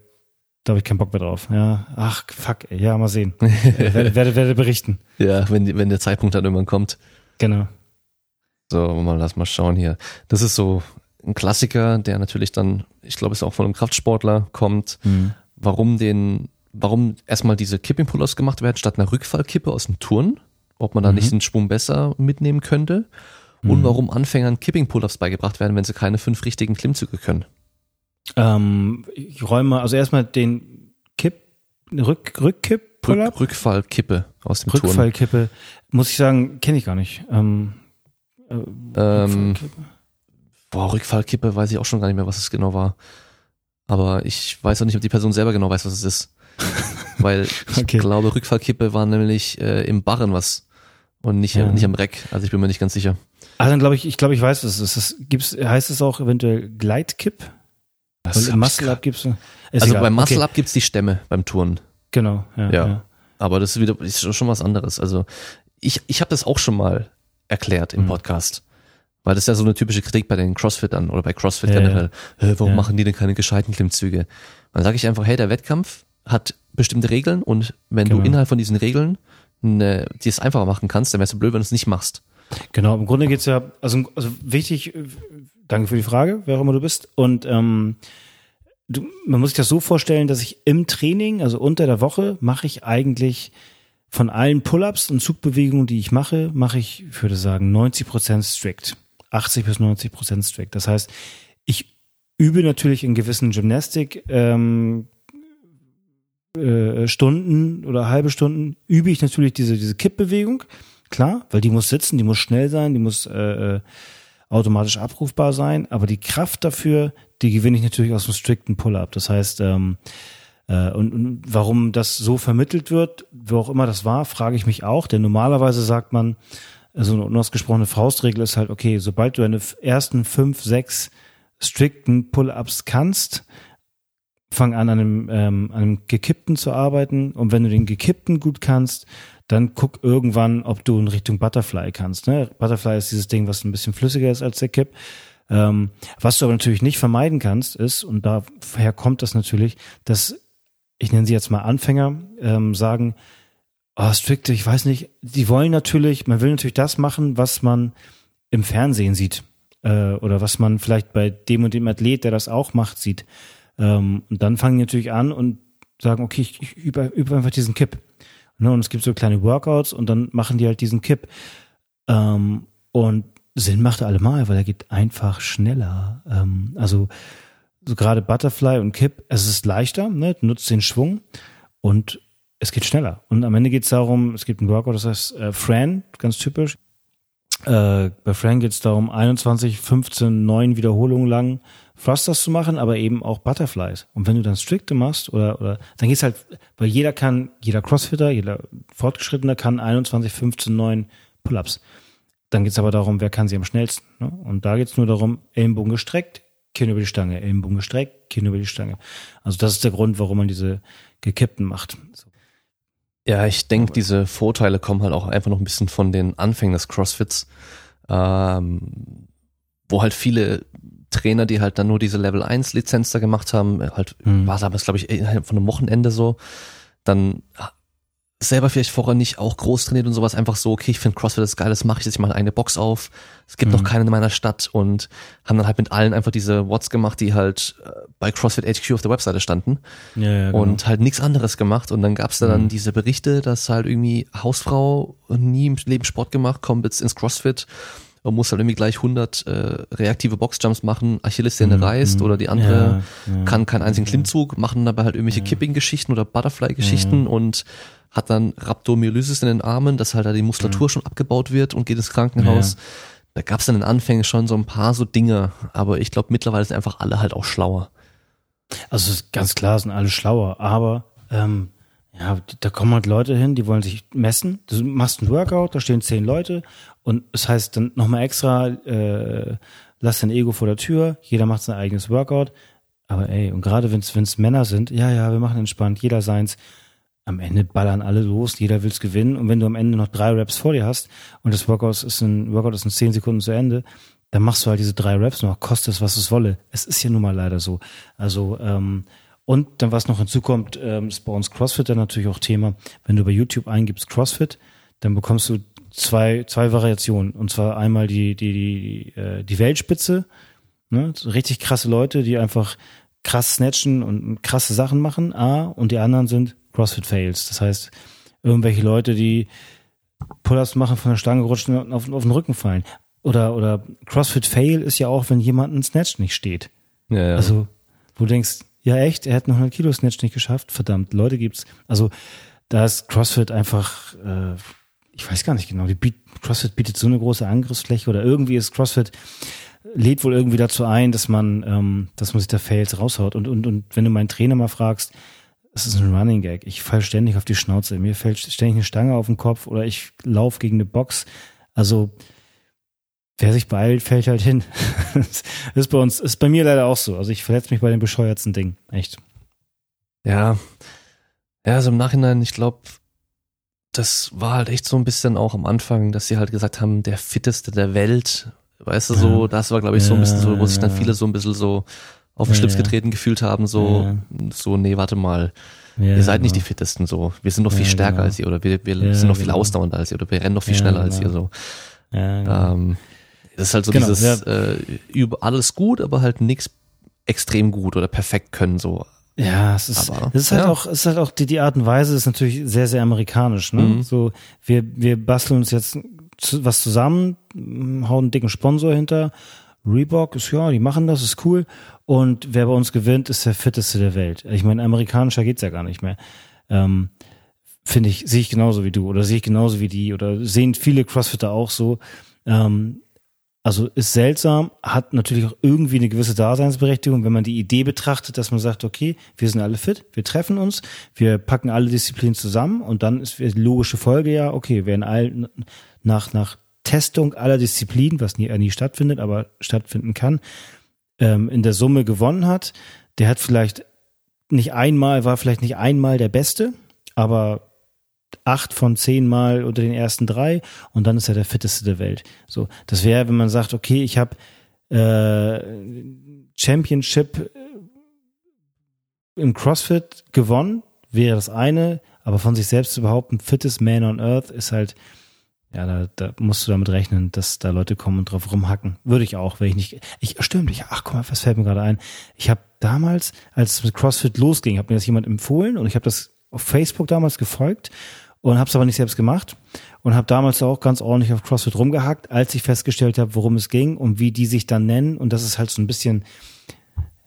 B: da habe ich keinen Bock mehr drauf. Ja, ach, fuck, ey, ja, mal sehen. Äh, werde, werde, werde berichten.
A: Ja, wenn, wenn der Zeitpunkt dann irgendwann kommt.
B: Genau.
A: So, mal lass mal schauen hier. Das ist so ein Klassiker, der natürlich dann, ich glaube, es auch von einem Kraftsportler kommt. Warum den, warum erstmal diese Kipping Pull-ups gemacht werden statt einer Rückfallkippe aus dem Turn? Ob man da nicht den Schwung besser mitnehmen könnte? Und warum Anfängern Kipping Pull-ups beigebracht werden, wenn sie keine fünf richtigen Klimmzüge können?
B: Ähm, ich räume also erstmal den Kipp, Rück, Rückkipp,
A: Rück, Rückfallkippe aus dem.
B: Rückfallkippe, muss ich sagen, kenne ich gar nicht. Ähm, äh,
A: Ähm,
B: Rückfallkippe.
A: Boah, Rückfallkippe weiß ich auch schon gar nicht mehr, was es genau war. Aber ich weiß auch nicht, ob die Person selber genau weiß, was es ist. Weil ich
B: Okay.
A: glaube, Rückfallkippe war nämlich äh, im Barren was und nicht,
B: Ja.
A: nicht am Reck. Also ich bin mir nicht ganz sicher.
B: Ah, dann glaube ich, ich glaube, ich weiß, was es ist. Gibt's, heißt es auch eventuell Gleitkipp?
A: Das
B: Und im Muscle Up gibt's.
A: Also
B: egal.
A: beim Muscle
B: okay.
A: Up gibt's die Stämme beim Turnen.
B: Genau, ja.
A: Ja.
B: ja.
A: Aber das ist wieder ist schon was anderes. Also ich, ich habe das auch schon mal erklärt im
B: Mhm.
A: Podcast. Weil das ist ja so eine typische Kritik bei den Crossfittern oder bei Crossfit
B: Ja,
A: generell. Hä, warum
B: Ja.
A: machen die denn keine gescheiten Klimmzüge? Dann sage ich einfach, hey, der Wettkampf hat bestimmte Regeln und wenn
B: Genau.
A: du innerhalb von diesen Regeln ne, die es einfacher machen kannst, dann wärst du blöd, wenn du es nicht machst.
B: Genau, im Grunde geht's ja, also, also wichtig, danke für die Frage, wer auch immer du bist. Und ähm, du, man muss sich das so vorstellen, dass ich im Training, also unter der Woche, mache ich eigentlich von allen Pull-ups und Zugbewegungen, die ich mache, mache ich, ich würde sagen, 90 Prozent strict. 80 bis 90 Prozent strict. Das heißt, ich übe natürlich in gewissen Gymnastik ähm, äh, Stunden oder halbe Stunden übe ich natürlich diese diese Kippbewegung, klar, weil die muss sitzen, die muss schnell sein, die muss äh, äh automatisch abrufbar sein, aber die Kraft dafür, die gewinne ich natürlich aus einem strikten Pull-up. Das heißt, ähm, äh, und, und warum das so vermittelt wird, wo auch immer das war, frage ich mich auch, denn normalerweise sagt man, also eine unausgesprochene Faustregel ist halt, okay, sobald du deine ersten fünf, sechs strikten Pull-ups kannst, fang an, an einem, ähm, an einem gekippten zu arbeiten. Und wenn du den gekippten gut kannst, dann guck irgendwann, ob du in Richtung Butterfly kannst. Ne? Butterfly ist dieses Ding, was ein bisschen flüssiger ist als der Kipp. Ähm, was du aber natürlich nicht vermeiden kannst, ist, und daher kommt das natürlich, dass, ich nenne sie jetzt mal Anfänger, ähm, sagen, oh, strikte, ich weiß nicht, die wollen natürlich, man will natürlich das machen, was man im Fernsehen sieht. Äh, oder was man vielleicht bei dem und dem Athlet, der das auch macht, sieht. Ähm, und dann fangen die natürlich an und sagen, okay, ich, ich übe, übe einfach diesen Kipp. Ne, und es gibt so kleine Workouts und dann machen die halt diesen Kipp. Ähm, und Sinn macht er allemal, weil er geht einfach schneller. Ähm, also so gerade Butterfly und Kipp, es ist leichter, ne, nutzt den Schwung und es geht schneller. Und am Ende geht es darum, es gibt einen Workout, das heißt äh, Fran, ganz typisch. Äh, bei Fran geht es darum, 21, 15, 9 Wiederholungen lang Thrusters zu machen, aber eben auch Butterflies. Und wenn du dann Strikte machst oder, oder dann geht's halt, weil jeder kann, jeder Crossfitter, jeder Fortgeschrittener kann 21, 15, 9 Pull-ups. Dann geht's aber darum, wer kann sie am schnellsten. Ne? Und da geht's nur darum, Ellenbogen gestreckt, Kinn über die Stange, Ellenbogen gestreckt, Kinn über die Stange. Also das ist der Grund, warum man diese gekippten macht.
A: Ja, ich denke, diese Vorteile kommen halt auch einfach noch ein bisschen von den Anfängen des Crossfits, ähm, wo halt viele Trainer, die halt dann nur diese Level 1 Lizenz da gemacht haben, halt mhm. war es aber, glaube ich, von einem Wochenende so, dann selber vielleicht vorher nicht auch groß trainiert und sowas, einfach so, okay, ich finde CrossFit ist geil, das mache ich jetzt, ich mache eine Box auf, es gibt mhm. noch keinen in meiner Stadt und haben dann halt mit allen einfach diese Watts gemacht, die halt äh, bei CrossFit HQ auf der Webseite standen ja, ja, genau. und halt nichts anderes gemacht und dann gab's da dann mhm. diese Berichte, dass halt irgendwie Hausfrau nie im Leben Sport gemacht, kommt jetzt ins CrossFit man muss halt irgendwie gleich 100 äh, reaktive Boxjumps machen, Achillessehne mhm. reißt oder die andere ja, kann keinen einzigen. Klimmzug, machen dabei halt irgendwelche Kipping-Geschichten oder Butterfly-Geschichten und hat dann Rhabdomyolysis in den Armen, dass halt da die Muskulatur schon abgebaut wird und geht ins Krankenhaus. Da gab es dann in den Anfängen schon so ein paar so Dinge, aber ich glaube mittlerweile sind einfach alle halt auch schlauer.
B: Also ganz klar sind alle schlauer, aber ähm, ja, da kommen halt Leute hin, die wollen sich messen. Du machst einen Workout, da stehen zehn Leute und es das heißt dann nochmal extra, äh, lass dein Ego vor der Tür, jeder macht sein eigenes Workout. Aber ey, und gerade wenn es Männer sind, ja, ja, wir machen entspannt, jeder seins. Am Ende ballern alle los, jeder will's gewinnen. Und wenn du am Ende noch drei Raps vor dir hast und das Workout ist ein Workout ist in zehn Sekunden zu Ende, dann machst du halt diese drei Raps noch, kostet es, was es wolle. Es ist ja nun mal leider so. Also, ähm, und dann, was noch hinzukommt, ähm, ist bei uns CrossFit dann natürlich auch Thema. Wenn du bei YouTube eingibst CrossFit, dann bekommst du zwei, zwei Variationen. Und zwar einmal die, die, die, äh, die Weltspitze, ne? So richtig krasse Leute, die einfach krass snatchen und krasse Sachen machen, A, und die anderen sind CrossFit Fails. Das heißt, irgendwelche Leute, die Pull-ups machen, von der Stange rutschen und auf, auf den Rücken fallen. Oder, oder CrossFit Fail ist ja auch, wenn jemand einen Snatch nicht steht. Ja, ja. Also, wo du denkst, ja echt, er hat noch 100 Kilo Snatch nicht geschafft. Verdammt, Leute gibt's. Also, da ist CrossFit einfach, äh, ich weiß gar nicht genau, die CrossFit bietet so eine große Angriffsfläche oder irgendwie ist CrossFit lädt wohl irgendwie dazu ein, dass man, ähm, dass man sich da Fails raushaut. Und, und, und wenn du meinen Trainer mal fragst, es ist ein Running Gag. Ich fall ständig auf die Schnauze. Mir fällt ständig eine Stange auf den Kopf oder ich laufe gegen eine Box. Also wer sich beeilt, fällt halt hin. das ist bei uns, ist bei mir leider auch so. Also ich verletze mich bei den bescheuertsten Dingen. Echt.
A: Ja. Ja, also im Nachhinein, ich glaube, das war halt echt so ein bisschen auch am Anfang, dass sie halt gesagt haben, der fitteste der Welt. Weißt du, so, das war, glaube ich, so ein bisschen so, wo sich dann viele so ein bisschen so auf den Schlips getreten gefühlt haben, so, so, nee, warte mal. ihr seid nicht genau. die fittesten, so. Wir sind noch viel stärker genau. als ihr, oder wir, wir sind noch viel genau. ausdauernder als ihr, oder wir rennen noch viel schneller als ihr, so. Ja, ähm, das ist halt so dieses, äh, über alles gut, aber halt nichts extrem gut oder perfekt können, so.
B: Ja, es ist, aber, es ist halt ja. auch, es ist halt auch die, die Art und Weise ist natürlich sehr, sehr amerikanisch, ne? Mhm. So, wir, wir basteln uns jetzt was zusammen, hauen einen dicken Sponsor hinter. Reebok ist ja, die machen das, ist cool. Und wer bei uns gewinnt, ist der fitteste der Welt. Ich meine, amerikanischer geht's ja gar nicht mehr. Ähm, Finde ich, sehe ich genauso wie du oder sehe ich genauso wie die oder sehen viele Crossfitter auch so. Ähm, also ist seltsam, hat natürlich auch irgendwie eine gewisse Daseinsberechtigung, wenn man die Idee betrachtet, dass man sagt, okay, wir sind alle fit, wir treffen uns, wir packen alle Disziplinen zusammen und dann ist die logische Folge ja, okay, wenn all nach, nach Testung aller Disziplinen, was nie, äh, nie stattfindet, aber stattfinden kann, ähm, in der Summe gewonnen hat, der hat vielleicht nicht einmal, war vielleicht nicht einmal der Beste, aber acht von zehn Mal unter den ersten drei und dann ist er der fitteste der Welt. So, das wäre, wenn man sagt, okay, ich habe äh, Championship im CrossFit gewonnen, wäre das eine, aber von sich selbst zu behaupten, fittest Man on Earth ist halt, ja, da, da musst du damit rechnen, dass da Leute kommen und drauf rumhacken. Würde ich auch, wenn ich nicht. Ich stimmt, ich, ach guck mal, was fällt mir gerade ein? Ich habe damals, als es mit CrossFit losging, hat mir das jemand empfohlen und ich habe das auf Facebook damals gefolgt und habe es aber nicht selbst gemacht und habe damals auch ganz ordentlich auf CrossFit rumgehackt, als ich festgestellt habe, worum es ging und wie die sich dann nennen und das ist halt so ein bisschen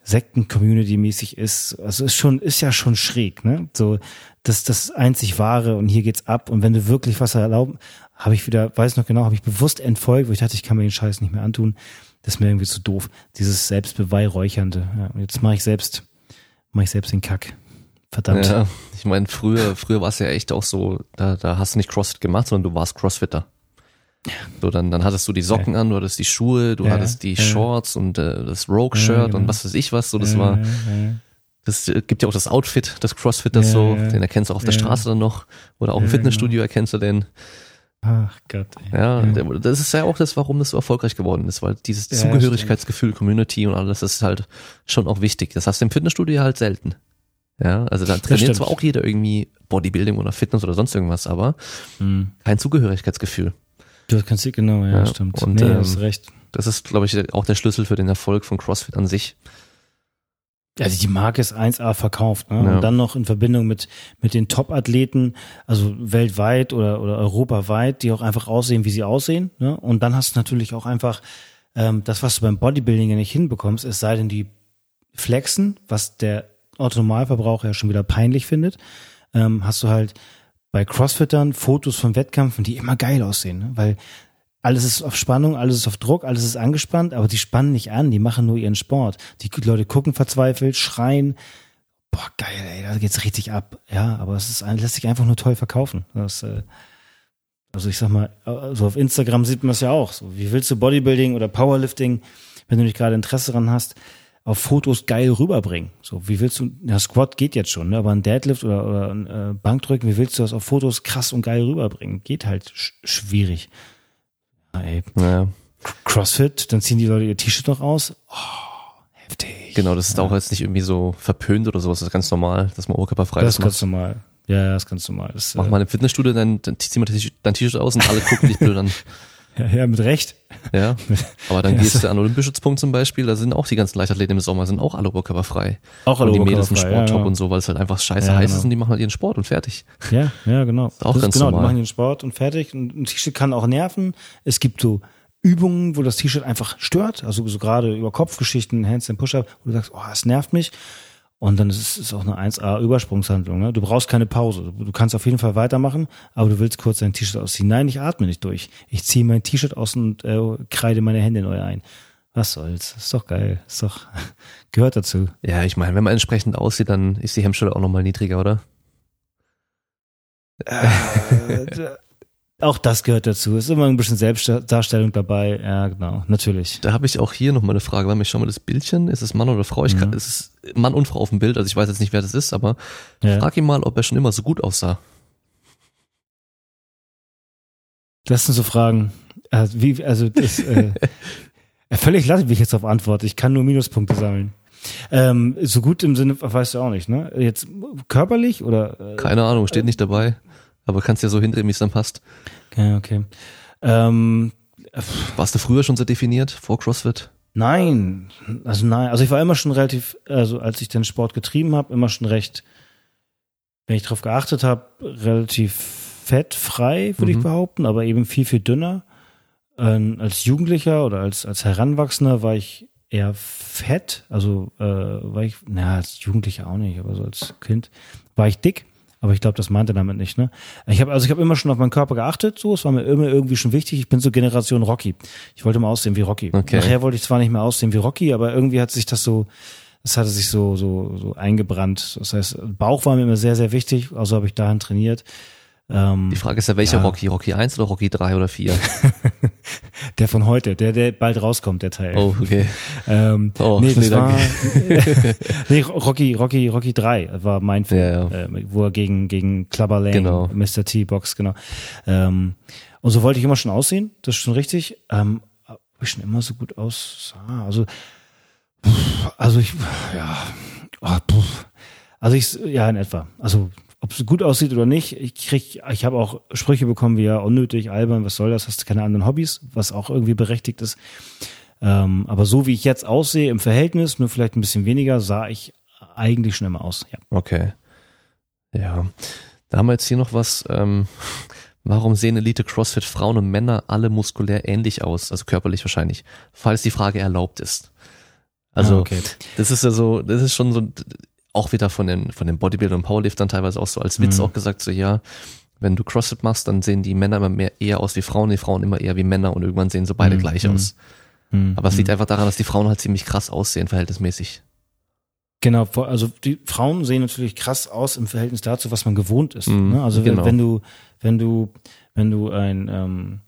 B: Sekten-Community-mäßig ist. Also ist schon, ist ja schon schräg, ne? So, das das einzig wahre und hier geht's ab und wenn du wirklich was erlauben, habe ich wieder, weiß noch genau, habe ich bewusst entfolgt, wo ich dachte, ich kann mir den Scheiß nicht mehr antun. Das ist mir irgendwie zu doof. Dieses Selbstbeweihräuchernde. Ja, und jetzt mache ich selbst, mache ich selbst den Kack. Verdammt.
A: Ja, ich meine, früher, früher war es ja echt auch so, da, da hast du nicht CrossFit gemacht, sondern du warst Crossfitter. So, dann, dann hattest du die Socken an, du hattest die Schuhe, du
B: Ja,
A: hattest die
B: ja.
A: Shorts und äh, das Rogue-Shirt
B: genau.
A: und was weiß ich was. So, das war,
B: Ja, ja.
A: das äh, gibt ja auch das Outfit des Crossfitters
B: Ja,
A: so,
B: ja.
A: den erkennst du auch auf der
B: Ja.
A: Straße dann noch. Oder auch im
B: Ja,
A: Fitnessstudio erkennst du den.
B: Ach Gott. Ey.
A: Ja,
B: Ja.
A: das ist ja auch das, warum das so erfolgreich geworden ist, weil dieses
B: Ja,
A: Zugehörigkeitsgefühl, Community und alles, das ist halt schon auch wichtig. Das hast du im Fitnessstudio halt selten. Ja, also da trainiert
B: stimmt.
A: zwar auch jeder irgendwie Bodybuilding oder Fitness oder sonst irgendwas, aber
B: Hm.
A: kein Zugehörigkeitsgefühl.
B: Du kannst genau, ja,
A: Ja,
B: stimmt.
A: und,
B: nee,
A: ähm,
B: hast recht.
A: Das ist, glaube ich, auch der Schlüssel für den Erfolg von CrossFit an sich.
B: Also die Marke ist 1A verkauft, ne?
A: Ja.
B: Und dann noch in Verbindung mit, mit den Top-Athleten, also weltweit oder, oder europaweit, die auch einfach aussehen, wie sie aussehen. Ne? Und dann hast du natürlich auch einfach ähm, das, was du beim Bodybuilding ja nicht hinbekommst, es sei denn, die flexen, was der Autonomalverbraucher ja schon wieder peinlich findet, ähm, hast du halt bei Crossfittern Fotos von Wettkämpfen, die immer geil aussehen, ne? weil alles ist auf Spannung, alles ist auf Druck, alles ist angespannt, aber die spannen nicht an, die machen nur ihren Sport. Die Leute gucken verzweifelt, schreien, boah, geil, ey, da geht's richtig ab. Ja, aber es ist, lässt sich einfach nur toll verkaufen. Das, äh, also ich sag mal, also auf Instagram sieht man es ja auch. So, wie willst du Bodybuilding oder Powerlifting, wenn du nicht gerade Interesse dran hast, auf Fotos geil rüberbringen? So, wie willst du, ja, Squat geht jetzt schon, ne? aber ein Deadlift oder, oder ein äh, Bankdrücken, wie willst du das auf Fotos krass und geil rüberbringen? Geht halt sch schwierig. Ja, ey,
A: Ja,
B: Crossfit, dann ziehen die Leute ihr T-Shirt noch aus. Oh, heftig.
A: genau, das ist auch jetzt nicht irgendwie so verpönt oder sowas, das ist ganz normal, dass man oberkörperfrei
B: Das
A: das
B: ist
A: macht.
B: ganz normal. Ja, ja, das ist ganz normal. Das,
A: Mach
B: äh,
A: mal im Fitnessstudio, dann, dann zieh mal dein T-Shirt aus und alle gucken dich blöd an.
B: ja, ja, mit Recht.
A: Ja. Aber dann gehst du an den Olympischützpunkt zum Beispiel, da sind auch die ganzen Leichtathleten im Sommer, sind auch alle oberkörperfrei.
B: Auch
A: und
B: alle
A: die Mädels im Sporttop
B: ja.
A: und so, weil es halt einfach scheiße
B: Ja,
A: heiß
B: genau.
A: ist und die machen halt ihren Sport und fertig.
B: Ja, ja, genau.
A: auch
B: das
A: ganz
B: genau,
A: normal.
B: die machen den Sport und fertig. Und ein T-Shirt kann auch nerven. Es gibt so Übungen, wo das T-Shirt einfach stört. Also so gerade über Kopfgeschichten, Handstand Push-Up, wo du sagst, oh, es nervt mich. Und dann ist es ist auch eine 1A Übersprungshandlung. Ne? Du brauchst keine Pause. Du kannst auf jeden Fall weitermachen, aber du willst kurz dein T-Shirt ausziehen. Nein, ich atme nicht durch. Ich ziehe mein T-Shirt aus und äh, kreide meine Hände neu ein. Was soll's? Ist doch geil. Ist doch gehört dazu.
A: Ja, ich meine, wenn man entsprechend aussieht, dann ist die Hemmschwelle auch nochmal niedriger, oder?
B: Äh, auch das gehört dazu. Ist immer ein bisschen Selbstdarstellung dabei. Ja, genau. Natürlich.
A: Da habe ich auch hier noch mal eine Frage. Mal, ich schau mal das Bildchen. Ist es Mann oder Frau? Ich kann,
B: Mhm.
A: es ist Mann und Frau auf dem Bild. Also ich weiß jetzt nicht, wer das ist, aber
B: Ja.
A: frag ihn mal, ob er schon immer so gut aussah.
B: Das sind so Fragen. Also, wie, also das, äh, völlig lasse wie ich jetzt auf antworte. Ich kann nur Minuspunkte sammeln. Ähm, so gut im Sinne, weißt du auch nicht, ne? Jetzt körperlich oder? Äh,
A: Keine Ahnung, steht nicht dabei. Aber kannst ja so hindrehen, wie es dann passt.
B: okay, okay. Ähm,
A: Warst du früher schon so definiert vor CrossFit?
B: nein, also nein. Also ich war immer schon relativ, also als ich den Sport getrieben habe, immer schon recht, wenn ich darauf geachtet habe, relativ fettfrei, würde ich behaupten, aber eben viel, viel dünner. Ähm, als Jugendlicher oder als, als Heranwachsender war ich eher fett. Also äh, war ich, naja, als Jugendlicher auch nicht, aber so als Kind war ich dick. Aber ich glaube, das meinte er damit nicht, ne? Ich habe also ich habe immer schon auf meinen Körper geachtet, so, es war mir immer irgendwie schon wichtig. Ich bin so Generation Rocky. Ich wollte mal aussehen wie Rocky.
A: Okay.
B: Nachher wollte ich zwar nicht mehr aussehen wie Rocky, aber irgendwie hat sich das so, das hatte sich so so so eingebrannt. Das heißt, Bauch war mir immer sehr sehr wichtig, also habe ich dahin trainiert. Ähm,
A: Die Frage ist ja, welcher
B: Ja.
A: Rocky? Rocky 1 oder Rocky 3 oder 4?
B: der von heute, der der bald rauskommt, der Teil.
A: Oh, okay.
B: Ähm,
A: Oh,
B: nee,
A: nee,
B: war
A: danke.
B: nee, Rocky, Rocky, Rocky 3 war mein Film,
A: Ja, ja.
B: Äh, wo er gegen, gegen Clubber Lang,
A: Genau.
B: Mr. T Box, genau. Ähm, und so wollte ich immer schon aussehen, das ist schon richtig. Ähm, ob ich schon immer so gut aussah. Also, also ich, ja, oh, also ich, ja, in etwa. Also, ob es gut aussieht oder nicht, ich krieg, ich habe auch Sprüche bekommen wie ja unnötig, albern, was soll das, hast du keine anderen Hobbys, was auch irgendwie berechtigt ist. Ähm, aber so wie ich jetzt aussehe im Verhältnis, nur vielleicht ein bisschen weniger, sah ich eigentlich schon immer aus. Ja.
A: Okay. Ja. Da haben wir jetzt hier noch was. Ähm, warum sehen Elite CrossFit Frauen und Männer alle muskulär ähnlich aus? Also körperlich wahrscheinlich. Falls die Frage erlaubt ist. Also,
B: Ah, okay.
A: das ist ja so, das ist schon so, auch wieder von den, von den Bodybuildern und Powerliftern teilweise auch so als Witz
B: Mhm.
A: auch gesagt, so ja, wenn du CrossFit machst, dann sehen die Männer immer mehr eher aus wie Frauen, die Frauen immer eher wie Männer und irgendwann sehen so beide
B: Mhm.
A: gleich
B: Mhm.
A: aus.
B: Hm,
A: Aber es liegt einfach daran, dass die Frauen halt ziemlich krass aussehen, verhältnismäßig.
B: Genau, also die Frauen sehen natürlich krass aus im Verhältnis dazu, was man gewohnt ist.
A: Mhm,
B: ne? Also wenn,
A: genau.
B: wenn du, wenn du, wenn du ein, ähm,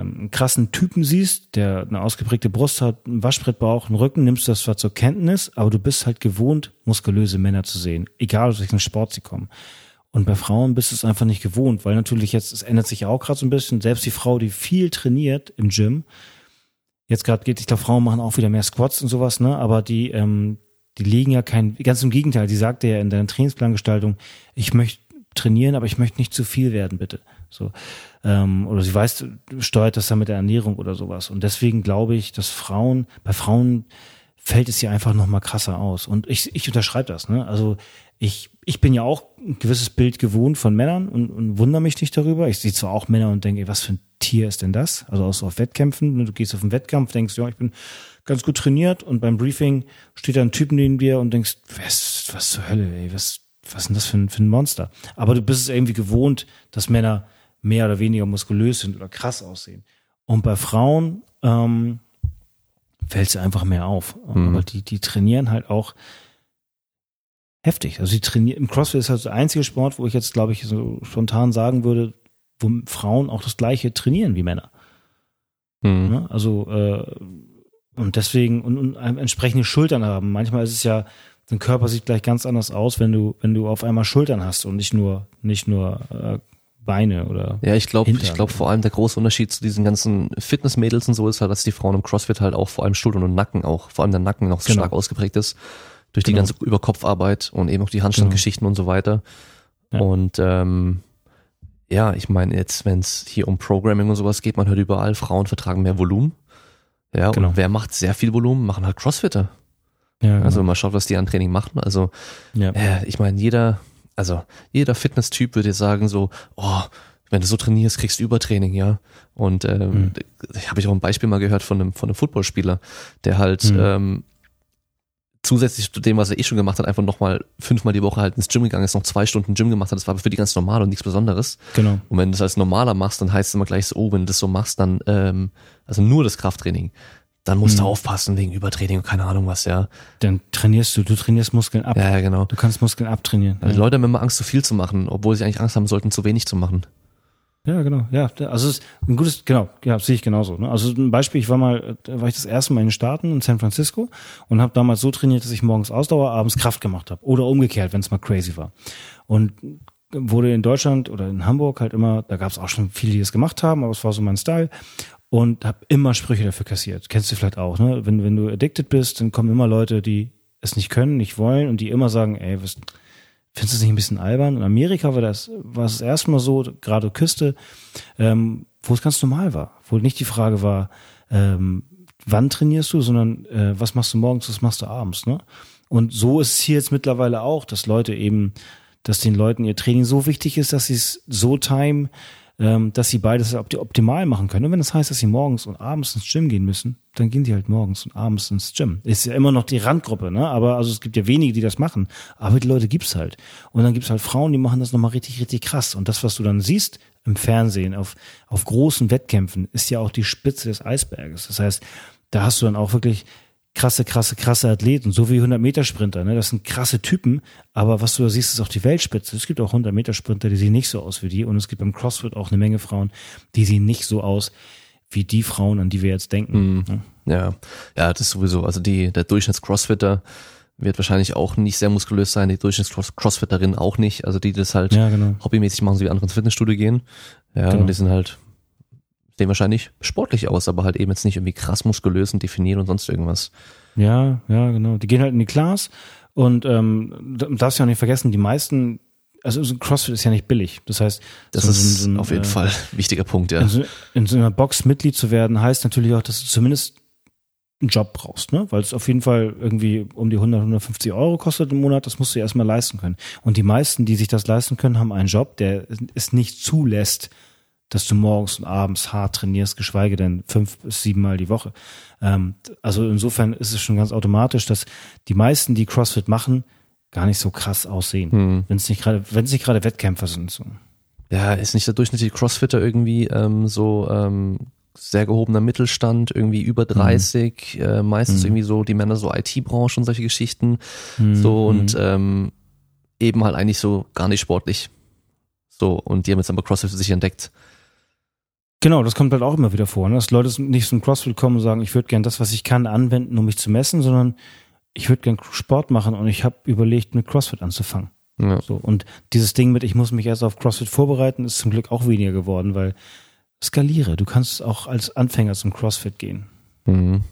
B: einen krassen Typen siehst, der eine ausgeprägte Brust hat, einen Waschbrettbauch, einen Rücken, nimmst du das zwar zur Kenntnis, aber du bist halt gewohnt, muskulöse Männer zu sehen, egal aus welchem Sport sie kommen. Und bei Frauen bist du es einfach nicht gewohnt, weil natürlich jetzt, es ändert sich ja auch gerade so ein bisschen, selbst die Frau, die viel trainiert im Gym, jetzt gerade geht, ich glaube, Frauen machen auch wieder mehr Squats und sowas, ne? Aber die, ähm, die legen ja kein, ganz im Gegenteil, die sagte ja in deiner Trainingsplangestaltung, ich möchte trainieren, aber ich möchte nicht zu viel werden, bitte. So. Ähm, oder sie weiß, steuert das dann mit der Ernährung oder sowas. Und deswegen glaube ich, dass Frauen, bei Frauen fällt es ja einfach noch mal krasser aus. Und ich, ich unterschreibe das, ne? Also ich, ich bin ja auch ein gewisses Bild gewohnt von Männern und, und wundere mich nicht darüber. Ich sehe zwar auch Männer und denke, ey, was für ein Tier ist denn das? Also auch so auf Wettkämpfen. ne? Du gehst auf einen Wettkampf, denkst, ja, ich bin ganz gut trainiert und beim Briefing steht da ein Typ neben dir und denkst, was, was zur Hölle, ey, was, was ist denn das für ein, für ein Monster? Aber du bist es irgendwie gewohnt, dass Männer mehr oder weniger muskulös sind oder krass aussehen. Und bei Frauen ähm, fällt es einfach mehr auf.
A: Mhm.
B: Aber die, die trainieren halt auch heftig. Also die trainieren, im CrossFit ist halt der einzige Sport, wo ich jetzt, glaube ich, so spontan sagen würde, wo Frauen auch das gleiche trainieren wie Männer.
A: Hm.
B: Ne? Also äh, und deswegen und, und entsprechende Schultern haben. Manchmal ist es ja, dein Körper sieht gleich ganz anders aus, wenn du wenn du auf einmal Schultern hast und nicht nur nicht nur äh, Beine oder
A: Ja, ich glaube, ich glaube vor allem der große Unterschied zu diesen ganzen Fitnessmädels und so ist halt, dass die Frauen im CrossFit halt auch vor allem Schultern und Nacken auch, vor allem der Nacken noch so
B: Genau.
A: stark ausgeprägt ist durch die
B: Genau.
A: ganze Überkopfarbeit und eben auch die Handstandgeschichten und so weiter.
B: Ja.
A: Und ähm, ja, ich meine jetzt, wenn es hier um Programming und sowas geht, man hört überall, Frauen vertragen mehr Volumen. Ja,
B: Genau.
A: und wer macht sehr viel Volumen, machen halt Crossfitter.
B: ja,
A: Also man schaut, was die an Training machen. Also
B: ja.
A: äh, ich meine, jeder, also jeder Fitnesstyp würde sagen so, oh, wenn du so trainierst, kriegst du Übertraining, ja. Und ähm,
B: Mhm.
A: habe ich auch ein Beispiel mal gehört von einem, von einem Footballspieler, der halt
B: Mhm.
A: ähm, zusätzlich zu dem, was er eh schon gemacht hat, einfach nochmal fünfmal die Woche halt ins Gym gegangen ist, noch zwei Stunden Gym gemacht hat. Das war für die ganz normal und nichts Besonderes.
B: genau.
A: Und wenn du das als normaler machst, dann heißt es immer gleich so, oh, wenn du das so machst, dann, ähm, also nur das Krafttraining, dann musst du
B: Mhm.
A: aufpassen wegen Übertraining und keine Ahnung was, ja.
B: Dann trainierst du, du trainierst Muskeln ab.
A: Ja, ja, genau.
B: Du kannst Muskeln abtrainieren.
A: Also die Leute haben immer Angst, zu viel zu machen, obwohl sie eigentlich Angst haben sollten, zu wenig zu machen.
B: Ja, genau. Ja, also es ist ein gutes, genau, ja, sehe ich genauso. Ne? Also ein Beispiel, ich war mal, da war ich das erste Mal in den Staaten in San Francisco und habe damals so trainiert, dass ich morgens Ausdauer, abends Kraft gemacht habe. Oder umgekehrt, wenn es mal crazy war. Und wurde in Deutschland oder in Hamburg halt immer, da gab es auch schon viele, die das gemacht haben, aber es war so mein Style. Und habe immer Sprüche dafür kassiert. Kennst du vielleicht auch, ne? Wenn, wenn du addicted bist, dann kommen immer Leute, die es nicht können, nicht wollen und die immer sagen, ey, was, Findest du das nicht ein bisschen albern? In Amerika war das, war es das erste Mal so, gerade Küste, ähm, wo es ganz normal war. Wo nicht die Frage war, ähm, wann trainierst du, sondern äh, was machst du morgens, was machst du abends, ne? Und so ist es hier jetzt mittlerweile auch, dass Leute eben dass den Leuten ihr Training so wichtig ist, dass sie es so timen, ähm, dass sie beides optimal machen können. Und wenn das heißt, dass sie morgens und abends ins Gym gehen müssen, dann gehen die halt morgens und abends ins Gym. Ist ja immer noch die Randgruppe, ne? Aber also es gibt ja wenige, die das machen. Aber die Leute gibt's halt. Und dann gibt's halt Frauen, die machen das nochmal richtig, richtig krass. Und das, was du dann siehst im Fernsehen, auf, auf großen Wettkämpfen, ist ja auch die Spitze des Eisberges. Das heißt, da hast du dann auch wirklich krasse, krasse, krasse Athleten, so wie 100-Meter-Sprinter. Ne? Das sind krasse Typen, aber was du da siehst, ist auch die Weltspitze. Es gibt auch 100-Meter-Sprinter, die sehen nicht so aus wie die und es gibt beim CrossFit auch eine Menge Frauen, die sehen nicht so aus wie die Frauen, an die wir jetzt denken.
A: Mhm. Ja, ja, das ist sowieso. Also die, der Durchschnitts-Crossfitter wird wahrscheinlich auch nicht sehr muskulös sein, die Durchschnitts-Crossfitterin auch nicht. Also die das halt
B: ja, genau.
A: hobbymäßig machen, so wie andere ins Fitnessstudio gehen. Ja,
B: Genau.
A: und die sind halt sehen wahrscheinlich sportlich aus, aber halt eben jetzt nicht irgendwie krass muskulös und definiert und sonst irgendwas.
B: Ja, ja, genau. Die gehen halt in die Class und ähm, du darfst ja auch nicht vergessen, die meisten, also so CrossFit ist ja nicht billig. Das heißt,
A: Das
B: so,
A: ist
B: so, ein,
A: auf jeden
B: äh,
A: Fall ein wichtiger Punkt, ja.
B: In so, in so einer Box Mitglied zu werden, heißt natürlich auch, dass du zumindest einen Job brauchst, ne? Weil es auf jeden Fall irgendwie um die 100, 150 Euro kostet im Monat, das musst du erstmal leisten können. Und die meisten, die sich das leisten können, haben einen Job, der es nicht zulässt, dass du morgens und abends hart trainierst, geschweige denn fünf bis sieben Mal die Woche. Ähm, also insofern ist es schon ganz automatisch, dass die meisten, die CrossFit machen, gar nicht so krass aussehen.
A: Hm.
B: Wenn es nicht gerade, wenn es nicht gerade Wettkämpfer sind. So.
A: Ja, ist nicht der durchschnittliche Crossfitter irgendwie ähm, so ähm, sehr gehobener Mittelstand, irgendwie über 30, äh, meistens
B: Mhm.
A: irgendwie so die Männer so IT-Branche und solche Geschichten.
B: Mhm.
A: So und ähm, eben halt eigentlich so gar nicht sportlich. So, und die haben jetzt aber CrossFit für sich entdeckt.
B: Genau, das kommt halt auch immer wieder vor, ne? dass Leute nicht zum CrossFit kommen und sagen, ich würde gern das, was ich kann, anwenden, um mich zu messen, sondern ich würde gern Sport machen und ich habe überlegt, mit CrossFit anzufangen.
A: Ja.
B: So und dieses Ding mit, ich muss mich erst auf CrossFit vorbereiten, ist zum Glück auch weniger geworden, weil skaliere. Du kannst auch als Anfänger zum CrossFit gehen.
A: Mhm.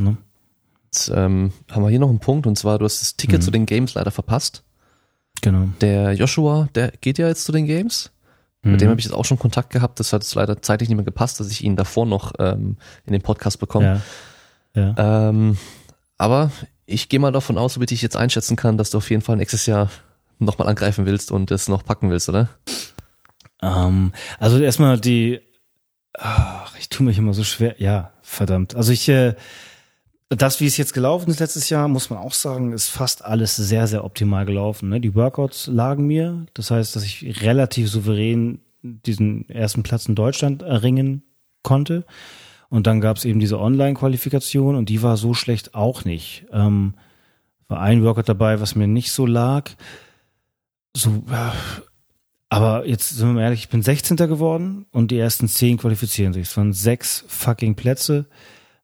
B: Ne?
A: Jetzt ähm, haben wir hier noch einen Punkt und zwar, du hast das Ticket
B: Mhm.
A: zu den Games leider verpasst.
B: Genau.
A: Der Joshua, der geht ja jetzt zu den Games.
B: Mhm.
A: Mit dem habe ich jetzt auch schon Kontakt gehabt. Das hat jetzt leider zeitlich nicht mehr gepasst, dass ich ihn davor noch ähm, in den Podcast bekomme.
B: Ja. Ja.
A: Ähm, aber ich gehe mal davon aus, so wie ich jetzt einschätzen kann, dass du auf jeden Fall nächstes Jahr nochmal angreifen willst und es noch packen willst, oder?
B: Ähm, also erstmal die, ach, ich tue mich immer so schwer. Ja, verdammt. Also ich, äh, das, wie es jetzt gelaufen ist letztes Jahr, muss man auch sagen, ist fast alles sehr, sehr optimal gelaufen. Ne? Die Workouts lagen mir. Das heißt, dass ich relativ souverän diesen ersten Platz in Deutschland erringen konnte. Und dann gab es eben diese Online-Qualifikation und die war so schlecht auch nicht. Ähm, war ein Workout dabei, was mir nicht so lag. So, äh, aber jetzt sind wir mal ehrlich, ich bin 16. geworden und die ersten 10 qualifizieren sich. Es waren sechs fucking Plätze.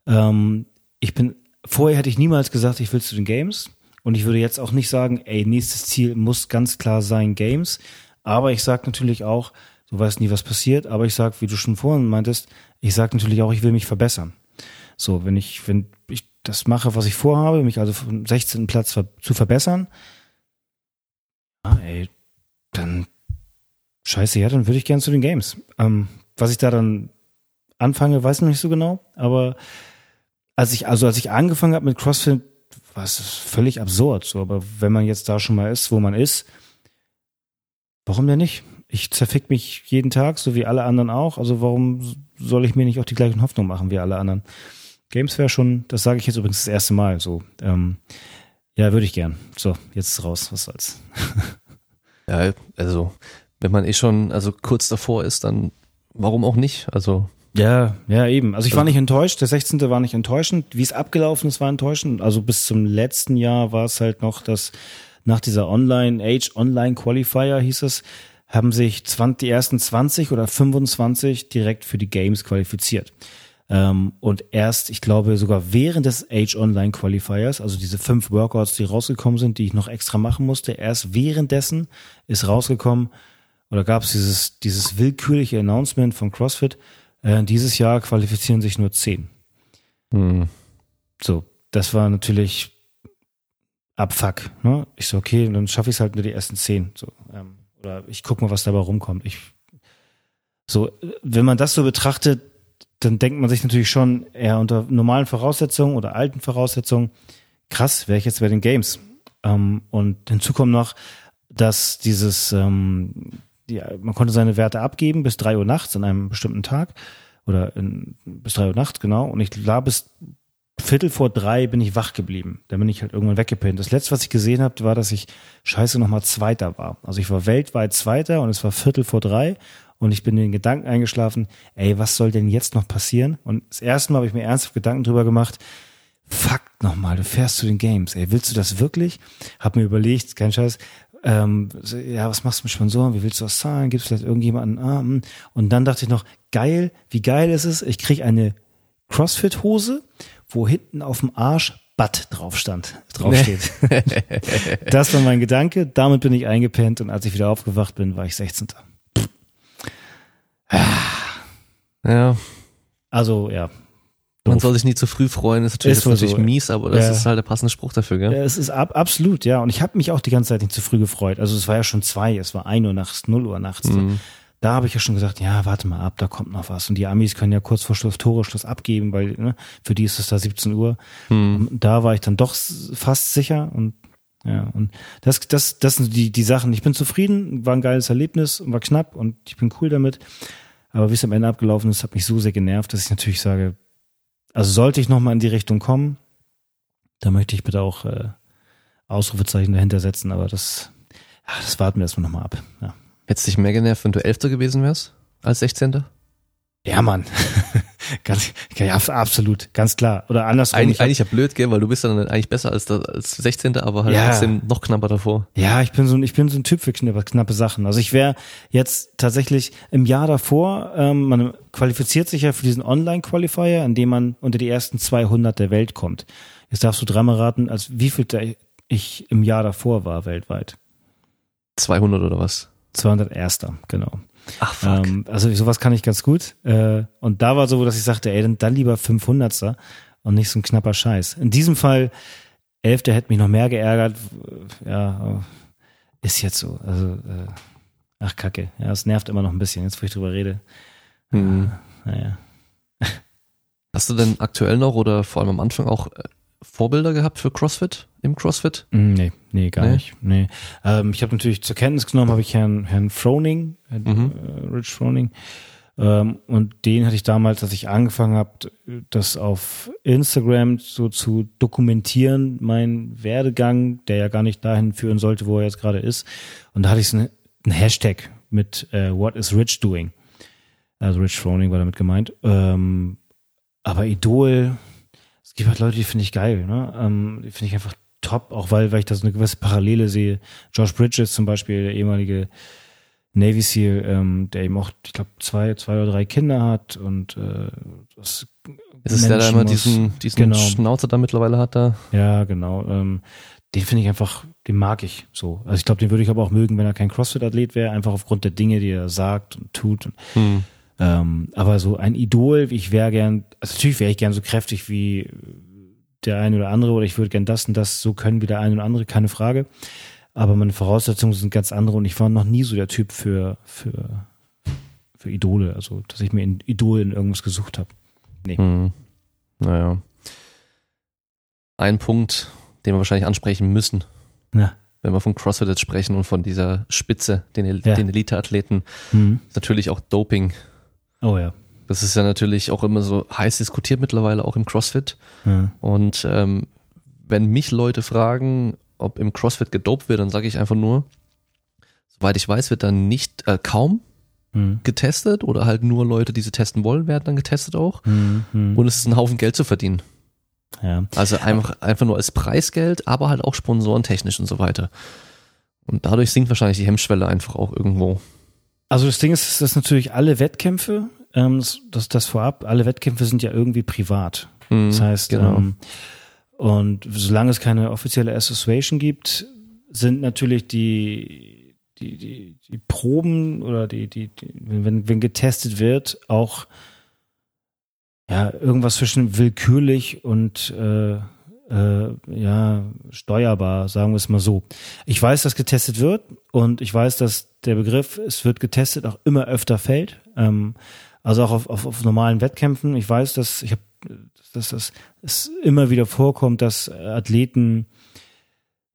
B: Ähm, ich bin, vorher hätte ich niemals gesagt, ich will zu den Games. Und ich würde jetzt auch nicht sagen, ey, nächstes Ziel muss ganz klar sein Games. Aber ich sage natürlich auch, du weißt nie, was passiert, aber ich sage, wie du schon vorhin meintest, ich sage natürlich auch, ich will mich verbessern. So, wenn ich, wenn ich das mache, was ich vorhabe, mich also vom 16. Platz zu verbessern, ah, ey, dann scheiße, ja, dann würde ich gern zu den Games. Ähm, was ich da dann anfange, weiß ich noch nicht so genau, aber als ich, also als ich angefangen habe mit CrossFit, war es völlig absurd. So, aber wenn man jetzt da schon mal ist, wo man ist, warum denn nicht? Ich zerfick mich jeden Tag, so wie alle anderen auch. Also warum soll ich mir nicht auch die gleichen Hoffnungen machen wie alle anderen? Games wäre schon, das sage ich jetzt übrigens das erste Mal so. Ähm, ja, würde ich gern. So, jetzt raus, was soll's.
A: Ja, also wenn man eh schon also kurz davor ist, dann warum auch nicht? Also
B: Ja, ja, eben. Also ich war nicht enttäuscht. Der 16. war nicht enttäuschend. Wie es abgelaufen ist, war enttäuschend. Also bis zum letzten Jahr war es halt noch, dass nach dieser Online, Age Online Qualifier hieß es, haben sich 20, die ersten 20 oder 25 direkt für die Games qualifiziert. Ähm, und erst, ich glaube, sogar während des Age Online Qualifiers, also diese fünf Workouts, die rausgekommen sind, die ich noch extra machen musste, erst währenddessen ist rausgekommen, oder gab es dieses, dieses willkürliche Announcement von CrossFit, äh, dieses Jahr qualifizieren sich nur zehn.
A: hm,
B: So, das war natürlich Abfuck. Ne? Ich so, okay, dann schaffe ich es halt nur die ersten zehn. So, ähm, oder ich guck mal, was dabei rumkommt. Ich, so, wenn man das so betrachtet, dann denkt man sich natürlich schon eher unter normalen Voraussetzungen oder alten Voraussetzungen, krass, wäre ich jetzt bei den Games. Ähm, und hinzu kommt noch, dass dieses, ähm, ja, man konnte seine Werte abgeben bis drei Uhr nachts an einem bestimmten Tag oder in, bis drei Uhr nachts, genau. Und ich glaube, bis Viertel vor drei bin ich wach geblieben. Da bin ich halt irgendwann weggepinnt. Das letzte, was ich gesehen habe, war, dass ich scheiße nochmal Zweiter war. Also ich war weltweit Zweiter und es war Viertel vor drei und ich bin in den Gedanken eingeschlafen, ey, was soll denn jetzt noch passieren? Und das erste Mal habe ich mir ernsthaft Gedanken drüber gemacht, fuck nochmal, du fährst zu den Games, ey, willst du das wirklich? Hab mir überlegt, kein Scheiß, ähm, ja, was machst du mit Sponsoren, wie willst du das zahlen, gibt es vielleicht irgendjemanden, ah, hm. und dann dachte ich noch, geil, wie geil ist es, ich krieg eine Crossfit-Hose, wo hinten auf dem Arsch Butt drauf stand, draufsteht. das war mein Gedanke, damit bin ich eingepennt und als ich wieder aufgewacht bin, war ich 16.
A: Ja.
B: Also, ja.
A: Man soll sich nie zu früh freuen, ist natürlich,
B: Ist
A: das natürlich
B: so.
A: mies, aber das
B: Ja.
A: ist halt der passende Spruch dafür, gell?
B: Ja, Es ist ab, absolut, ja. Und ich habe mich auch die ganze Zeit nicht zu früh gefreut. Also es war ja schon zwei, es war ein Uhr nachts, null Uhr nachts.
A: Mhm.
B: Da habe ich ja schon gesagt, ja, warte mal ab, da kommt noch was. Und die Amis können ja kurz vor Schluss Toreschluss abgeben, weil ne, für die ist es da 17 Uhr.
A: Mhm.
B: Da war ich dann doch fast sicher und ja, und das, das, das sind die, die Sachen. Ich bin zufrieden, war ein geiles Erlebnis, war knapp und ich bin cool damit. Aber wie es am Ende abgelaufen ist, hat mich so sehr genervt, dass ich natürlich sage, also sollte ich nochmal in die Richtung kommen, da möchte ich bitte auch äh, Ausrufezeichen dahinter setzen, aber das, ja, das warten wir erstmal nochmal ab. Ja.
A: Hättest dich mehr genervt, wenn du Elfter gewesen wärst als 16.
B: Ja, Mann. ganz, ja, absolut, ganz klar. Oder andersrum.
A: Eigentlich,
B: hab-
A: eigentlich ja blöd, gell, weil du bist dann eigentlich besser als, der, als 16. aber halt
B: Ja.
A: trotzdem noch knapper davor.
B: Ja, ich bin so ein, ich bin so ein Typ für knappe, knappe Sachen. Also ich wäre jetzt tatsächlich im Jahr davor, ähm, man qualifiziert sich ja für diesen Online-Qualifier, in dem man unter die ersten 200 der Welt kommt. Jetzt darfst du dreimal raten, als wie viel ich im Jahr davor war weltweit.
A: 200 oder was?
B: 201. genau.
A: Ach, fuck.
B: Ähm, also sowas kann ich ganz gut. Äh, und da war so, dass ich sagte, ey, dann, dann lieber 500. und nicht so ein knapper Scheiß. In diesem Fall, Elfter hätte mich noch mehr geärgert. Ja, ist jetzt so. Also, äh, ach Kacke. Ja, es nervt immer noch ein bisschen, jetzt wo ich drüber rede.
A: Hm.
B: Naja.
A: Hast du denn aktuell noch oder vor allem am Anfang auch äh, Vorbilder gehabt für CrossFit, im CrossFit?
B: Mm, Nee, nee, gar
A: Nee?
B: nicht. Nee. Ähm, ich habe natürlich zur Kenntnis genommen, habe ich Herrn, Herrn Froning, Herrn,
A: Mhm.
B: äh, Rich Froning. Ähm, und den hatte ich damals, als ich angefangen habe, das auf Instagram so zu dokumentieren, mein Werdegang, der ja gar nicht dahin führen sollte, wo er jetzt gerade ist. Und da hatte ich so einen einen Hashtag mit äh, What is Rich doing? Also Rich Froning war damit gemeint. Ähm, aber Idol, es gibt halt Leute, die finde ich geil, ne? Ähm, die finde ich einfach top, auch weil, weil ich da so eine gewisse Parallele sehe. Josh Bridges zum Beispiel, der ehemalige Navy SEAL, ähm, der eben auch, ich glaube, zwei, zwei oder drei Kinder hat und äh, das
A: Ist es der, der immer
B: Menschen muss-
A: diesen, diesen
B: genau.
A: Schnauzer da mittlerweile hat da?
B: Ja, genau. Ähm, den finde ich einfach, den mag ich so. Also ich glaube, den würde ich aber auch mögen, wenn er kein CrossFit-Athlet wäre, einfach aufgrund der Dinge, die er sagt und tut. Und,
A: Hm.
B: Ähm, aber so ein Idol, ich wäre gern, also natürlich wäre ich gern so kräftig wie der eine oder andere oder ich würde gern das und das so können wie der eine oder andere, keine Frage. Aber meine Voraussetzungen sind ganz andere und ich war noch nie so der Typ für, für, für Idole, also dass ich mir Idol in irgendwas gesucht habe.
A: Hm. Naja. Ein Punkt, den wir wahrscheinlich ansprechen müssen,
B: Ja.
A: wenn wir von CrossFit jetzt sprechen und von dieser Spitze, den,
B: Ja.
A: den Elite-Athleten,
B: Hm.
A: ist natürlich auch Doping.
B: Oh ja.
A: Das ist ja natürlich auch immer so heiß diskutiert mittlerweile, auch im CrossFit.
B: ja.
A: Und ähm, wenn mich Leute fragen, ob im CrossFit gedopt wird, dann sage ich einfach nur, soweit ich weiß, wird dann nicht äh, kaum
B: Hm.
A: getestet oder halt nur Leute, die sie testen wollen, werden dann getestet auch.
B: Hm. Hm.
A: Und es ist ein Haufen Geld zu verdienen.
B: Ja.
A: Also einfach, einfach nur als Preisgeld, aber halt auch sponsorentechnisch und so weiter. Und dadurch sinkt wahrscheinlich die Hemmschwelle einfach auch irgendwo.
B: Also das Ding ist, dass natürlich alle Wettkämpfe, ähm, das, das, vorab, alle Wettkämpfe sind ja irgendwie privat.
A: Mhm,
B: Das heißt,
A: genau.
B: ähm, und solange es keine offizielle Association gibt, sind natürlich die, die, die, die Proben oder die, die, die wenn, wenn getestet wird, auch ja, irgendwas zwischen willkürlich und äh, äh, ja, steuerbar, sagen wir es mal so. Ich weiß, dass getestet wird und ich weiß, dass der Begriff, es wird getestet, auch immer öfter fällt. Ähm, also auch auf, auf, auf normalen Wettkämpfen. Ich weiß, dass ich habe, dass das es immer wieder vorkommt, dass Athleten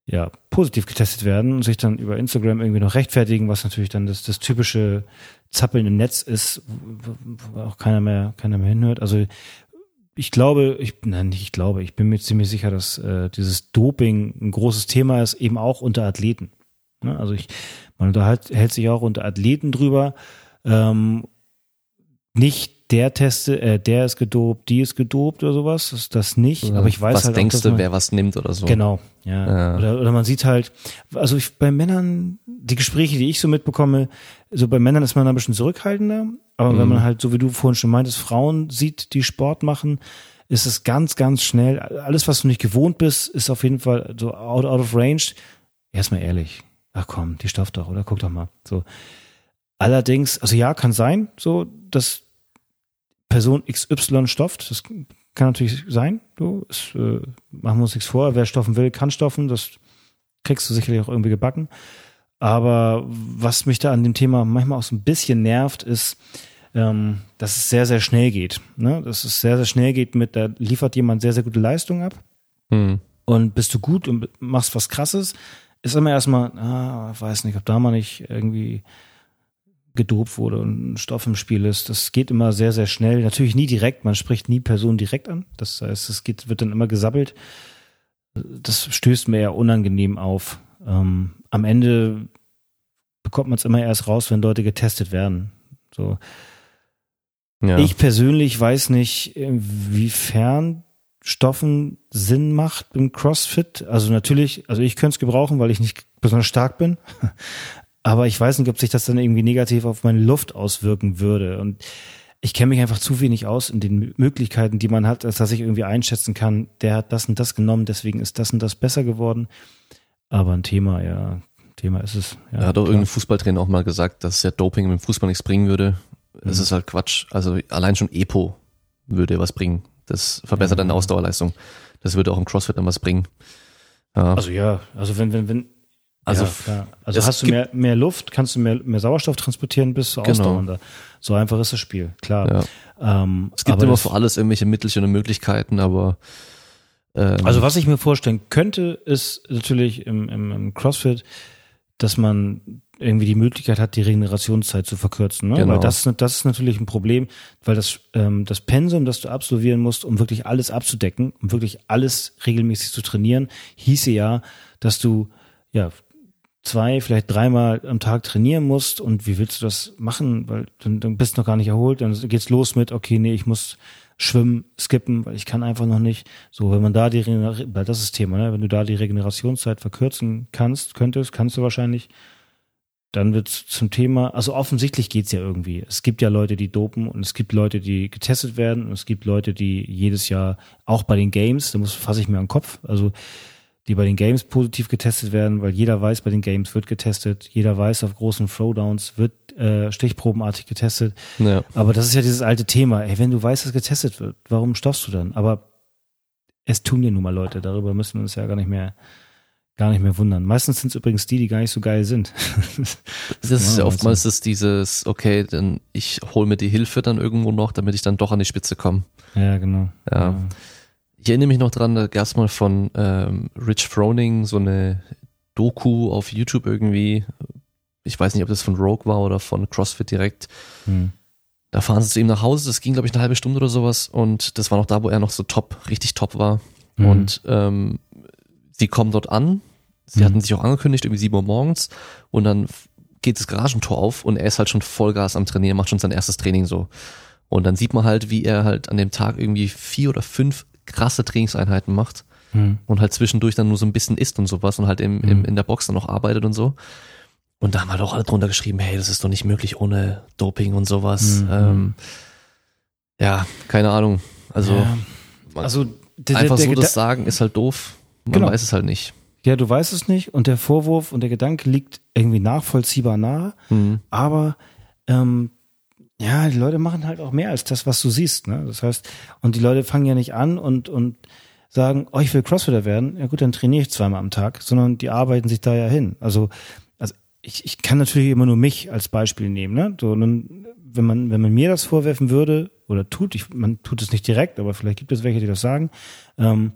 B: ja, positiv getestet werden und sich dann über Instagram irgendwie noch rechtfertigen, was natürlich dann das, das typische Zappeln im Netz ist, wo auch keiner mehr, keiner mehr hinhört. Also ich glaube, ich, nein, nicht ich glaube, ich bin mir ziemlich sicher, dass äh, dieses Doping ein großes Thema ist, eben auch unter Athleten. Ne? Also ich, man unterhält hält sich auch unter Athleten drüber. Ähm, nicht der teste, äh, der ist gedopt, die ist gedopt oder sowas, das, das nicht. Aber ich weiß
A: was
B: halt
A: denkst
B: auch,
A: du,
B: man,
A: wer was nimmt oder so?
B: Genau, ja.
A: Ja.
B: Oder, oder man sieht halt, also ich, bei Männern, die Gespräche, die ich so mitbekomme, so bei Männern ist man ein bisschen zurückhaltender, aber wenn
A: Mhm.
B: man halt, so wie du vorhin schon meintest, Frauen sieht, die Sport machen, ist es ganz, ganz schnell, alles, was du nicht gewohnt bist, ist auf jeden Fall so out, out of range. Erstmal ehrlich, ach komm, die stofft doch, oder? Guck doch mal. So. Allerdings, also ja, kann sein, so, dass Person XY stofft, das kann natürlich sein, du, ist, äh, machen wir uns nichts vor, wer stoffen will, kann stoffen, das kriegst du sicherlich auch irgendwie gebacken. Aber was mich da an dem Thema manchmal auch so ein bisschen nervt, ist, ähm, dass es sehr, sehr schnell geht. Ne? Dass es sehr, sehr schnell geht mit, da liefert jemand sehr, sehr gute Leistung ab
A: Hm.
B: und bist du gut und machst was krasses, ist immer erstmal, ah, weiß nicht, ob da mal nicht irgendwie gedopt wurde und ein Stoff im Spiel ist. Das geht immer sehr, sehr schnell. Natürlich nie direkt, man spricht nie Personen direkt an. Das heißt, es geht, wird dann immer gesabbelt. Das stößt mir eher unangenehm auf. Ähm, am Ende bekommt man es immer erst raus, wenn Leute getestet werden. So.
A: Ja.
B: Ich persönlich weiß nicht, inwiefern Stoffen Sinn macht im CrossFit. Also natürlich, also ich könnte es gebrauchen, weil ich nicht besonders stark bin. Aber ich weiß nicht, ob sich das dann irgendwie negativ auf meine Luft auswirken würde. Und ich kenne mich einfach zu wenig aus in den Möglichkeiten, die man hat, als dass ich irgendwie einschätzen kann, der hat das und das genommen, deswegen ist das und das besser geworden. Aber ein Thema, ja, Thema ist es. Ja,
A: Da hat auch
B: klar.
A: irgendein Fußballtrainer auch mal gesagt, dass ja Doping im Fußball nichts bringen würde. Das
B: Mhm.
A: ist halt Quatsch. Also allein schon EPO würde was bringen. Das verbessert
B: Ja.
A: deine Ausdauerleistung. Das würde auch im CrossFit dann was bringen. Ja.
B: Also ja, also wenn, wenn, wenn,
A: Also
B: ja, also hast du mehr, mehr Luft, kannst du mehr, mehr Sauerstoff transportieren, bist du
A: Genau.
B: ausdauernder. So einfach ist das Spiel, klar. Ähm,
A: es gibt immer für alles irgendwelche Mittelchen und Möglichkeiten, aber ähm,
B: Also was ich mir vorstellen könnte, ist natürlich im, im, im CrossFit, dass man irgendwie die Möglichkeit hat, die Regenerationszeit zu verkürzen. Ne?
A: Genau.
B: Weil das, das ist natürlich ein Problem, weil das, ähm, das Pensum, das du absolvieren musst, um wirklich alles abzudecken, um wirklich alles regelmäßig zu trainieren, hieße ja, dass du ja zwei, vielleicht dreimal am Tag trainieren musst und wie willst du das machen? Weil dann, dann bist du noch gar nicht erholt, dann geht's los mit, okay, nee, ich muss schwimmen, skippen, weil ich kann einfach noch nicht. So, wenn man da die, weil das ist Thema, ne? wenn du da die Regenerationszeit verkürzen kannst, könntest, kannst du wahrscheinlich, dann wird's zum Thema, also offensichtlich geht's ja irgendwie. Es gibt ja Leute, die dopen und es gibt Leute, die getestet werden und es gibt Leute, die jedes Jahr, auch bei den Games, da muss fasse ich mir an den Kopf, also die bei den Games positiv getestet werden, weil jeder weiß, bei den Games wird getestet, jeder weiß, auf großen Throwdowns wird äh, stichprobenartig getestet.
A: ja.
B: Aber das ist ja dieses alte Thema. Ey, wenn du weißt, dass getestet wird, warum stoffst du dann? Aber es tun ja nun mal Leute. Darüber müssen wir uns ja gar nicht mehr, gar nicht mehr wundern. Meistens sind es übrigens die, die gar nicht so geil sind.
A: Das ist
B: Ja,
A: ja oftmals das dieses, okay, dann ich hole mir die Hilfe dann irgendwo noch, damit ich dann doch an die Spitze komme.
B: ja, genau.
A: Ja. Ich erinnere mich noch dran, da gab es mal von ähm, Rich Froning so eine Doku auf YouTube irgendwie. Ich weiß nicht, ob das von Rogue war oder von CrossFit direkt.
B: Hm.
A: Da fahren sie zu ihm nach Hause, das ging, glaube ich, eine halbe Stunde oder sowas. Und das war noch da, wo er noch so top, richtig top war.
B: Mhm.
A: Und ähm, sie kommen dort an. Sie
B: Mhm.
A: hatten sich auch angekündigt, irgendwie sieben Uhr morgens. Und dann geht das Garagentor auf und er ist halt schon Vollgas am Trainieren, macht schon sein erstes Training so. Und dann sieht man halt, wie er halt an dem Tag irgendwie vier oder fünf krasse Trainingseinheiten macht
B: Hm.
A: und halt zwischendurch dann nur so ein bisschen isst und sowas und halt im, im,
B: Mhm.
A: in der Box dann noch arbeitet und so. Und da haben halt auch alle drunter geschrieben, hey, das ist doch nicht möglich ohne Doping und sowas.
B: Mhm.
A: Ähm, ja, keine Ahnung. Also
B: ja. also der,
A: einfach
B: der,
A: so
B: der,
A: das sagen ist halt doof. Man
B: Genau.
A: weiß es halt nicht.
B: ja, du weißt es nicht und der Vorwurf und der Gedanke liegt irgendwie nachvollziehbar nahe.
A: Mhm.
B: aber ähm, ja, die Leute machen halt auch mehr als das, was du siehst. Ne? Das heißt, und die Leute fangen ja nicht an und, und sagen, oh, ich will Crossfitter werden. Ja gut, dann trainiere ich zweimal am Tag, sondern die arbeiten sich da ja hin. Also, also ich, ich kann natürlich immer nur mich als Beispiel nehmen. Ne? So, nun, wenn man, wenn man mir das vorwerfen würde oder tut, ich, man tut es nicht direkt, aber vielleicht gibt es welche, die das sagen, ähm,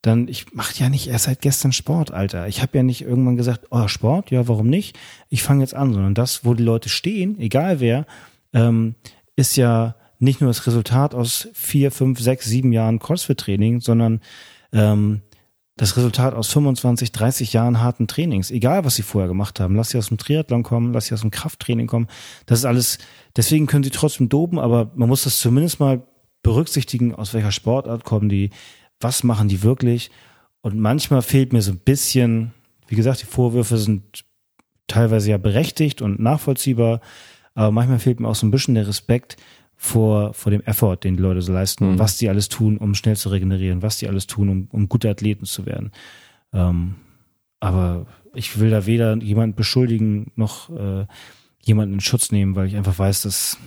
B: dann ich mache ja nicht erst seit gestern Sport, Alter. Ich habe ja nicht irgendwann gesagt, oh Sport, ja warum nicht? Ich fange jetzt an, sondern das, wo die Leute stehen, egal wer, ähm, ist ja nicht nur das Resultat aus vier, fünf, sechs, sieben Jahren CrossFit-Training, sondern ähm, das Resultat aus 25, 30 Jahren harten Trainings, egal was sie vorher gemacht haben. Lass sie aus dem Triathlon kommen, lass sie aus dem Krafttraining kommen. Das ist alles, deswegen können sie trotzdem dopen, aber man muss das zumindest mal berücksichtigen, aus welcher Sportart kommen die, was machen die wirklich. Und manchmal fehlt mir so ein bisschen, wie gesagt, die Vorwürfe sind teilweise ja berechtigt und nachvollziehbar, aber manchmal fehlt mir auch so ein bisschen der Respekt vor, vor dem Effort, den die Leute so leisten und
A: Mhm.
B: was die alles tun, um schnell zu regenerieren, was die alles tun, um, um gute Athleten zu werden. Ähm, aber ich will da weder jemand beschuldigen noch äh, jemanden in Schutz nehmen, weil ich einfach weiß, dass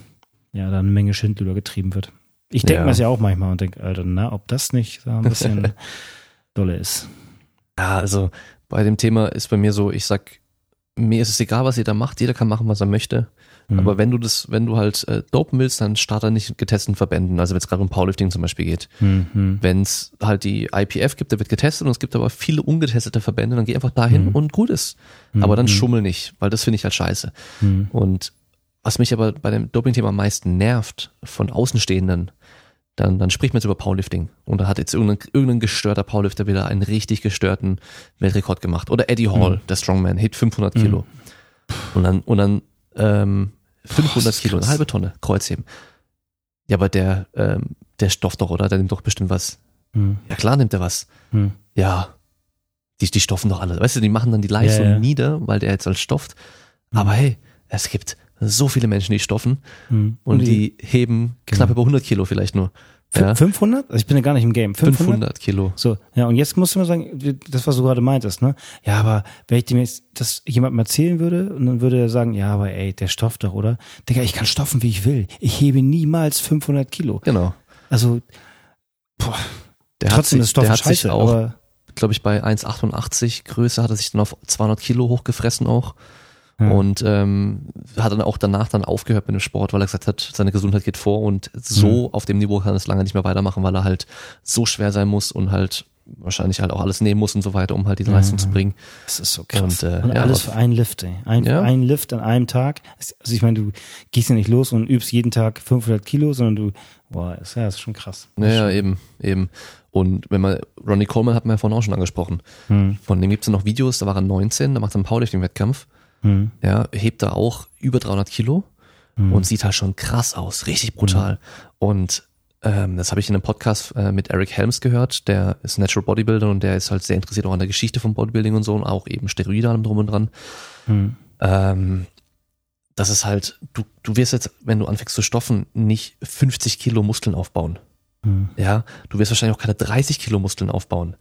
B: ja da eine Menge Schindluder getrieben wird. Ich denke
A: Ja.
B: mir das ja auch manchmal und denke, Alter, na, ob das nicht so ein bisschen dolle ist.
A: Ja, also bei dem Thema ist bei mir so, ich sag, mir ist es egal, was jeder macht, jeder kann machen, was er möchte.
B: Mhm.
A: Aber wenn du das, wenn du halt äh, dopen willst, dann starte nicht getesteten Verbänden. Also wenn es gerade um Powerlifting zum Beispiel geht.
B: Mhm.
A: Wenn es halt die IPF gibt, da wird getestet und es gibt aber viele ungetestete Verbände, dann geh einfach dahin
B: Mhm.
A: und gut ist. Aber dann schummel nicht, weil das finde ich halt scheiße.
B: Mhm.
A: Und was mich aber bei dem Doping-Thema am meisten nervt von Außenstehenden, dann, dann spricht man jetzt über Powerlifting. Und da hat jetzt irgendein, irgendein gestörter Powerlifter wieder einen richtig gestörten Weltrekord gemacht. Oder Eddie Hall, der Strongman, hebt 500 Kilo. Und dann, und dann ähm, 500
B: das ist
A: Kilo, eine halbe Tonne, Kreuzheben. Ja, aber der, ähm, der stofft doch, oder? Der nimmt doch bestimmt was.
B: Mhm.
A: Ja, klar nimmt er was.
B: Mhm.
A: Ja, die, die stoffen doch alle. Weißt du, die machen dann die Leistung
B: Ja, ja.
A: nieder, weil der jetzt als stofft. Aber hey, es gibt so viele Menschen, die stoffen
B: Mhm.
A: und die heben knapp über 100 Kilo vielleicht nur. Ja,
B: 500? Also ich bin ja gar nicht im Game. 500?
A: 500 Kilo.
B: So, ja, und jetzt musst du mal sagen, das, was du gerade meintest, ne? Ja, aber wenn ich dem jetzt das jemandem erzählen würde, und dann würde er sagen, ja, aber ey, der stofft doch, oder? Digga, ich kann stoffen, wie ich will. Ich hebe niemals 500 Kilo.
A: Genau.
B: Also, boah,
A: Der
B: trotzdem
A: hat
B: ist
A: sich,
B: Stoff
A: der hat
B: scheiße,
A: sich auch, glaube ich, bei 1,88 Größe hat er sich dann auf 200 Kilo hochgefressen auch.
B: Ja.
A: Und ähm, hat dann auch danach dann aufgehört mit dem Sport, weil er gesagt hat, seine Gesundheit geht vor und so
B: Mhm.
A: auf dem Niveau kann er es lange nicht mehr weitermachen, weil er halt so schwer sein muss und halt wahrscheinlich halt auch alles nehmen muss und so weiter, um halt diese Leistung zu bringen.
B: das ist so krass.
A: Und, äh,
B: Und
A: ja,
B: alles für einen Lift, ey. Ein,
A: Ja.
B: ein Lift an einem Tag. Also ich meine, du gehst ja nicht los und übst jeden Tag 500 Kilo, sondern du, boah, ist, ja, ist schon krass.
A: Ja, ja, eben, eben. Und wenn man, Ronnie Coleman hat man ja vorhin auch schon angesprochen.
B: Hm,
A: Von dem gibt's ja noch Videos, da war er 19, da macht er einen Powerlifting-Wettkampf.
B: Hm,
A: Ja, hebt da auch über 300 Kilo
B: hm.
A: und sieht halt schon krass aus, richtig brutal. Und ähm, das habe ich in einem Podcast äh, mit Eric Helms gehört, der ist Natural Bodybuilder und der ist halt sehr interessiert auch an der Geschichte von Bodybuilding und so und auch eben Steroide allem drum und dran.
B: hm.
A: Ähm, das ist halt, du, du wirst jetzt, wenn du anfängst zu stoffen, nicht 50 Kilo Muskeln aufbauen.
B: Hm.
A: Ja, du wirst wahrscheinlich auch keine 30 Kilo Muskeln aufbauen.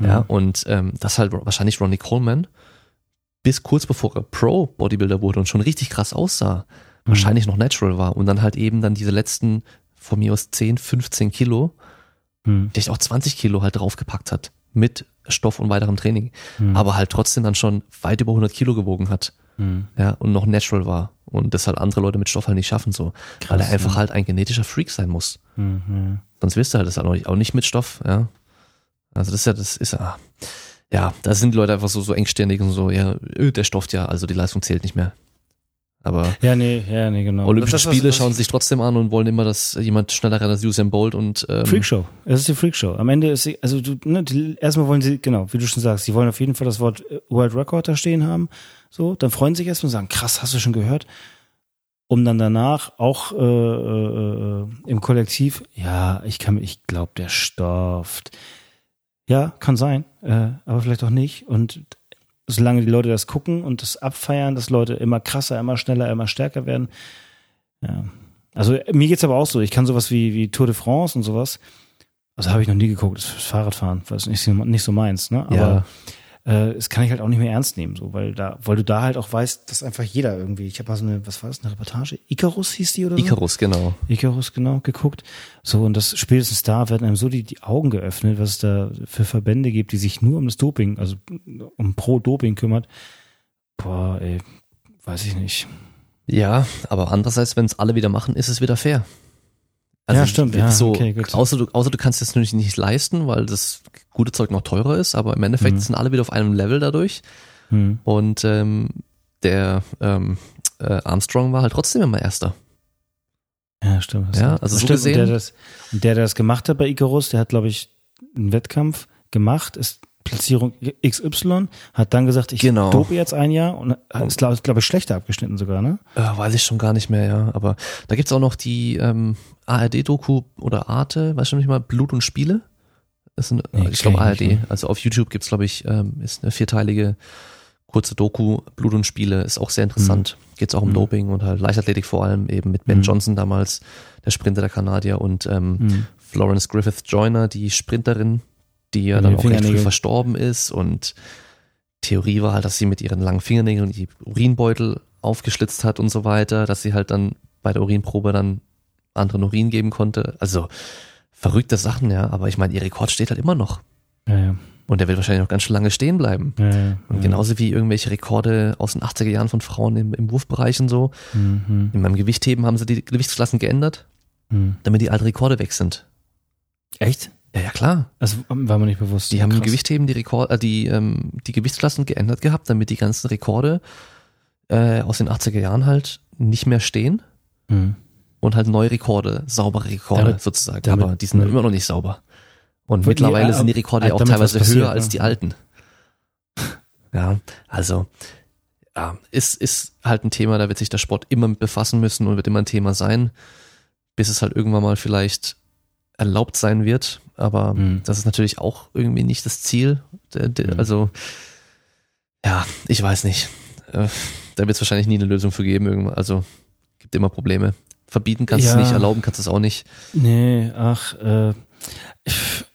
A: Ja, und ähm, das halt wahrscheinlich Ronnie Coleman bis kurz bevor er Pro-Bodybuilder wurde und schon richtig krass aussah, wahrscheinlich noch natural war und dann halt eben dann diese letzten von mir aus 10, 15 Kilo,
B: Hm.
A: vielleicht auch 20 Kilo halt draufgepackt hat mit Stoff und weiterem Training,
B: Hm.
A: aber halt trotzdem dann schon weit über 100 Kilo gewogen hat
B: Hm.
A: ja, und noch natural war und das halt andere Leute mit Stoff halt nicht schaffen so, weil er
B: Krass,
A: einfach
B: ja.
A: halt ein genetischer Freak sein muss.
B: Hm. Hm.
A: Sonst wirst du halt das auch nicht mit Stoff, ja. Also das ist ja, das ist ja, ja, da sind Leute einfach so, so engstirnig und so, ja, öh, der stofft ja, also die Leistung zählt nicht mehr. Aber
B: Ja, nee, ja, nee, genau.
A: Olympische
B: Das
A: Spiele
B: was-
A: schauen sich trotzdem an und wollen immer, dass jemand schneller rennt als Usain Bolt und ähm,
B: Freakshow. Es ist die Freakshow. Am Ende ist sie, also du, ne, die, erstmal wollen sie, genau, wie du schon sagst, sie wollen auf jeden Fall das Wort äh, World Record da stehen haben. So, dann freuen sie sich erstmal und sagen, krass, hast du schon gehört? Um dann danach auch äh, äh, äh, im Kollektiv, ja, ich kann, ich glaube, der stofft. Ja, kann sein, äh, aber vielleicht auch nicht. Und solange die Leute das gucken und das abfeiern, dass Leute immer krasser, immer schneller, immer stärker werden. Ja. Also mir geht's aber auch so. Ich kann sowas wie, wie Tour de France und sowas. Also habe ich noch nie geguckt, das ist Fahrradfahren, weil es nicht, so- nicht so meins, ne? Aber
A: ja,
B: äh, das kann ich halt auch nicht mehr ernst nehmen, so, weil da, weil du da halt auch weißt, dass einfach jeder irgendwie, ich habe mal so eine, was war das, eine Reportage? Icarus hieß die oder so?
A: Icarus, genau.
B: Icarus, genau, geguckt. So, und das spätestens da werden einem so die, die Augen geöffnet, was es da für Verbände gibt, die sich nur um das Doping, also um Pro-Doping kümmert. Boah, ey, weiß ich nicht.
A: Ja, aber andererseits, wenn es alle wieder machen, ist es wieder fair.
B: Ja, stimmt, ja,
A: so,
B: okay, gut.
A: Außer du, außer du kannst es natürlich nicht leisten, weil das gute Zeug noch teurer ist, aber im Endeffekt
B: Mhm.
A: sind alle wieder auf einem Level dadurch.
B: Hm.
A: Und ähm, der ähm, äh, Armstrong war halt trotzdem immer Erster.
B: Ja, stimmt.
A: Ja, also so
B: stimmt.
A: gesehen-
B: Und der, das, und der, der das gemacht hat bei Icarus, der hat, glaube ich, einen Wettkampf gemacht, ist Platzierung XY, hat dann gesagt, ich
A: Genau.
B: dope jetzt ein Jahr und ist, glaube glaub ich, schlechter abgeschnitten sogar, ne?
A: Äh, weiß ich schon gar nicht mehr, ja. Aber da gibt's auch noch die ähm, ARD-Doku oder Arte, weißt du nicht mal, Blut und Spiele? Sind,
B: Nee,
A: ich glaube ARD.
B: nicht.
A: Also auf YouTube gibt's glaube ich, ähm, ist eine vierteilige kurze Doku, Blut und Spiele, ist auch sehr interessant. Geht's auch um
B: Mhm.
A: Doping und halt Leichtathletik vor allem, eben mit Ben
B: Mhm.
A: Johnson damals, der Sprinter der Kanadier und ähm,
B: Hm.
A: Florence Griffith Joyner, die Sprinterin, die ja dann auch recht früh verstorben ist und Theorie war halt, dass sie mit ihren langen Fingernägeln die Urinbeutel aufgeschlitzt hat und so weiter, dass sie halt dann bei der Urinprobe dann anderen Urin geben konnte. Also verrückte Sachen, ja, aber ich meine, ihr Rekord steht halt immer noch
B: Ja, ja.
A: und der wird wahrscheinlich noch ganz schön lange stehen bleiben.
B: ja.
A: Und genauso wie irgendwelche Rekorde aus den 80er Jahren von Frauen im, im Wurfbereich und so.
B: Mhm.
A: In meinem Gewichtheben haben sie die Gewichtsklassen geändert,
B: Mhm.
A: damit die alten Rekorde weg sind.
B: Echt?
A: Ja, ja, klar.
B: Das war mir nicht bewusst.
A: Die haben im
B: Krass.
A: Gewichtheben die Rekord, äh, die, ähm, die Gewichtsklassen geändert gehabt, damit die ganzen Rekorde äh, aus den 80er Jahren halt nicht mehr stehen
B: Mhm.
A: Und halt neue Rekorde, saubere Rekorde
B: Damit-
A: sozusagen.
B: damit-
A: Aber die sind
B: ne.
A: immer noch nicht sauber. Und
B: Weil
A: mittlerweile
B: die,
A: sind die Rekorde ja auch teilweise
B: passiert,
A: höher als
B: ne?
A: die alten. Ja, also ja, ist, ist halt ein Thema, da wird sich der Sport immer mit befassen müssen und wird immer ein Thema sein, bis es halt irgendwann mal vielleicht erlaubt sein wird. Aber
B: Mhm.
A: das ist natürlich auch irgendwie nicht das Ziel. Der, der,
B: Mhm.
A: Also, ja, ich weiß nicht. Äh, Da wird es wahrscheinlich nie eine Lösung für geben. Also, gibt immer Probleme. Verbieten kannst du
B: Ja.
A: es nicht, erlauben kannst du es auch nicht.
B: Nee, ach, äh,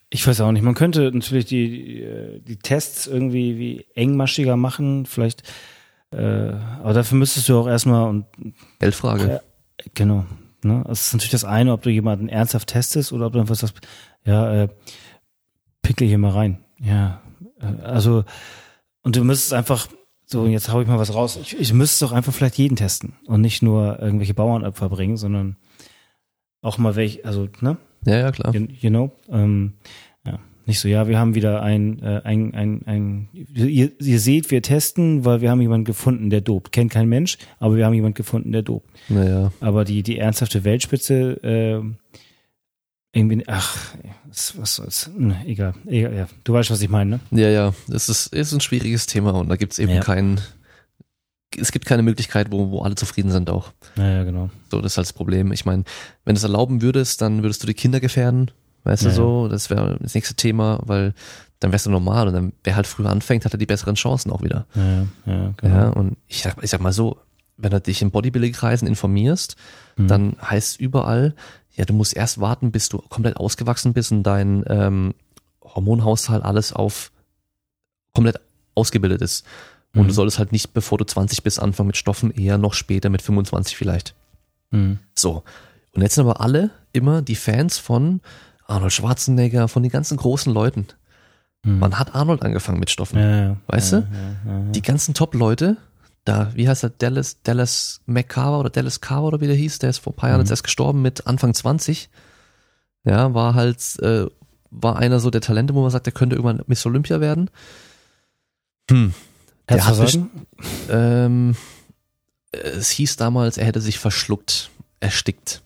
B: ich, weiß auch nicht. Man könnte natürlich die, die, Tests irgendwie wie engmaschiger machen, vielleicht, äh, aber dafür müsstest du auch erstmal und
A: Geldfrage.
B: Ja. genau. Ne? Das ist natürlich das eine, ob du jemanden ernsthaft testest oder ob du einfach sagst, ja, äh, pickle hier mal rein. Ja. äh, Also, und du müsstest einfach, so, und jetzt hau ich mal was raus. Ich, ich müsste doch einfach vielleicht jeden testen und nicht nur irgendwelche Bauernopfer bringen, sondern auch mal welche, also, ne?
A: Ja, ja, klar.
B: You, you know? Ähm, ja. Nicht so, ja, wir haben wieder ein, äh, ein, ein, ein ihr, ihr seht, wir testen, weil wir haben jemanden gefunden, der dopt. Kennt kein Mensch, aber wir haben jemanden gefunden, der dopt.
A: Naja.
B: Aber die, die ernsthafte Weltspitze, äh, irgendwie, ach, was, was soll's. Ne, egal, egal, ja. Du weißt, was ich meine, ne?
A: Ja, ja, es ist, ist ein schwieriges Thema und da gibt es eben
B: Ja.
A: keinen, es gibt keine Möglichkeit, wo, wo alle zufrieden sind auch.
B: Ja, ja, genau.
A: So, das ist halt das Problem. Ich meine, wenn du es erlauben würdest, dann würdest du die Kinder gefährden, weißt
B: Ja,
A: du so, das wäre das nächste Thema, weil dann wärst du normal und dann, wer halt früher anfängt, hat er die besseren Chancen auch wieder.
B: Ja, ja, genau.
A: Ja, und ich sag, ich sag mal so, wenn du dich in Bodybuilding-Kreisen informierst,
B: Mhm.
A: dann heißt überall, ja, du musst erst warten, bis du komplett ausgewachsen bist und dein ähm, Hormonhaushalt alles auf komplett ausgebildet ist. Und
B: Mhm.
A: du solltest halt nicht, bevor du 20 bist, anfangen mit Stoffen, eher noch später mit 25 vielleicht.
B: Mhm.
A: So. Und jetzt sind aber alle immer die Fans von Arnold Schwarzenegger, von den ganzen großen Leuten.
B: Mhm.
A: Wann hat Arnold angefangen mit Stoffen?
B: Ja, ja,
A: Weißt
B: ja,
A: du? Die ganzen Top-Leute, da, wie heißt er, Dallas, Dallas McCarver oder Dallas Carver oder wie der hieß, der ist vor ein paar Jahren
B: Mhm.
A: jetzt erst gestorben mit Anfang 20. Ja, war halt, äh, war einer so der Talente, wo man sagt, der könnte irgendwann Miss Olympia werden. Hm. Der hat
B: Herzversagen?
A: Ähm, es hieß damals, er hätte sich verschluckt, erstickt.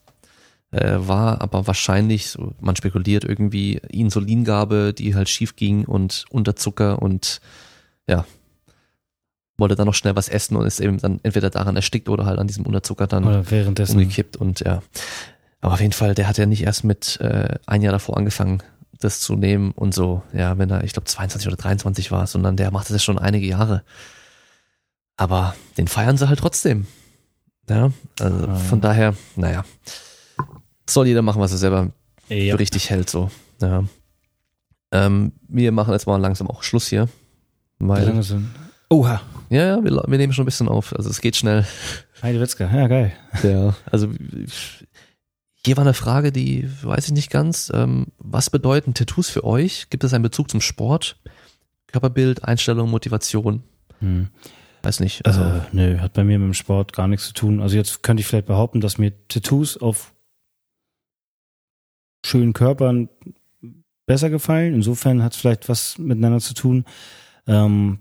A: Äh, war aber wahrscheinlich, so, man spekuliert irgendwie, Insulingabe, die halt schief ging und Unterzucker und ja, wollte dann noch schnell was essen und ist eben dann entweder daran erstickt oder halt an diesem Unterzucker dann
B: Oder währenddessen.
A: umgekippt und ja. Aber auf jeden Fall, der hat ja nicht erst mit äh, ein Jahr davor angefangen, das zu nehmen und so, ja, wenn er, ich glaube, 22 oder 23 war, sondern der macht das ja schon einige Jahre. Aber den feiern sie halt trotzdem. Ja, also
B: Ah.
A: von daher, naja, soll jeder machen, was er selber
B: Ja.
A: richtig hält, so. Ja. Ähm, wir machen jetzt mal langsam auch Schluss hier. Weil?
B: Oha.
A: Ja, ja, wir, wir nehmen schon ein bisschen auf. Also es geht schnell.
B: Heidi Witzka. Ja, geil.
A: Ja, also hier war eine Frage, die weiß ich nicht ganz. Ähm, was bedeuten Tattoos für euch? Gibt es einen Bezug zum Sport? Körperbild, Einstellung, Motivation?
B: Hm.
A: Weiß nicht. Also,
B: äh, nö, hat bei mir mit dem Sport gar nichts zu tun. Also jetzt könnte ich vielleicht behaupten, dass mir Tattoos auf schönen Körpern besser gefallen. Insofern hat es vielleicht was miteinander zu tun. Ähm,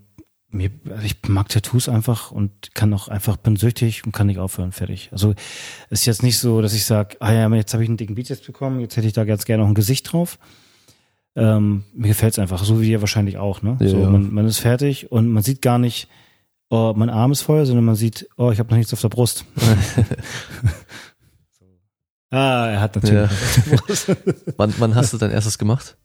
B: mir, also ich mag Tattoos einfach und kann auch einfach, bin süchtig und kann nicht aufhören, fertig. Also ist jetzt nicht so, dass ich sage, ah ja, jetzt habe ich einen dicken Bizeps bekommen, jetzt hätte ich da ganz gerne noch ein Gesicht drauf. Ähm, mir gefällt's einfach, so wie ihr wahrscheinlich auch. Ne?
A: Ja,
B: so. Man, man ist fertig und man sieht gar nicht, oh, mein Arm ist voll, sondern man sieht, oh, ich habe noch nichts auf der Brust. ah, er hat natürlich
A: Ja.
B: was auf der Brust.
A: Wann, wann hast du dein erstes gemacht?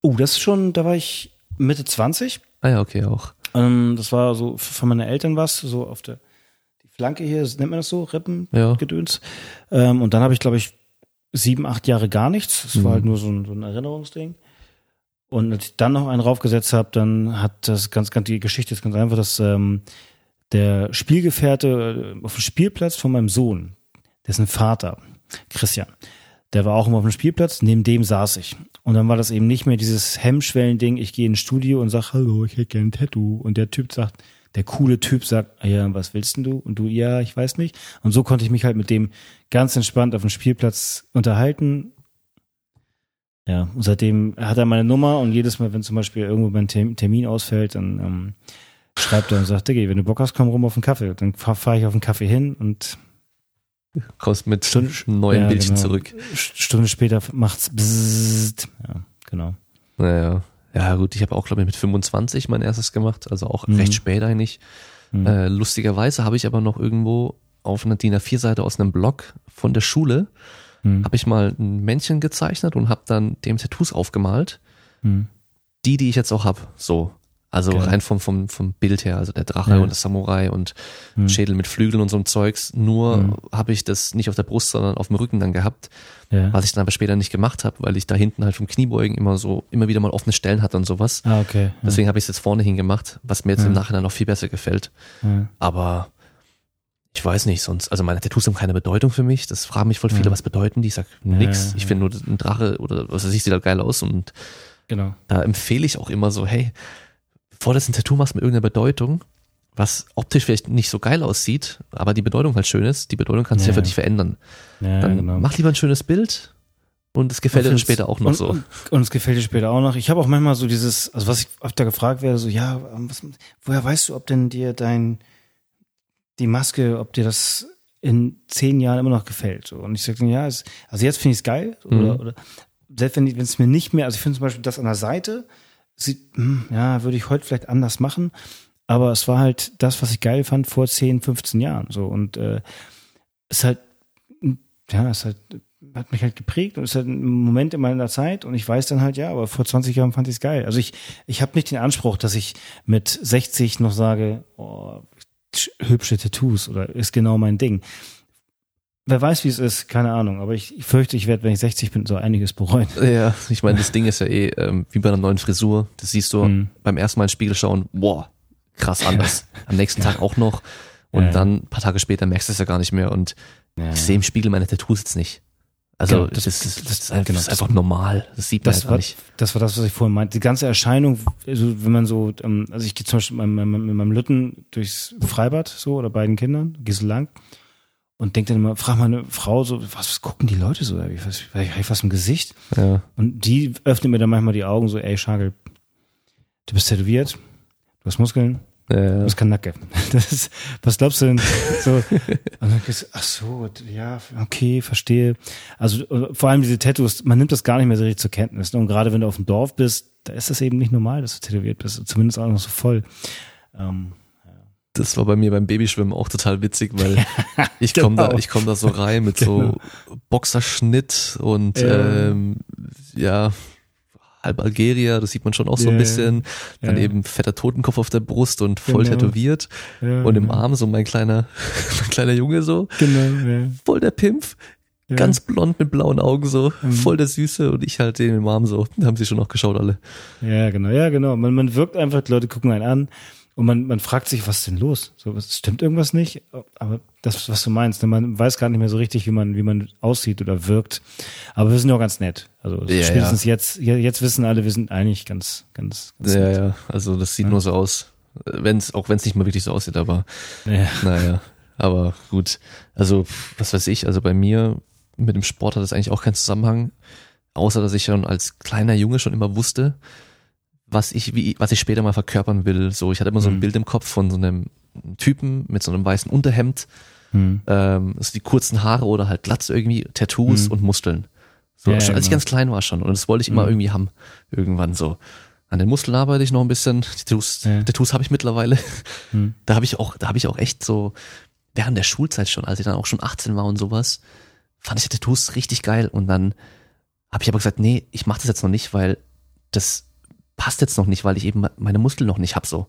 B: Oh, das ist schon, da war ich Mitte 20.
A: Ah ja, okay, auch.
B: Ähm, das war so von meinen Eltern was, so auf der die Flanke hier, nennt man das so, Rippen,
A: Ja.
B: Gedöns. Ähm, und dann habe ich, glaube ich, sieben, acht Jahre gar nichts. Das
A: Mhm.
B: war halt nur so ein, so ein Erinnerungsding. Und als ich dann noch einen raufgesetzt habe, dann hat das ganz, ganz, die Geschichte ist ganz einfach, dass ähm, der Spielgefährte äh, auf dem Spielplatz von meinem Sohn, dessen Vater, Christian, der war auch immer auf dem Spielplatz, neben dem saß ich. Und dann war das eben nicht mehr dieses Hemmschwellen-Ding, ich gehe ins Studio und sag, hallo, ich hätte gerne ein Tattoo. Und der Typ sagt, der coole Typ sagt, ja, was willst denn du? Und du, ja, ich weiß nicht. Und so konnte ich mich halt mit dem ganz entspannt auf dem Spielplatz unterhalten. Ja, und seitdem hat er meine Nummer und jedes Mal, wenn zum Beispiel irgendwo mein Term- Termin ausfällt, dann ähm, schreibt er und sagt, Diggi, wenn du Bock hast, komm rum auf den Kaffee. Dann fahre fahr ich auf den Kaffee hin und
A: Kommst mit
B: Stunde-
A: neuen
B: Ja,
A: Bildchen
B: genau.
A: zurück.
B: St- Stunde später macht's bzzzt. Ja, genau.
A: Naja. Ja, gut, ich habe auch, glaube ich, mit 25 mein erstes gemacht, also auch
B: Mhm.
A: recht spät eigentlich.
B: Mhm.
A: Äh, lustigerweise habe ich aber noch irgendwo auf einer DIN A4-Seite aus einem Blog von der Schule,
B: Hm.
A: habe ich mal ein Männchen gezeichnet und habe dann dem Tattoos aufgemalt.
B: Hm.
A: Die, die ich jetzt auch habe. So. Also
B: Geil.
A: rein vom, vom, vom Bild her, also der Drache
B: Ja.
A: und das Samurai und
B: Hm.
A: Schädel mit Flügeln und so einem Zeugs. Nur
B: Hm.
A: habe ich das nicht auf der Brust, sondern auf dem Rücken dann gehabt,
B: Ja.
A: was ich dann aber später nicht gemacht habe, weil ich da hinten halt vom Kniebeugen immer so, immer wieder mal offene Stellen hatte und sowas.
B: Ah, okay. Ja.
A: Deswegen habe ich es jetzt vorne hingemacht, was mir jetzt im. Nachhinein noch viel besser gefällt. Aber ich weiß nicht, sonst, also meine Tattoos haben keine Bedeutung für mich. Das fragen mich voll viele, was bedeuten die? Ich sag nix. ich finde nur ein Drache oder was weiß ich, sieht halt geil aus und
B: Genau.
A: da empfehle ich auch immer so, hey, bevor du jetzt ein Tattoo machst mit irgendeiner Bedeutung, was optisch vielleicht nicht so geil aussieht, aber die Bedeutung halt schön ist, die Bedeutung kann sich ja
B: Ja.
A: für dich verändern.
B: Ja,
A: Dann
B: genau.
A: mach lieber ein schönes Bild und es gefällt dir
B: Und
A: später auch noch
B: und,
A: so.
B: Und, und es gefällt dir später auch noch. Ich habe auch manchmal so dieses, also was ich öfter gefragt werde, so, ja, ähm, was, woher weißt du, ob denn dir dein, die Maske, ob dir das in zehn Jahren immer noch gefällt? So. Und ich sage dann, ja, es, also jetzt finde ich es geil. Oder,
A: Mhm.
B: oder selbst wenn es mir nicht mehr, also ich finde zum Beispiel das an der Seite, sieht, hm, ja, würde ich heute vielleicht anders machen. Aber es war halt das, was ich geil fand vor 10, 15 Jahren. So. Und äh, ist halt, ja, ist halt, hat mich halt geprägt und ist halt ein Moment in meiner Zeit und ich weiß dann halt, ja, aber vor 20 Jahren fand ich es geil. Also ich, ich habe nicht den Anspruch, dass ich mit 60 noch sage, oh, sch- hübsche Tattoos oder ist genau mein Ding. Wer weiß, wie es ist, keine Ahnung. Aber ich, ich fürchte, ich werde, wenn ich 60 bin, so einiges bereuen.
A: Ja, ich meine, das Ding ist ja eh ähm, wie bei einer neuen Frisur. Das siehst du
B: Mhm.
A: beim ersten Mal in den Spiegel schauen, boah, krass anders. Am nächsten Tag auch noch. Und
B: Ja.
A: dann ein paar Tage später merkst du es ja gar nicht mehr. Und ich sehe im Spiegel meine Tattoos jetzt nicht. Also
B: Genau,
A: das,
B: das-
A: ist, das,
B: das-
A: ist einfach,
B: genau,
A: das ist einfach normal. Das sieht man
B: Das
A: einfach
B: war,
A: nicht.
B: das war das, was ich vorhin meinte. Die ganze Erscheinung, also wenn man so, ähm, also ich gehe zum Beispiel mit meinem, mit meinem Lütten durchs Freibad so oder beiden Kindern, gehe so lang und denk dann immer, frag meine Frau so, was, was gucken die Leute so? Hab ich was, hab ich was im Gesicht?
A: Ja.
B: Und die öffnet mir dann manchmal die Augen so, ey Schagel, du bist tätowiert, du hast Muskeln, du
A: Äh,
B: bist kein Nacke. Das ist, was glaubst du denn? So, und dann gehst du, ach so, ja, okay, verstehe. Also äh, vor allem diese Tattoos, man nimmt das gar nicht mehr so richtig zur Kenntnis. Ne? Und gerade wenn du auf dem Dorf bist, da ist das eben nicht normal, dass du tätowiert bist. Zumindest auch noch so voll. Ähm,
A: das war bei mir beim Babyschwimmen auch total witzig, weil ich komme da,
B: Genau.
A: ich komme da so rein mit so Boxerschnitt und
B: Ja.
A: ähm, ja halb Algerier, das sieht man schon auch so ein
B: Ja.
A: bisschen. Dann
B: Ja.
A: eben fetter Totenkopf auf der Brust und voll
B: Genau.
A: tätowiert.
B: ja,
A: Und im
B: ja.
A: Arm so mein kleiner, mein kleiner Junge so,
B: Genau, ja.
A: voll der Pimpf,
B: ja.
A: ganz blond mit blauen Augen so,
B: Mhm.
A: voll der Süße und ich halt den im Arm so. Da haben sie schon noch geschaut alle.
B: Ja, genau, ja, genau. Man, man wirkt einfach, die Leute gucken einen an und man, man fragt sich, was ist denn los? So, was, stimmt irgendwas nicht? Aber das, was du meinst, ne, man weiß gar nicht mehr so richtig, wie man, wie man aussieht oder wirkt. Aber wir sind ja auch ganz nett. Also
A: Ja,
B: spätestens jetzt, je- jetzt wissen alle, wir sind eigentlich ganz, ganz, ganz
A: Ja,
B: nett.
A: ja, also das sieht
B: Ja.
A: nur so aus. Wenn's, auch wenn es nicht mal wirklich so aussieht, aber
B: Ja.
A: naja, aber gut. Also, was weiß ich, also bei mir, mit dem Sport hat das eigentlich auch keinen Zusammenhang, außer dass ich schon als kleiner Junge schon immer wusste, was ich, wie, was ich später mal verkörpern will. So, ich hatte immer so ein
B: Mhm.
A: Bild im Kopf von so einem Typen mit so einem weißen Unterhemd,
B: Hm.
A: ähm, also die kurzen Haare oder halt Glatz irgendwie, Tattoos
B: Mhm.
A: und Muskeln. So,
B: Ja,
A: schon als ich
B: genau.
A: ganz klein war schon. Und das wollte ich immer
B: Mhm.
A: irgendwie haben. Irgendwann so. An den Muskeln arbeite ich noch ein bisschen. Die Tattoos,
B: Ja.
A: Tattoos habe ich mittlerweile.
B: Hm.
A: Da habe ich auch, da habe ich auch echt so, während der Schulzeit schon, als ich dann auch schon 18 war und sowas, fand ich die Tattoos richtig geil. Und dann habe ich aber gesagt, nee, ich mache das jetzt noch nicht, weil das passt jetzt noch nicht, weil ich eben meine Muskeln noch nicht hab so.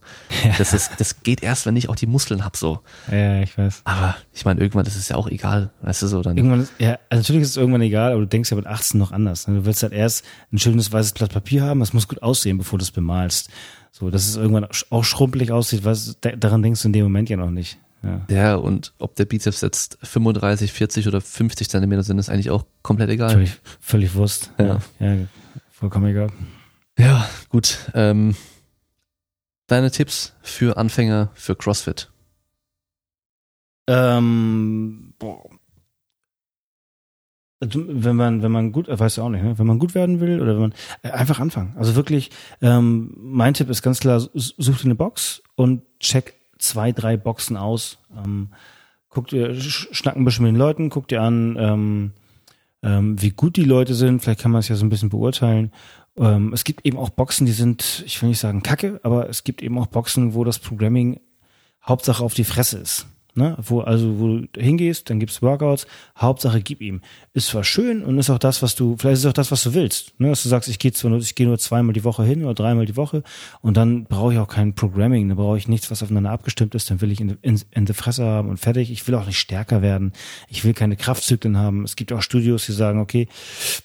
A: Das ist, das geht erst, wenn ich auch die Muskeln hab so.
B: Ja, ich weiß.
A: Aber ich meine, irgendwann das ist ja auch egal, weißt du so dann.
B: Irgendwann ist, ja, also natürlich ist es irgendwann egal, aber du denkst ja mit 18 noch anders. ne? Du willst halt erst ein schönes weißes Blatt Papier haben, das muss gut aussehen, bevor du es bemalst. So, dass es irgendwann auch schrumpelig aussieht, was, daran denkst du in dem Moment ja noch nicht. Ja.
A: Ja, und ob der Bizeps jetzt 35, 40 oder 50 Zentimeter sind, ist eigentlich auch komplett egal.
B: Völlig, völlig Wurst.
A: Ja.
B: ja, vollkommen egal.
A: Ja, gut. Ähm, deine Tipps für Anfänger für CrossFit?
B: Ähm, boah. Also, Wenn man, wenn man gut, äh, weißt du auch nicht, ne? wenn man gut werden will oder wenn man äh, einfach anfangen. Also wirklich, ähm, mein Tipp ist ganz klar, such dir eine Box und check zwei, drei Boxen aus. Ähm, guck dir, sch- schnack ein bisschen mit den Leuten, guck dir an, ähm, ähm, wie gut die Leute sind. Vielleicht kann man es ja so ein bisschen beurteilen. Ähm, es gibt eben auch Boxen, die sind, ich will nicht sagen kacke, aber es gibt eben auch Boxen, wo das Programming Hauptsache auf die Fresse ist. Ne? Wo, also, wo du hingehst, dann gibt's Workouts, Hauptsache gib ihm. Ist zwar schön und ist auch das, was du, vielleicht ist auch das, was du willst. Ne? Dass du sagst, ich gehe nur, ich gehe nur zweimal die Woche hin oder dreimal die Woche und dann brauche ich auch kein Programming, dann brauche ich nichts, was aufeinander abgestimmt ist, dann will ich in, in, in die Fresse haben und fertig. Ich will auch nicht stärker werden. Ich will keine Kraftzyklen haben. Es gibt auch Studios, die sagen, okay,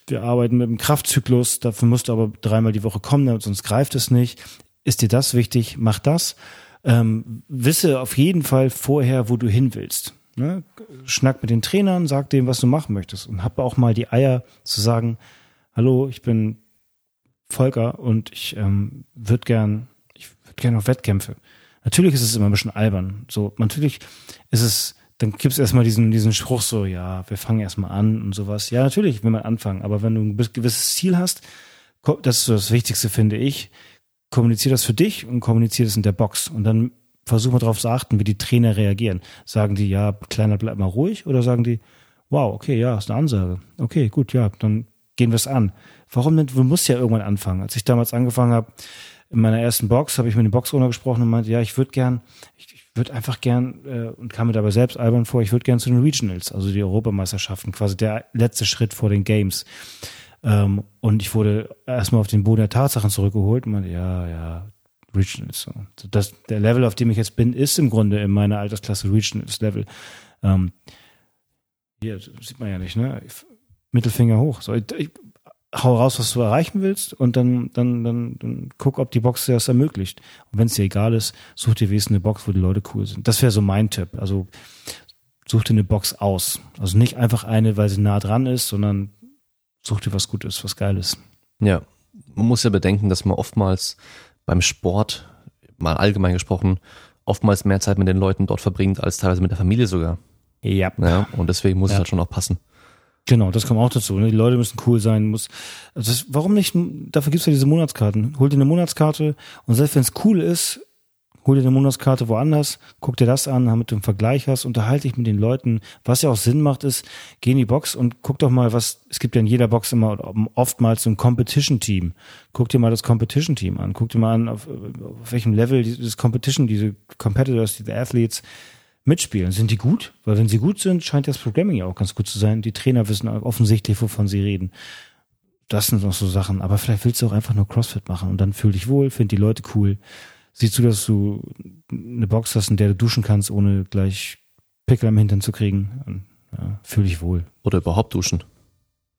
B: wir arbeiten mit dem Kraftzyklus, dafür musst du aber dreimal die Woche kommen, sonst greift es nicht. Ist dir das wichtig? Mach das ähm, wisse auf jeden Fall vorher, wo du hin willst. Ne? Schnack mit den Trainern, sag dem, was du machen möchtest. Und hab auch mal die Eier zu sagen, hallo, ich bin Volker und ich ähm, würde gern, ich würde gern auf Wettkämpfe. Natürlich ist es immer ein bisschen albern. So, natürlich ist es, dann gibt's erstmal diesen, diesen Spruch so, ja, wir fangen erstmal an und sowas. Ja, natürlich will man anfangen, aber wenn du ein gewisses Ziel hast, das ist so das Wichtigste, finde ich, kommunizier das für dich und kommunizier das in der Box. Und dann versuch mal darauf zu achten, wie die Trainer reagieren. Sagen die, ja, Kleiner, bleib mal ruhig? Oder sagen die, wow, okay, ja, ist eine Ansage. Okay, gut, ja, dann gehen wir es an. Warum denn? Du musst ja irgendwann anfangen. Als ich damals angefangen habe, in meiner ersten Box, habe ich mit dem Boxowner gesprochen und meinte, ja, ich würde gern, ich, ich würde einfach gern, äh, und kam mir dabei selbst albern vor, ich würde gern zu den Regionals, also die Europameisterschaften, quasi der letzte Schritt vor den Games. Ähm, und ich wurde erstmal auf den Boden der Tatsachen zurückgeholt und meinte, ja, ja, Regionals. So. Das, der Level, auf dem ich jetzt bin, ist im Grunde in meiner Altersklasse Regionals Level. Ähm, hier sieht man ja nicht, ne? Mittelfinger hoch. So, ich, ich, hau raus, was du erreichen willst und dann, dann, dann, dann guck, ob die Box dir das ermöglicht. Und wenn es dir egal ist, such dir wenigstens eine Box, wo die Leute cool sind. Das wäre so mein Tipp. Also such dir eine Box aus. Also nicht einfach eine, weil sie nah dran ist, sondern such dir was Gutes, was Geiles.
A: Ja, man muss ja bedenken, dass man oftmals beim Sport, mal allgemein gesprochen, oftmals mehr Zeit mit den Leuten dort verbringt, als teilweise mit der Familie sogar.
B: Ja.
A: Ja, und deswegen muss
B: Ja.
A: es halt schon auch passen.
B: Genau, das kommt auch dazu. Ne? Die Leute müssen cool sein. Muss, also das, warum nicht? Dafür gibt's ja diese Monatskarten. Hol dir eine Monatskarte und selbst wenn es cool ist, hol dir eine Monatskarte woanders, guck dir das an, damit du einen Vergleich hast, unterhalte dich mit den Leuten. Was ja auch Sinn macht, ist, geh in die Box und guck doch mal, was, es gibt ja in jeder Box immer oftmals so ein Competition-Team. Guck dir mal das Competition-Team an. Guck dir mal an, auf, auf welchem Level dieses Competition, diese Competitors, diese Athletes mitspielen. Sind die gut? Weil wenn sie gut sind, scheint das Programming ja auch ganz gut zu sein. Die Trainer wissen offensichtlich, wovon sie reden. Das sind noch so Sachen. Aber vielleicht willst du auch einfach nur CrossFit machen und dann fühl dich wohl, find die Leute cool. Sieh zu, dass du eine Box hast, in der du duschen kannst, ohne gleich Pickel am Hintern zu kriegen. Ja, fühl dich wohl.
A: Oder überhaupt duschen.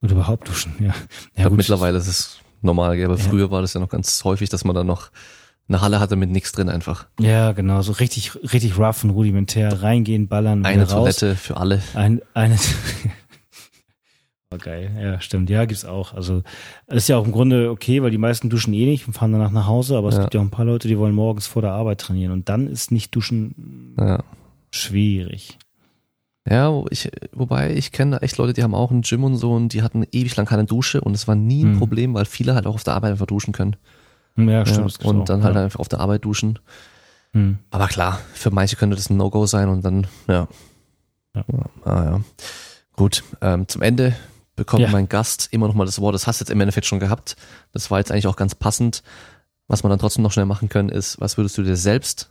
B: Oder überhaupt duschen, ja.
A: Ich
B: ja
A: glaube, mittlerweile ist es normal, gell? aber
B: Ja.
A: früher war das ja noch ganz häufig, dass man da noch eine Halle hatte mit nichts drin einfach.
B: Ja, genau. So richtig, richtig rough und rudimentär. Reingehen, ballern,
A: Eine
B: raus.
A: Toilette für alle.
B: Ein, eine. geil. Ja, stimmt. Ja, gibt's auch. Also, ist ja auch im Grunde okay, weil die meisten duschen eh nicht und fahren danach nach Hause, aber es
A: Ja.
B: gibt ja auch ein paar Leute, die wollen morgens vor der Arbeit trainieren und dann ist nicht duschen
A: Ja.
B: schwierig.
A: Ja, wo ich, wobei ich kenne echt Leute, die haben auch ein Gym und so und die hatten ewig lang keine Dusche und es war nie ein
B: Hm.
A: Problem, weil viele halt auch auf der Arbeit einfach duschen können.
B: Ja,
A: Ja,
B: stimmt. gibt's
A: und
B: auch,
A: dann halt
B: ja.
A: einfach auf der Arbeit duschen.
B: Hm.
A: Aber klar, für manche könnte das ein No-Go sein und dann, ja.
B: Ja.
A: Ah, ja. Gut, ähm, zum Ende bekommt
B: Ja.
A: mein Gast immer noch mal das Wort. Das hast du jetzt im Endeffekt schon gehabt. Das war jetzt eigentlich auch ganz passend. Was man dann trotzdem noch schnell machen können, ist, was würdest du dir selbst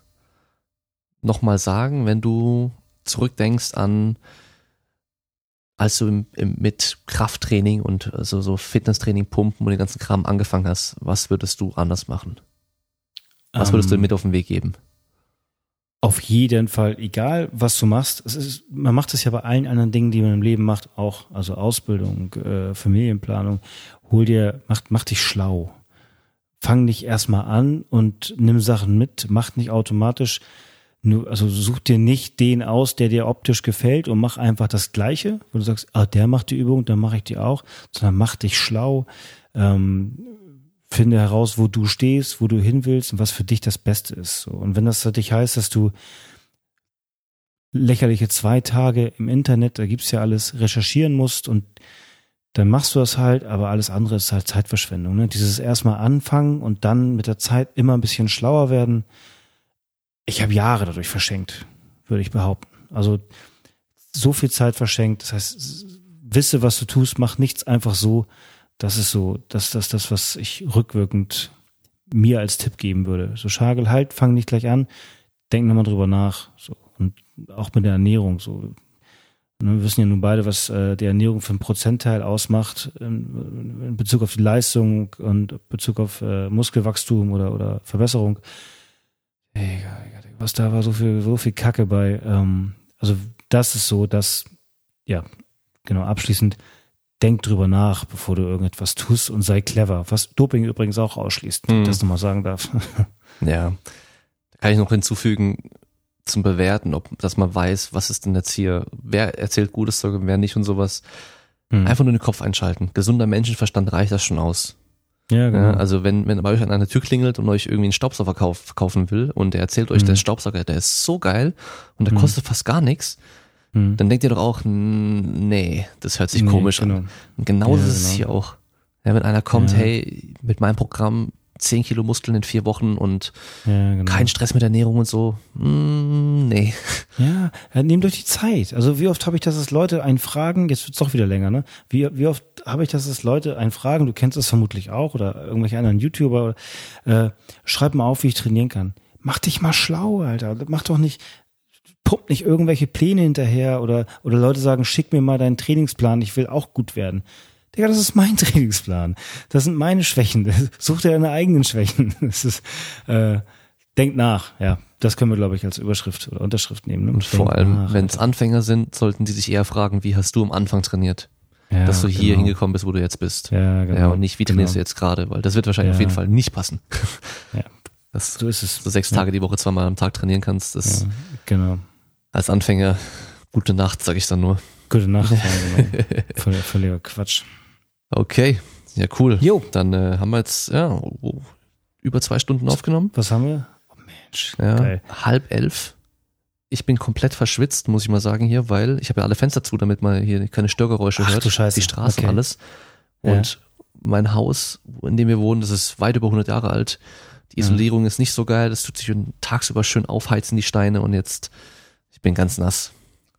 A: noch mal sagen, wenn du zurückdenkst an, als du im, im, mit Krafttraining und also so Fitnesstraining, Pumpen und den ganzen Kram angefangen hast, was würdest du anders machen? Was würdest du
B: Ähm,
A: dir mit auf den Weg geben?
B: Auf jeden Fall, egal was du machst. Es ist, man macht es ja bei allen anderen Dingen, die man im Leben macht, auch. Also Ausbildung, äh, Familienplanung. Hol dir, mach, mach dich schlau. Fang nicht erstmal an und nimm Sachen mit. Mach nicht automatisch. Nur, also such dir nicht den aus, der dir optisch gefällt und mach einfach das Gleiche, wo du sagst, ah, der macht die Übung, dann mache ich die auch, sondern mach dich schlau. Ähm, finde heraus, wo du stehst, wo du hin willst und was für dich das Beste ist. Und wenn das für dich heißt, dass du lächerliche zwei Tage im Internet, da gibt's ja alles, recherchieren musst und dann machst du das halt, aber alles andere ist halt Zeitverschwendung. Ne? Dieses erstmal anfangen und dann mit der Zeit immer ein bisschen schlauer werden. Ich habe Jahre dadurch verschenkt, würde ich behaupten. Also so viel Zeit verschenkt. Das heißt, wisse, was du tust, mach nichts einfach so. Das ist so, das, das, das, was ich rückwirkend mir als Tipp geben würde. So Schagel, halt, fang nicht gleich an, denk nochmal drüber nach. So. Und auch mit der Ernährung. So. Ne, Wir wissen ja nun beide, was äh, die Ernährung für einen Prozentteil ausmacht in, in Bezug auf die Leistung und in Bezug auf äh, Muskelwachstum oder, oder Verbesserung. Ey, was da war so viel, so viel Kacke bei. Ähm, also das ist so, dass, ja, genau, abschließend, denk drüber nach, bevor du irgendetwas tust und sei clever. Was Doping übrigens auch ausschließt, wenn ich
A: Hm.
B: das nochmal sagen darf.
A: Ja. Da kann ich noch hinzufügen, zum Bewerten, ob, dass man weiß, was ist denn jetzt hier, wer erzählt gutes Zeug und wer nicht und sowas.
B: Hm.
A: Einfach nur den Kopf einschalten. Gesunder Menschenverstand reicht das schon aus.
B: ja, genau.
A: Ja, also wenn, wenn bei euch an einer Tür klingelt und euch irgendwie einen Staubsauger kauf, verkaufen will und der erzählt euch,
B: Mhm.
A: der Staubsauger, der ist so geil und der
B: Mhm.
A: kostet fast gar nichts,
B: Hm.
A: dann denkt ihr doch auch, "N- nee, das hört sich
B: Nee,
A: komisch
B: genau.
A: an. Und genauso
B: Ja,
A: ist es
B: genau.
A: hier auch. Ja, wenn einer kommt,
B: Ja.
A: hey, mit meinem Programm 10 Kilo Muskeln in vier Wochen und
B: Ja, genau.
A: kein Stress mit Ernährung und so, mm, nee.
B: Ja, nehmt euch die Zeit. Also wie oft habe ich das, dass Leute einen fragen, jetzt wird's doch wieder länger, ne? Wie, wie oft habe ich das, dass Leute einen fragen, du kennst das vermutlich auch oder irgendwelche anderen YouTuber, äh, schreib mal auf, wie ich trainieren kann. Mach dich mal schlau, Alter. Mach doch nicht, pump nicht irgendwelche Pläne hinterher oder, oder Leute sagen, schick mir mal deinen Trainingsplan, ich will auch gut werden. Digga, das ist mein Trainingsplan. Das sind meine Schwächen. Such dir deine eigenen Schwächen. Das ist, äh, denk nach, ja. Das können wir, glaube ich, als Überschrift oder Unterschrift nehmen. Ne?
A: Und vor allem, wenn es. Anfänger sind, sollten die sich eher fragen, wie hast du am Anfang trainiert,
B: ja,
A: dass du hier
B: genau.
A: hingekommen bist, wo du jetzt bist.
B: Ja, genau.
A: Ja, und nicht, wie trainierst du
B: genau.
A: jetzt gerade, weil das wird wahrscheinlich
B: Ja.
A: auf jeden Fall nicht passen.
B: Ja.
A: Dass
B: So ist es.
A: du sechs Tage die Woche zweimal am Tag trainieren kannst, das
B: genau.
A: Als Anfänger gute Nacht, sag ich dann nur.
B: Gute Nacht. ja, genau. Völliger, Quatsch.
A: Okay, ja cool.
B: Jo.
A: Dann äh, haben wir jetzt ja über zwei Stunden aufgenommen.
B: Was haben wir? Oh Mensch,
A: Ja,
B: geil.
A: halb elf. Ich bin komplett verschwitzt, muss ich mal sagen hier, weil ich habe ja alle Fenster zu, damit man hier keine Störgeräusche
B: Ach
A: hört.
B: du Scheiße,
A: Die Straße
B: okay.
A: und alles.
B: Ja.
A: Und mein Haus, in dem wir wohnen, das ist weit über 100 Jahre alt. Die Isolierung ist nicht so geil. Das tut sich tagsüber schön aufheizen, die Steine. Und jetzt, ich bin ganz nass.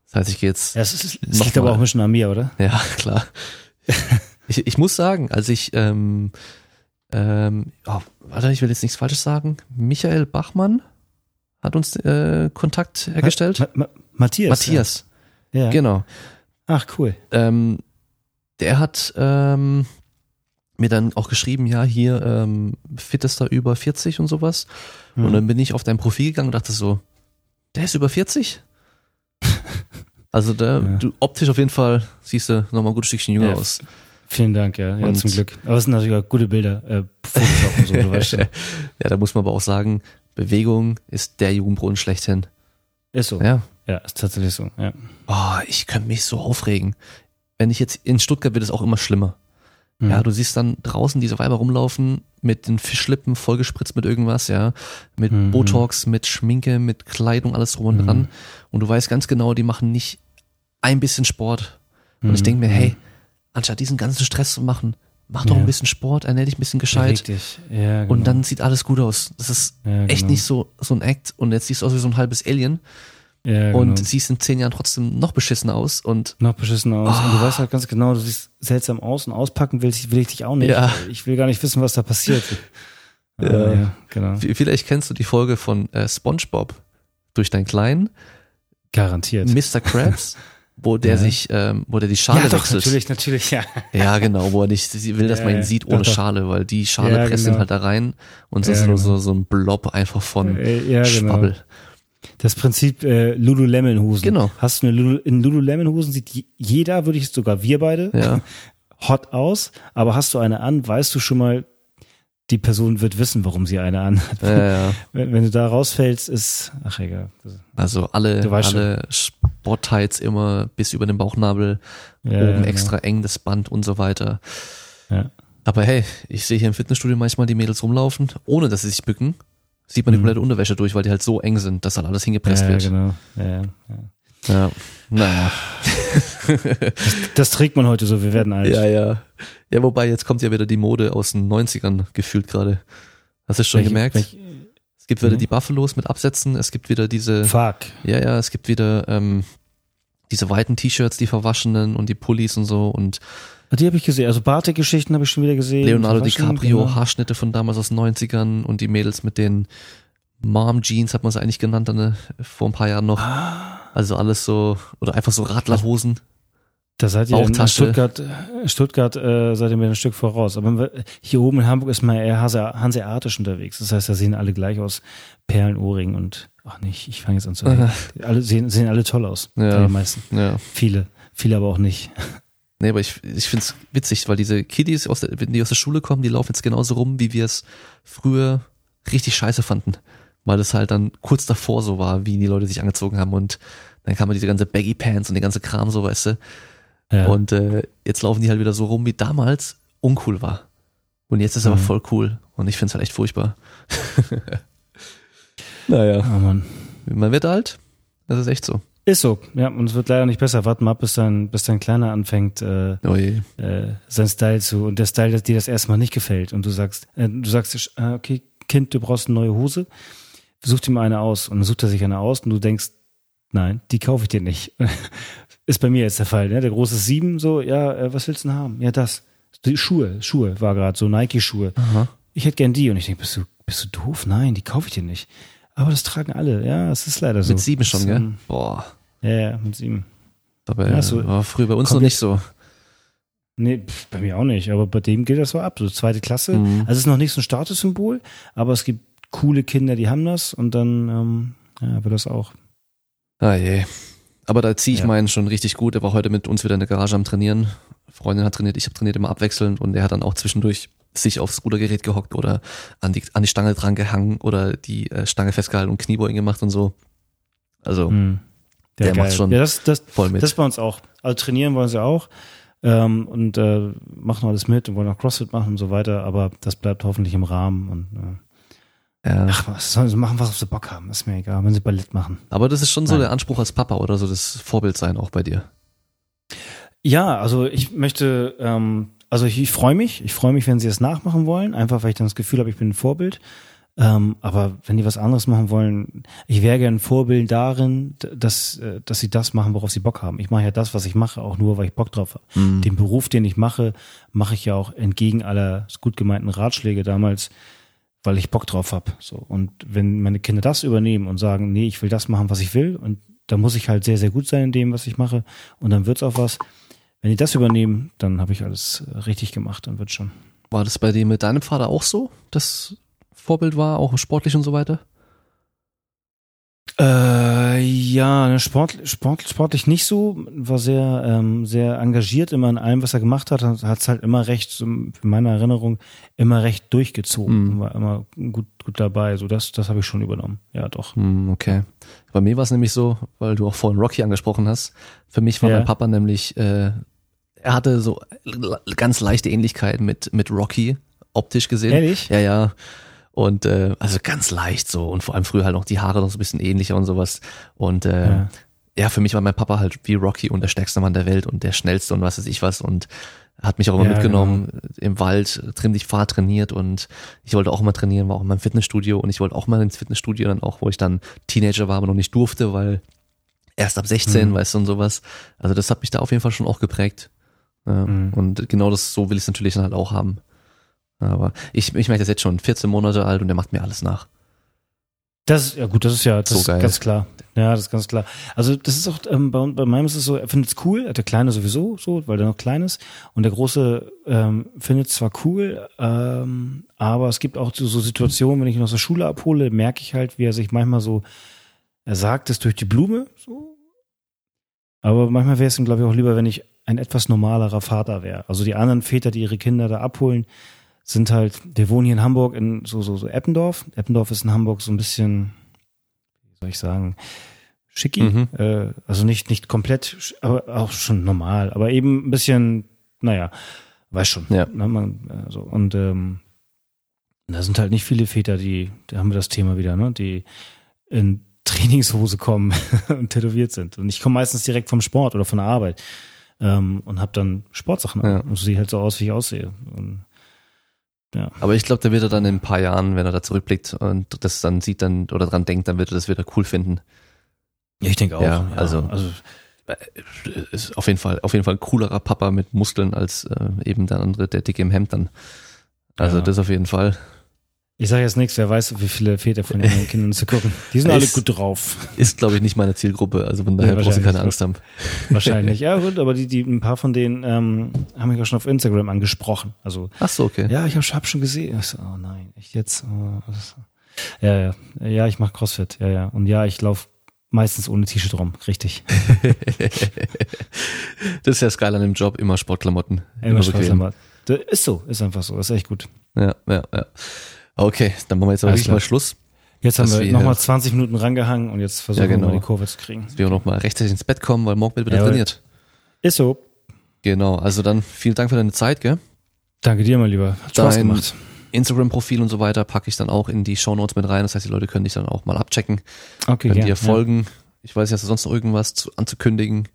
A: Das heißt, ich gehe jetzt
B: Ja, es, es liegt aber
A: mal.
B: auch ein bisschen an mir, oder?
A: Ja, klar. ich, ich muss sagen, als ich, ähm, ähm, oh, warte, ich will jetzt nichts Falsches sagen. Michael Bachmann hat uns äh, Kontakt hergestellt.
B: Ma Ma Matthias.
A: Matthias,
B: Ja. ja.
A: genau.
B: Ach, cool.
A: Ähm, der hat ähm, mir dann auch geschrieben, ja, hier ähm, fittester über 40 und sowas. Und
B: Hm.
A: dann bin ich auf dein Profil gegangen und dachte so, der ist über 40? Also da,
B: Ja.
A: du optisch auf jeden Fall siehst du nochmal ein gutes Stückchen jünger
B: Ja,
A: aus.
B: Vielen Dank, ja, ja
A: Und-
B: zum Glück. Aber es sind natürlich auch gute Bilder, äh, Photoshop und so, du weißt schon.
A: Ja, da muss man aber auch sagen, Bewegung ist der Jugendbrunnen schlechthin.
B: Ist so.
A: Ja.
B: Ja, ist tatsächlich so, ja.
A: Oh, ich könnte mich so aufregen. Wenn ich jetzt in Stuttgart wird es auch immer schlimmer.
B: Mhm.
A: Ja, du siehst dann draußen diese Weiber rumlaufen mit den Fischlippen vollgespritzt mit irgendwas, ja, mit
B: Mhm.
A: Botox, mit Schminke, mit Kleidung, alles drum und
B: Mhm.
A: dran. Und du weißt ganz genau, die machen nicht ein bisschen Sport. Und ich
B: Mhm,
A: denke mir,
B: mhm.
A: hey, anstatt diesen ganzen Stress zu machen, mach doch
B: Ja.
A: ein bisschen Sport, ernähr dich ein bisschen gescheit.
B: Richtig. Ja, genau.
A: Und dann sieht alles gut aus. Das ist
B: Ja,
A: echt
B: genau.
A: nicht so, so ein Act. Und jetzt siehst du aus wie so ein halbes Alien.
B: Ja,
A: Und
B: genau.
A: siehst in zehn Jahren trotzdem noch beschissen aus. Und
B: noch beschissen aus. Und
A: Ah.
B: du weißt halt ganz genau, du siehst seltsam aus und auspacken will ich, will ich dich auch nicht.
A: Ja.
B: Ich will gar nicht wissen, was da passiert.
A: Ja.
B: Aber ja genau.
A: vielleicht kennst du die Folge von äh, SpongeBob durch deinen Kleinen,
B: Garantiert.
A: Mr. Krabs, wo der
B: Ja.
A: sich, ähm, wo der die Schale
B: ja, doch,
A: wechselt.
B: natürlich, natürlich, ja.
A: Ja, genau, wo er nicht sie will, dass
B: Ja,
A: man ihn
B: ja.
A: sieht ohne
B: doch.
A: Schale, weil die Schale
B: Ja,
A: presst
B: genau.
A: ihn halt da rein und das
B: Ja,
A: ist nur
B: genau.
A: so, so ein Blob einfach von
B: Äh, ja, genau.
A: Schwabbel.
B: Das Prinzip äh, Lululemon-Hosen.
A: Genau.
B: Hast du eine Lulu, in Lululemon-Hosen sieht je- jeder, würde ich sogar wir beide,
A: Ja.
B: hot aus, aber hast du eine an, weißt du schon mal, die Person wird wissen, warum sie eine an hat.
A: Ja, ja.
B: Wenn, wenn du da rausfällst, ist, ach egal.
A: Also alle, alle Sporttights immer bis über den Bauchnabel,
B: Ja,
A: oben
B: genau.
A: extra eng das Band und so weiter. Aber hey, ich sehe hier im Fitnessstudio manchmal die Mädels rumlaufen, ohne dass sie sich bücken. Sieht man die
B: Mhm.
A: komplette Unterwäsche durch, weil die halt so eng sind, dass halt alles hingepresst
B: Ja,
A: wird.
B: genau. Ja, ja.
A: Ja. Naja.
B: Das trägt man heute so, wir werden alt.
A: Ja, ja. Ja, wobei jetzt kommt ja wieder die Mode aus den 90ern gefühlt gerade. Hast du es schon
B: Welche-
A: gemerkt?
B: welche-
A: es gibt wieder
B: Mhm.
A: die Buffalos mit Absätzen, es gibt wieder diese,
B: Fuck.
A: ja, ja, es gibt wieder ähm, diese weiten T-Shirts, die verwaschenen und die Pullis und so und
B: Die habe ich gesehen. Also Bartik-Geschichten habe ich schon wieder gesehen.
A: Leonardo DiCaprio,
B: genau.
A: Haarschnitte von damals aus den 90ern und die Mädels mit den Mom Jeans hat man es eigentlich genannt, dann, ne, vor ein paar Jahren noch.
B: Ah.
A: Also alles so, oder einfach so Radlerhosen.
B: Da seid ihr in
A: Bauchtasche.
B: Stuttgart, äh, Stuttgart äh, seid ihr mir ein Stück voraus. Aber hier oben in Hamburg ist man eher hanseatisch unterwegs. Das heißt, da sehen alle gleich aus. Perlenohrring und ach nicht, ich fange jetzt an zu reden. Alle sehen, sehen alle toll aus.
A: Ja.
B: Die meisten.
A: Ja.
B: Viele. Viele aber auch nicht.
A: Nee, aber ich, ich find's witzig, weil diese Kiddies, aus der, wenn die aus der Schule kommen, die laufen jetzt genauso rum, wie wir es früher richtig scheiße fanden. Weil es halt dann kurz davor so war, wie die Leute sich angezogen haben und dann kam diese ganze Baggy Pants und die ganze Kram so, weißt du.
B: Ja.
A: Und äh, jetzt laufen die halt wieder so rum, wie damals uncool war. Und jetzt ist aber
B: Mhm.
A: voll cool. Und ich find's halt echt furchtbar. naja.
B: oh Mann.
A: Man wird alt. Das ist echt so.
B: Ist so. Ja, und es wird leider nicht besser. Warten mal ab, bis dein, bis dein Kleiner anfängt, äh,
A: Oh
B: äh, sein Style zu und der Style, der dir das erste Mal nicht gefällt und du sagst, äh, du sagst, äh, okay, Kind, du brauchst eine neue Hose, such dir mal eine aus und dann sucht er sich eine aus und du denkst, nein, die kaufe ich dir nicht. Ist bei mir jetzt der Fall, ne? Der große Sieben, so, ja, äh, was willst du denn haben? Ja, das. Die Schuhe, Schuhe war gerade so Nike-Schuhe. Ich hätte gern die und ich denke, bist du, bist du doof? Nein, die kaufe ich dir nicht. Aber das tragen alle, ja, es ist leider so.
A: Mit sieben schon,
B: Das,
A: gell? Boah.
B: Ja, ja, mit sieben.
A: Aber
B: Ja, so-
A: war früher bei uns noch nicht so.
B: Nee, bei mir auch nicht, aber bei dem geht das so ab, so zweite Klasse.
A: Mhm.
B: Also es ist noch nicht so ein Statussymbol, aber es gibt coole Kinder, die haben das und dann ähm, ja, wird das auch.
A: Ah je. Aber da ziehe ich
B: Ja.
A: meinen schon richtig gut. Er war heute mit uns wieder in der Garage am Trainieren. Freundin hat trainiert, ich habe trainiert immer abwechselnd und er hat dann auch zwischendurch sich aufs Rudergerät gehockt oder an die, an die Stange dran gehangen oder die äh, Stange festgehalten und Kniebeugen gemacht und so. Also Der macht's schon
B: Ja, das, das,
A: voll mit.
B: das bei uns auch. Also trainieren wollen sie auch ähm, und äh, machen alles mit und wollen auch CrossFit machen und so weiter, aber das bleibt hoffentlich im Rahmen und äh,
A: ja.
B: ach, was sollen sie machen, was sie Bock haben, ist mir egal, wenn sie Ballett machen.
A: Aber das ist schon so
B: Nein.
A: der Anspruch als Papa oder so das Vorbild sein auch bei dir.
B: Ja, also ich möchte, ähm, also ich, ich freue mich, ich freue mich, wenn sie es nachmachen wollen, einfach weil ich dann das Gefühl habe, ich bin ein Vorbild. Ähm, aber wenn die was anderes machen wollen, ich wäre gern ein Vorbild darin, dass, äh, dass sie das machen, worauf sie Bock haben. Ich mache ja das, was ich mache, auch nur, weil ich Bock drauf habe.
A: Mhm.
B: Den Beruf, den ich mache, mache ich ja auch entgegen aller gut gemeinten Ratschläge damals, weil ich Bock drauf habe. So. Und wenn meine Kinder das übernehmen und sagen, nee, ich will das machen, was ich will, und da muss ich halt sehr, sehr gut sein in dem, was ich mache, und dann wird's auch was. Wenn die das übernehmen, dann habe ich alles äh, richtig gemacht, dann wird schon.
A: War das bei dir mit deinem Vater auch so, das Vorbild war, auch sportlich und so weiter?
B: Äh, ja, ne, Sport, Sport, sportlich nicht so, war sehr, ähm, sehr engagiert immer in allem, was er gemacht hat, hat es halt immer recht, so in meiner Erinnerung, immer recht durchgezogen,
A: Mhm.
B: war immer gut, gut dabei, so das, das habe ich schon übernommen, ja doch.
A: Hm, okay. Bei mir war es nämlich so, weil du auch vorhin Rocky angesprochen hast. Für mich war
B: Ja.
A: mein Papa nämlich, äh, er hatte so ganz leichte Ähnlichkeiten mit, mit Rocky, optisch gesehen.
B: Ehrlich?
A: Ja, ja. Und äh, also ganz leicht so und vor allem früher halt noch die Haare noch so ein bisschen ähnlicher und sowas. Und äh,
B: Ja.
A: ja, für mich war mein Papa halt wie Rocky und der stärkste Mann der Welt und der schnellste und was weiß ich was und hat mich auch immer
B: Ja,
A: mitgenommen im Wald, drin ich Fahrrad trainiert und ich wollte auch immer trainieren, war auch in meinem Fitnessstudio und ich wollte auch mal ins Fitnessstudio dann auch, wo ich dann Teenager war, aber noch nicht durfte, weil erst ab 16,
B: Mhm.
A: weißt du, und sowas. Also das hat mich da auf jeden Fall schon auch geprägt. Ja,
B: Mhm.
A: Und genau das, so will ich es natürlich dann halt auch haben. Aber ich, ich merke das jetzt schon, 14 Monate alt und der macht mir alles nach.
B: Das ist, ja gut, das ist ja das
A: So
B: ist ganz klar. Ja, das ist ganz klar. Also das ist auch, ähm, bei, bei meinem ist es so, er findet es cool, der Kleine sowieso so, weil der noch klein ist. Und der Große ähm, findet es zwar cool, ähm, aber es gibt auch so, so Situationen, wenn ich ihn aus der Schule abhole, merke ich halt, wie er sich manchmal so, er sagt es durch die Blume, so. Aber manchmal wäre es ihm, glaube ich, auch lieber, wenn ich ein etwas normalerer Vater wäre. Also die anderen Väter, die ihre Kinder da abholen, sind halt, wir wohnen hier in Hamburg in so, so, so Eppendorf. Eppendorf ist in Hamburg so ein bisschen, wie soll ich sagen, schicki.
A: Mhm.
B: Äh, also nicht, nicht komplett, aber auch schon normal. Aber eben ein bisschen, naja, weiß schon.
A: Ja.
B: Ne, man, also, und ähm, da sind halt nicht viele Väter, die, da haben wir das Thema wieder, ne, die in Trainingshose kommen und tätowiert sind. Und ich komme meistens direkt vom Sport oder von der Arbeit ähm, und habe dann Sportsachen
A: Ja.
B: an und sehe halt so aus, wie ich aussehe. Und, ja.
A: Aber ich glaube, der wird er dann in ein paar Jahren, wenn er da zurückblickt und das dann sieht dann oder dran denkt, dann wird er das wieder cool finden.
B: ja, ich denke auch.
A: Ja, also-
B: also
A: Ist auf jeden Fall, auf jeden Fall ein coolerer Papa mit Muskeln als äh, eben der andere, der dicke im Hemd dann. Also
B: Ja.
A: das auf jeden Fall.
B: Ich sage jetzt nichts, wer weiß, wie viele Väter von ihren Kindern zu gucken. Die sind alle
A: Ist-
B: gut drauf.
A: Ist, glaube ich, nicht meine Zielgruppe. Also von daher
B: Nee,
A: brauchst du keine Angst haben.
B: Wahrscheinlich. Ja, gut, aber die, die, ein paar von denen ähm, haben mich auch schon auf Instagram angesprochen. Also,
A: Ach so, okay.
B: ja, ich habe hab schon gesehen. Ich so, oh nein, echt jetzt? Oh, das, ja, ja. Ja, ich mache Crossfit. Ja, ja. Und ja, ich laufe meistens ohne T-Shirt rum. Richtig.
A: Das ist ja das Geile an dem Job, immer Sportklamotten.
B: Immer. Spaß Das Ist so, ist einfach so. Ist echt gut.
A: Ja, ja, ja. Okay, dann machen wir jetzt aber wirklich mal Schluss.
B: Jetzt haben wir
A: wir
B: nochmal
A: hier-
B: 20 Minuten rangehangen und jetzt versuchen
A: Ja, genau.
B: wir mal die Kurve zu kriegen.
A: Dass wir noch mal rechtzeitig ins Bett kommen, weil morgen wird wieder
B: Jawohl.
A: trainiert.
B: Ist so.
A: Genau, also dann vielen Dank für deine Zeit, gell?
B: Danke dir, mein Lieber. Hat Spaß
A: Dein
B: gemacht.
A: Instagram-Profil und so weiter packe ich dann auch in die Shownotes mit rein. Das heißt, die Leute können dich dann auch mal abchecken,
B: Okay,
A: können
B: ja,
A: dir folgen. Ich weiß nicht, hast du sonst noch irgendwas zu, anzukündigen?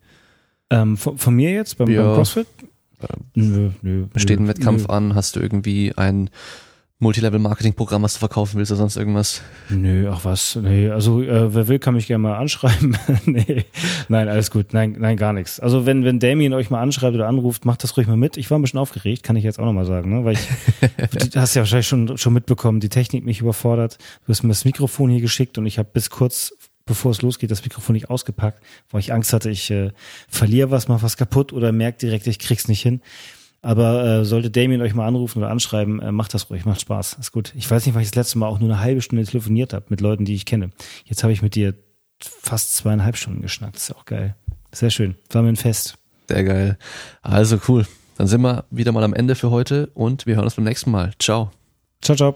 B: Ja. Ähm, von, von mir jetzt beim,
A: Ja.
B: beim CrossFit? Nö, nö.
A: Steht ein Wettkampf
B: nö.
A: an? Hast du irgendwie ein Multilevel-Marketing-Programm, was du verkaufen willst oder sonst irgendwas?
B: Nö, ach was. Nee, also äh, wer will, kann mich gerne mal anschreiben. nee, nein, alles gut. Nein, nein, gar nichts. Also wenn, wenn Damien euch mal anschreibt oder anruft, macht das ruhig mal mit. Ich war ein bisschen aufgeregt, kann ich jetzt auch nochmal sagen, ne? Weil ich, du hast ja wahrscheinlich schon, schon mitbekommen, die Technik mich überfordert. Du hast mir das Mikrofon hier geschickt und ich habe bis kurz bevor es losgeht, das Mikrofon nicht ausgepackt, weil ich Angst hatte, ich äh, verliere was, mach was kaputt oder merke direkt, ich krieg's nicht hin. Aber äh, sollte Damien euch mal anrufen oder anschreiben, äh, macht das ruhig, macht Spaß, ist gut. Ich weiß nicht, weil ich das letzte Mal auch nur eine halbe Stunde telefoniert habe mit Leuten, die ich kenne. Jetzt habe ich mit dir fast zweieinhalb Stunden geschnackt, ist auch geil. Sehr schön, war mir ein Fest.
A: Sehr geil. Also cool. Dann sind wir wieder mal am Ende für heute und wir hören uns beim nächsten Mal. Ciao.
B: Ciao, ciao.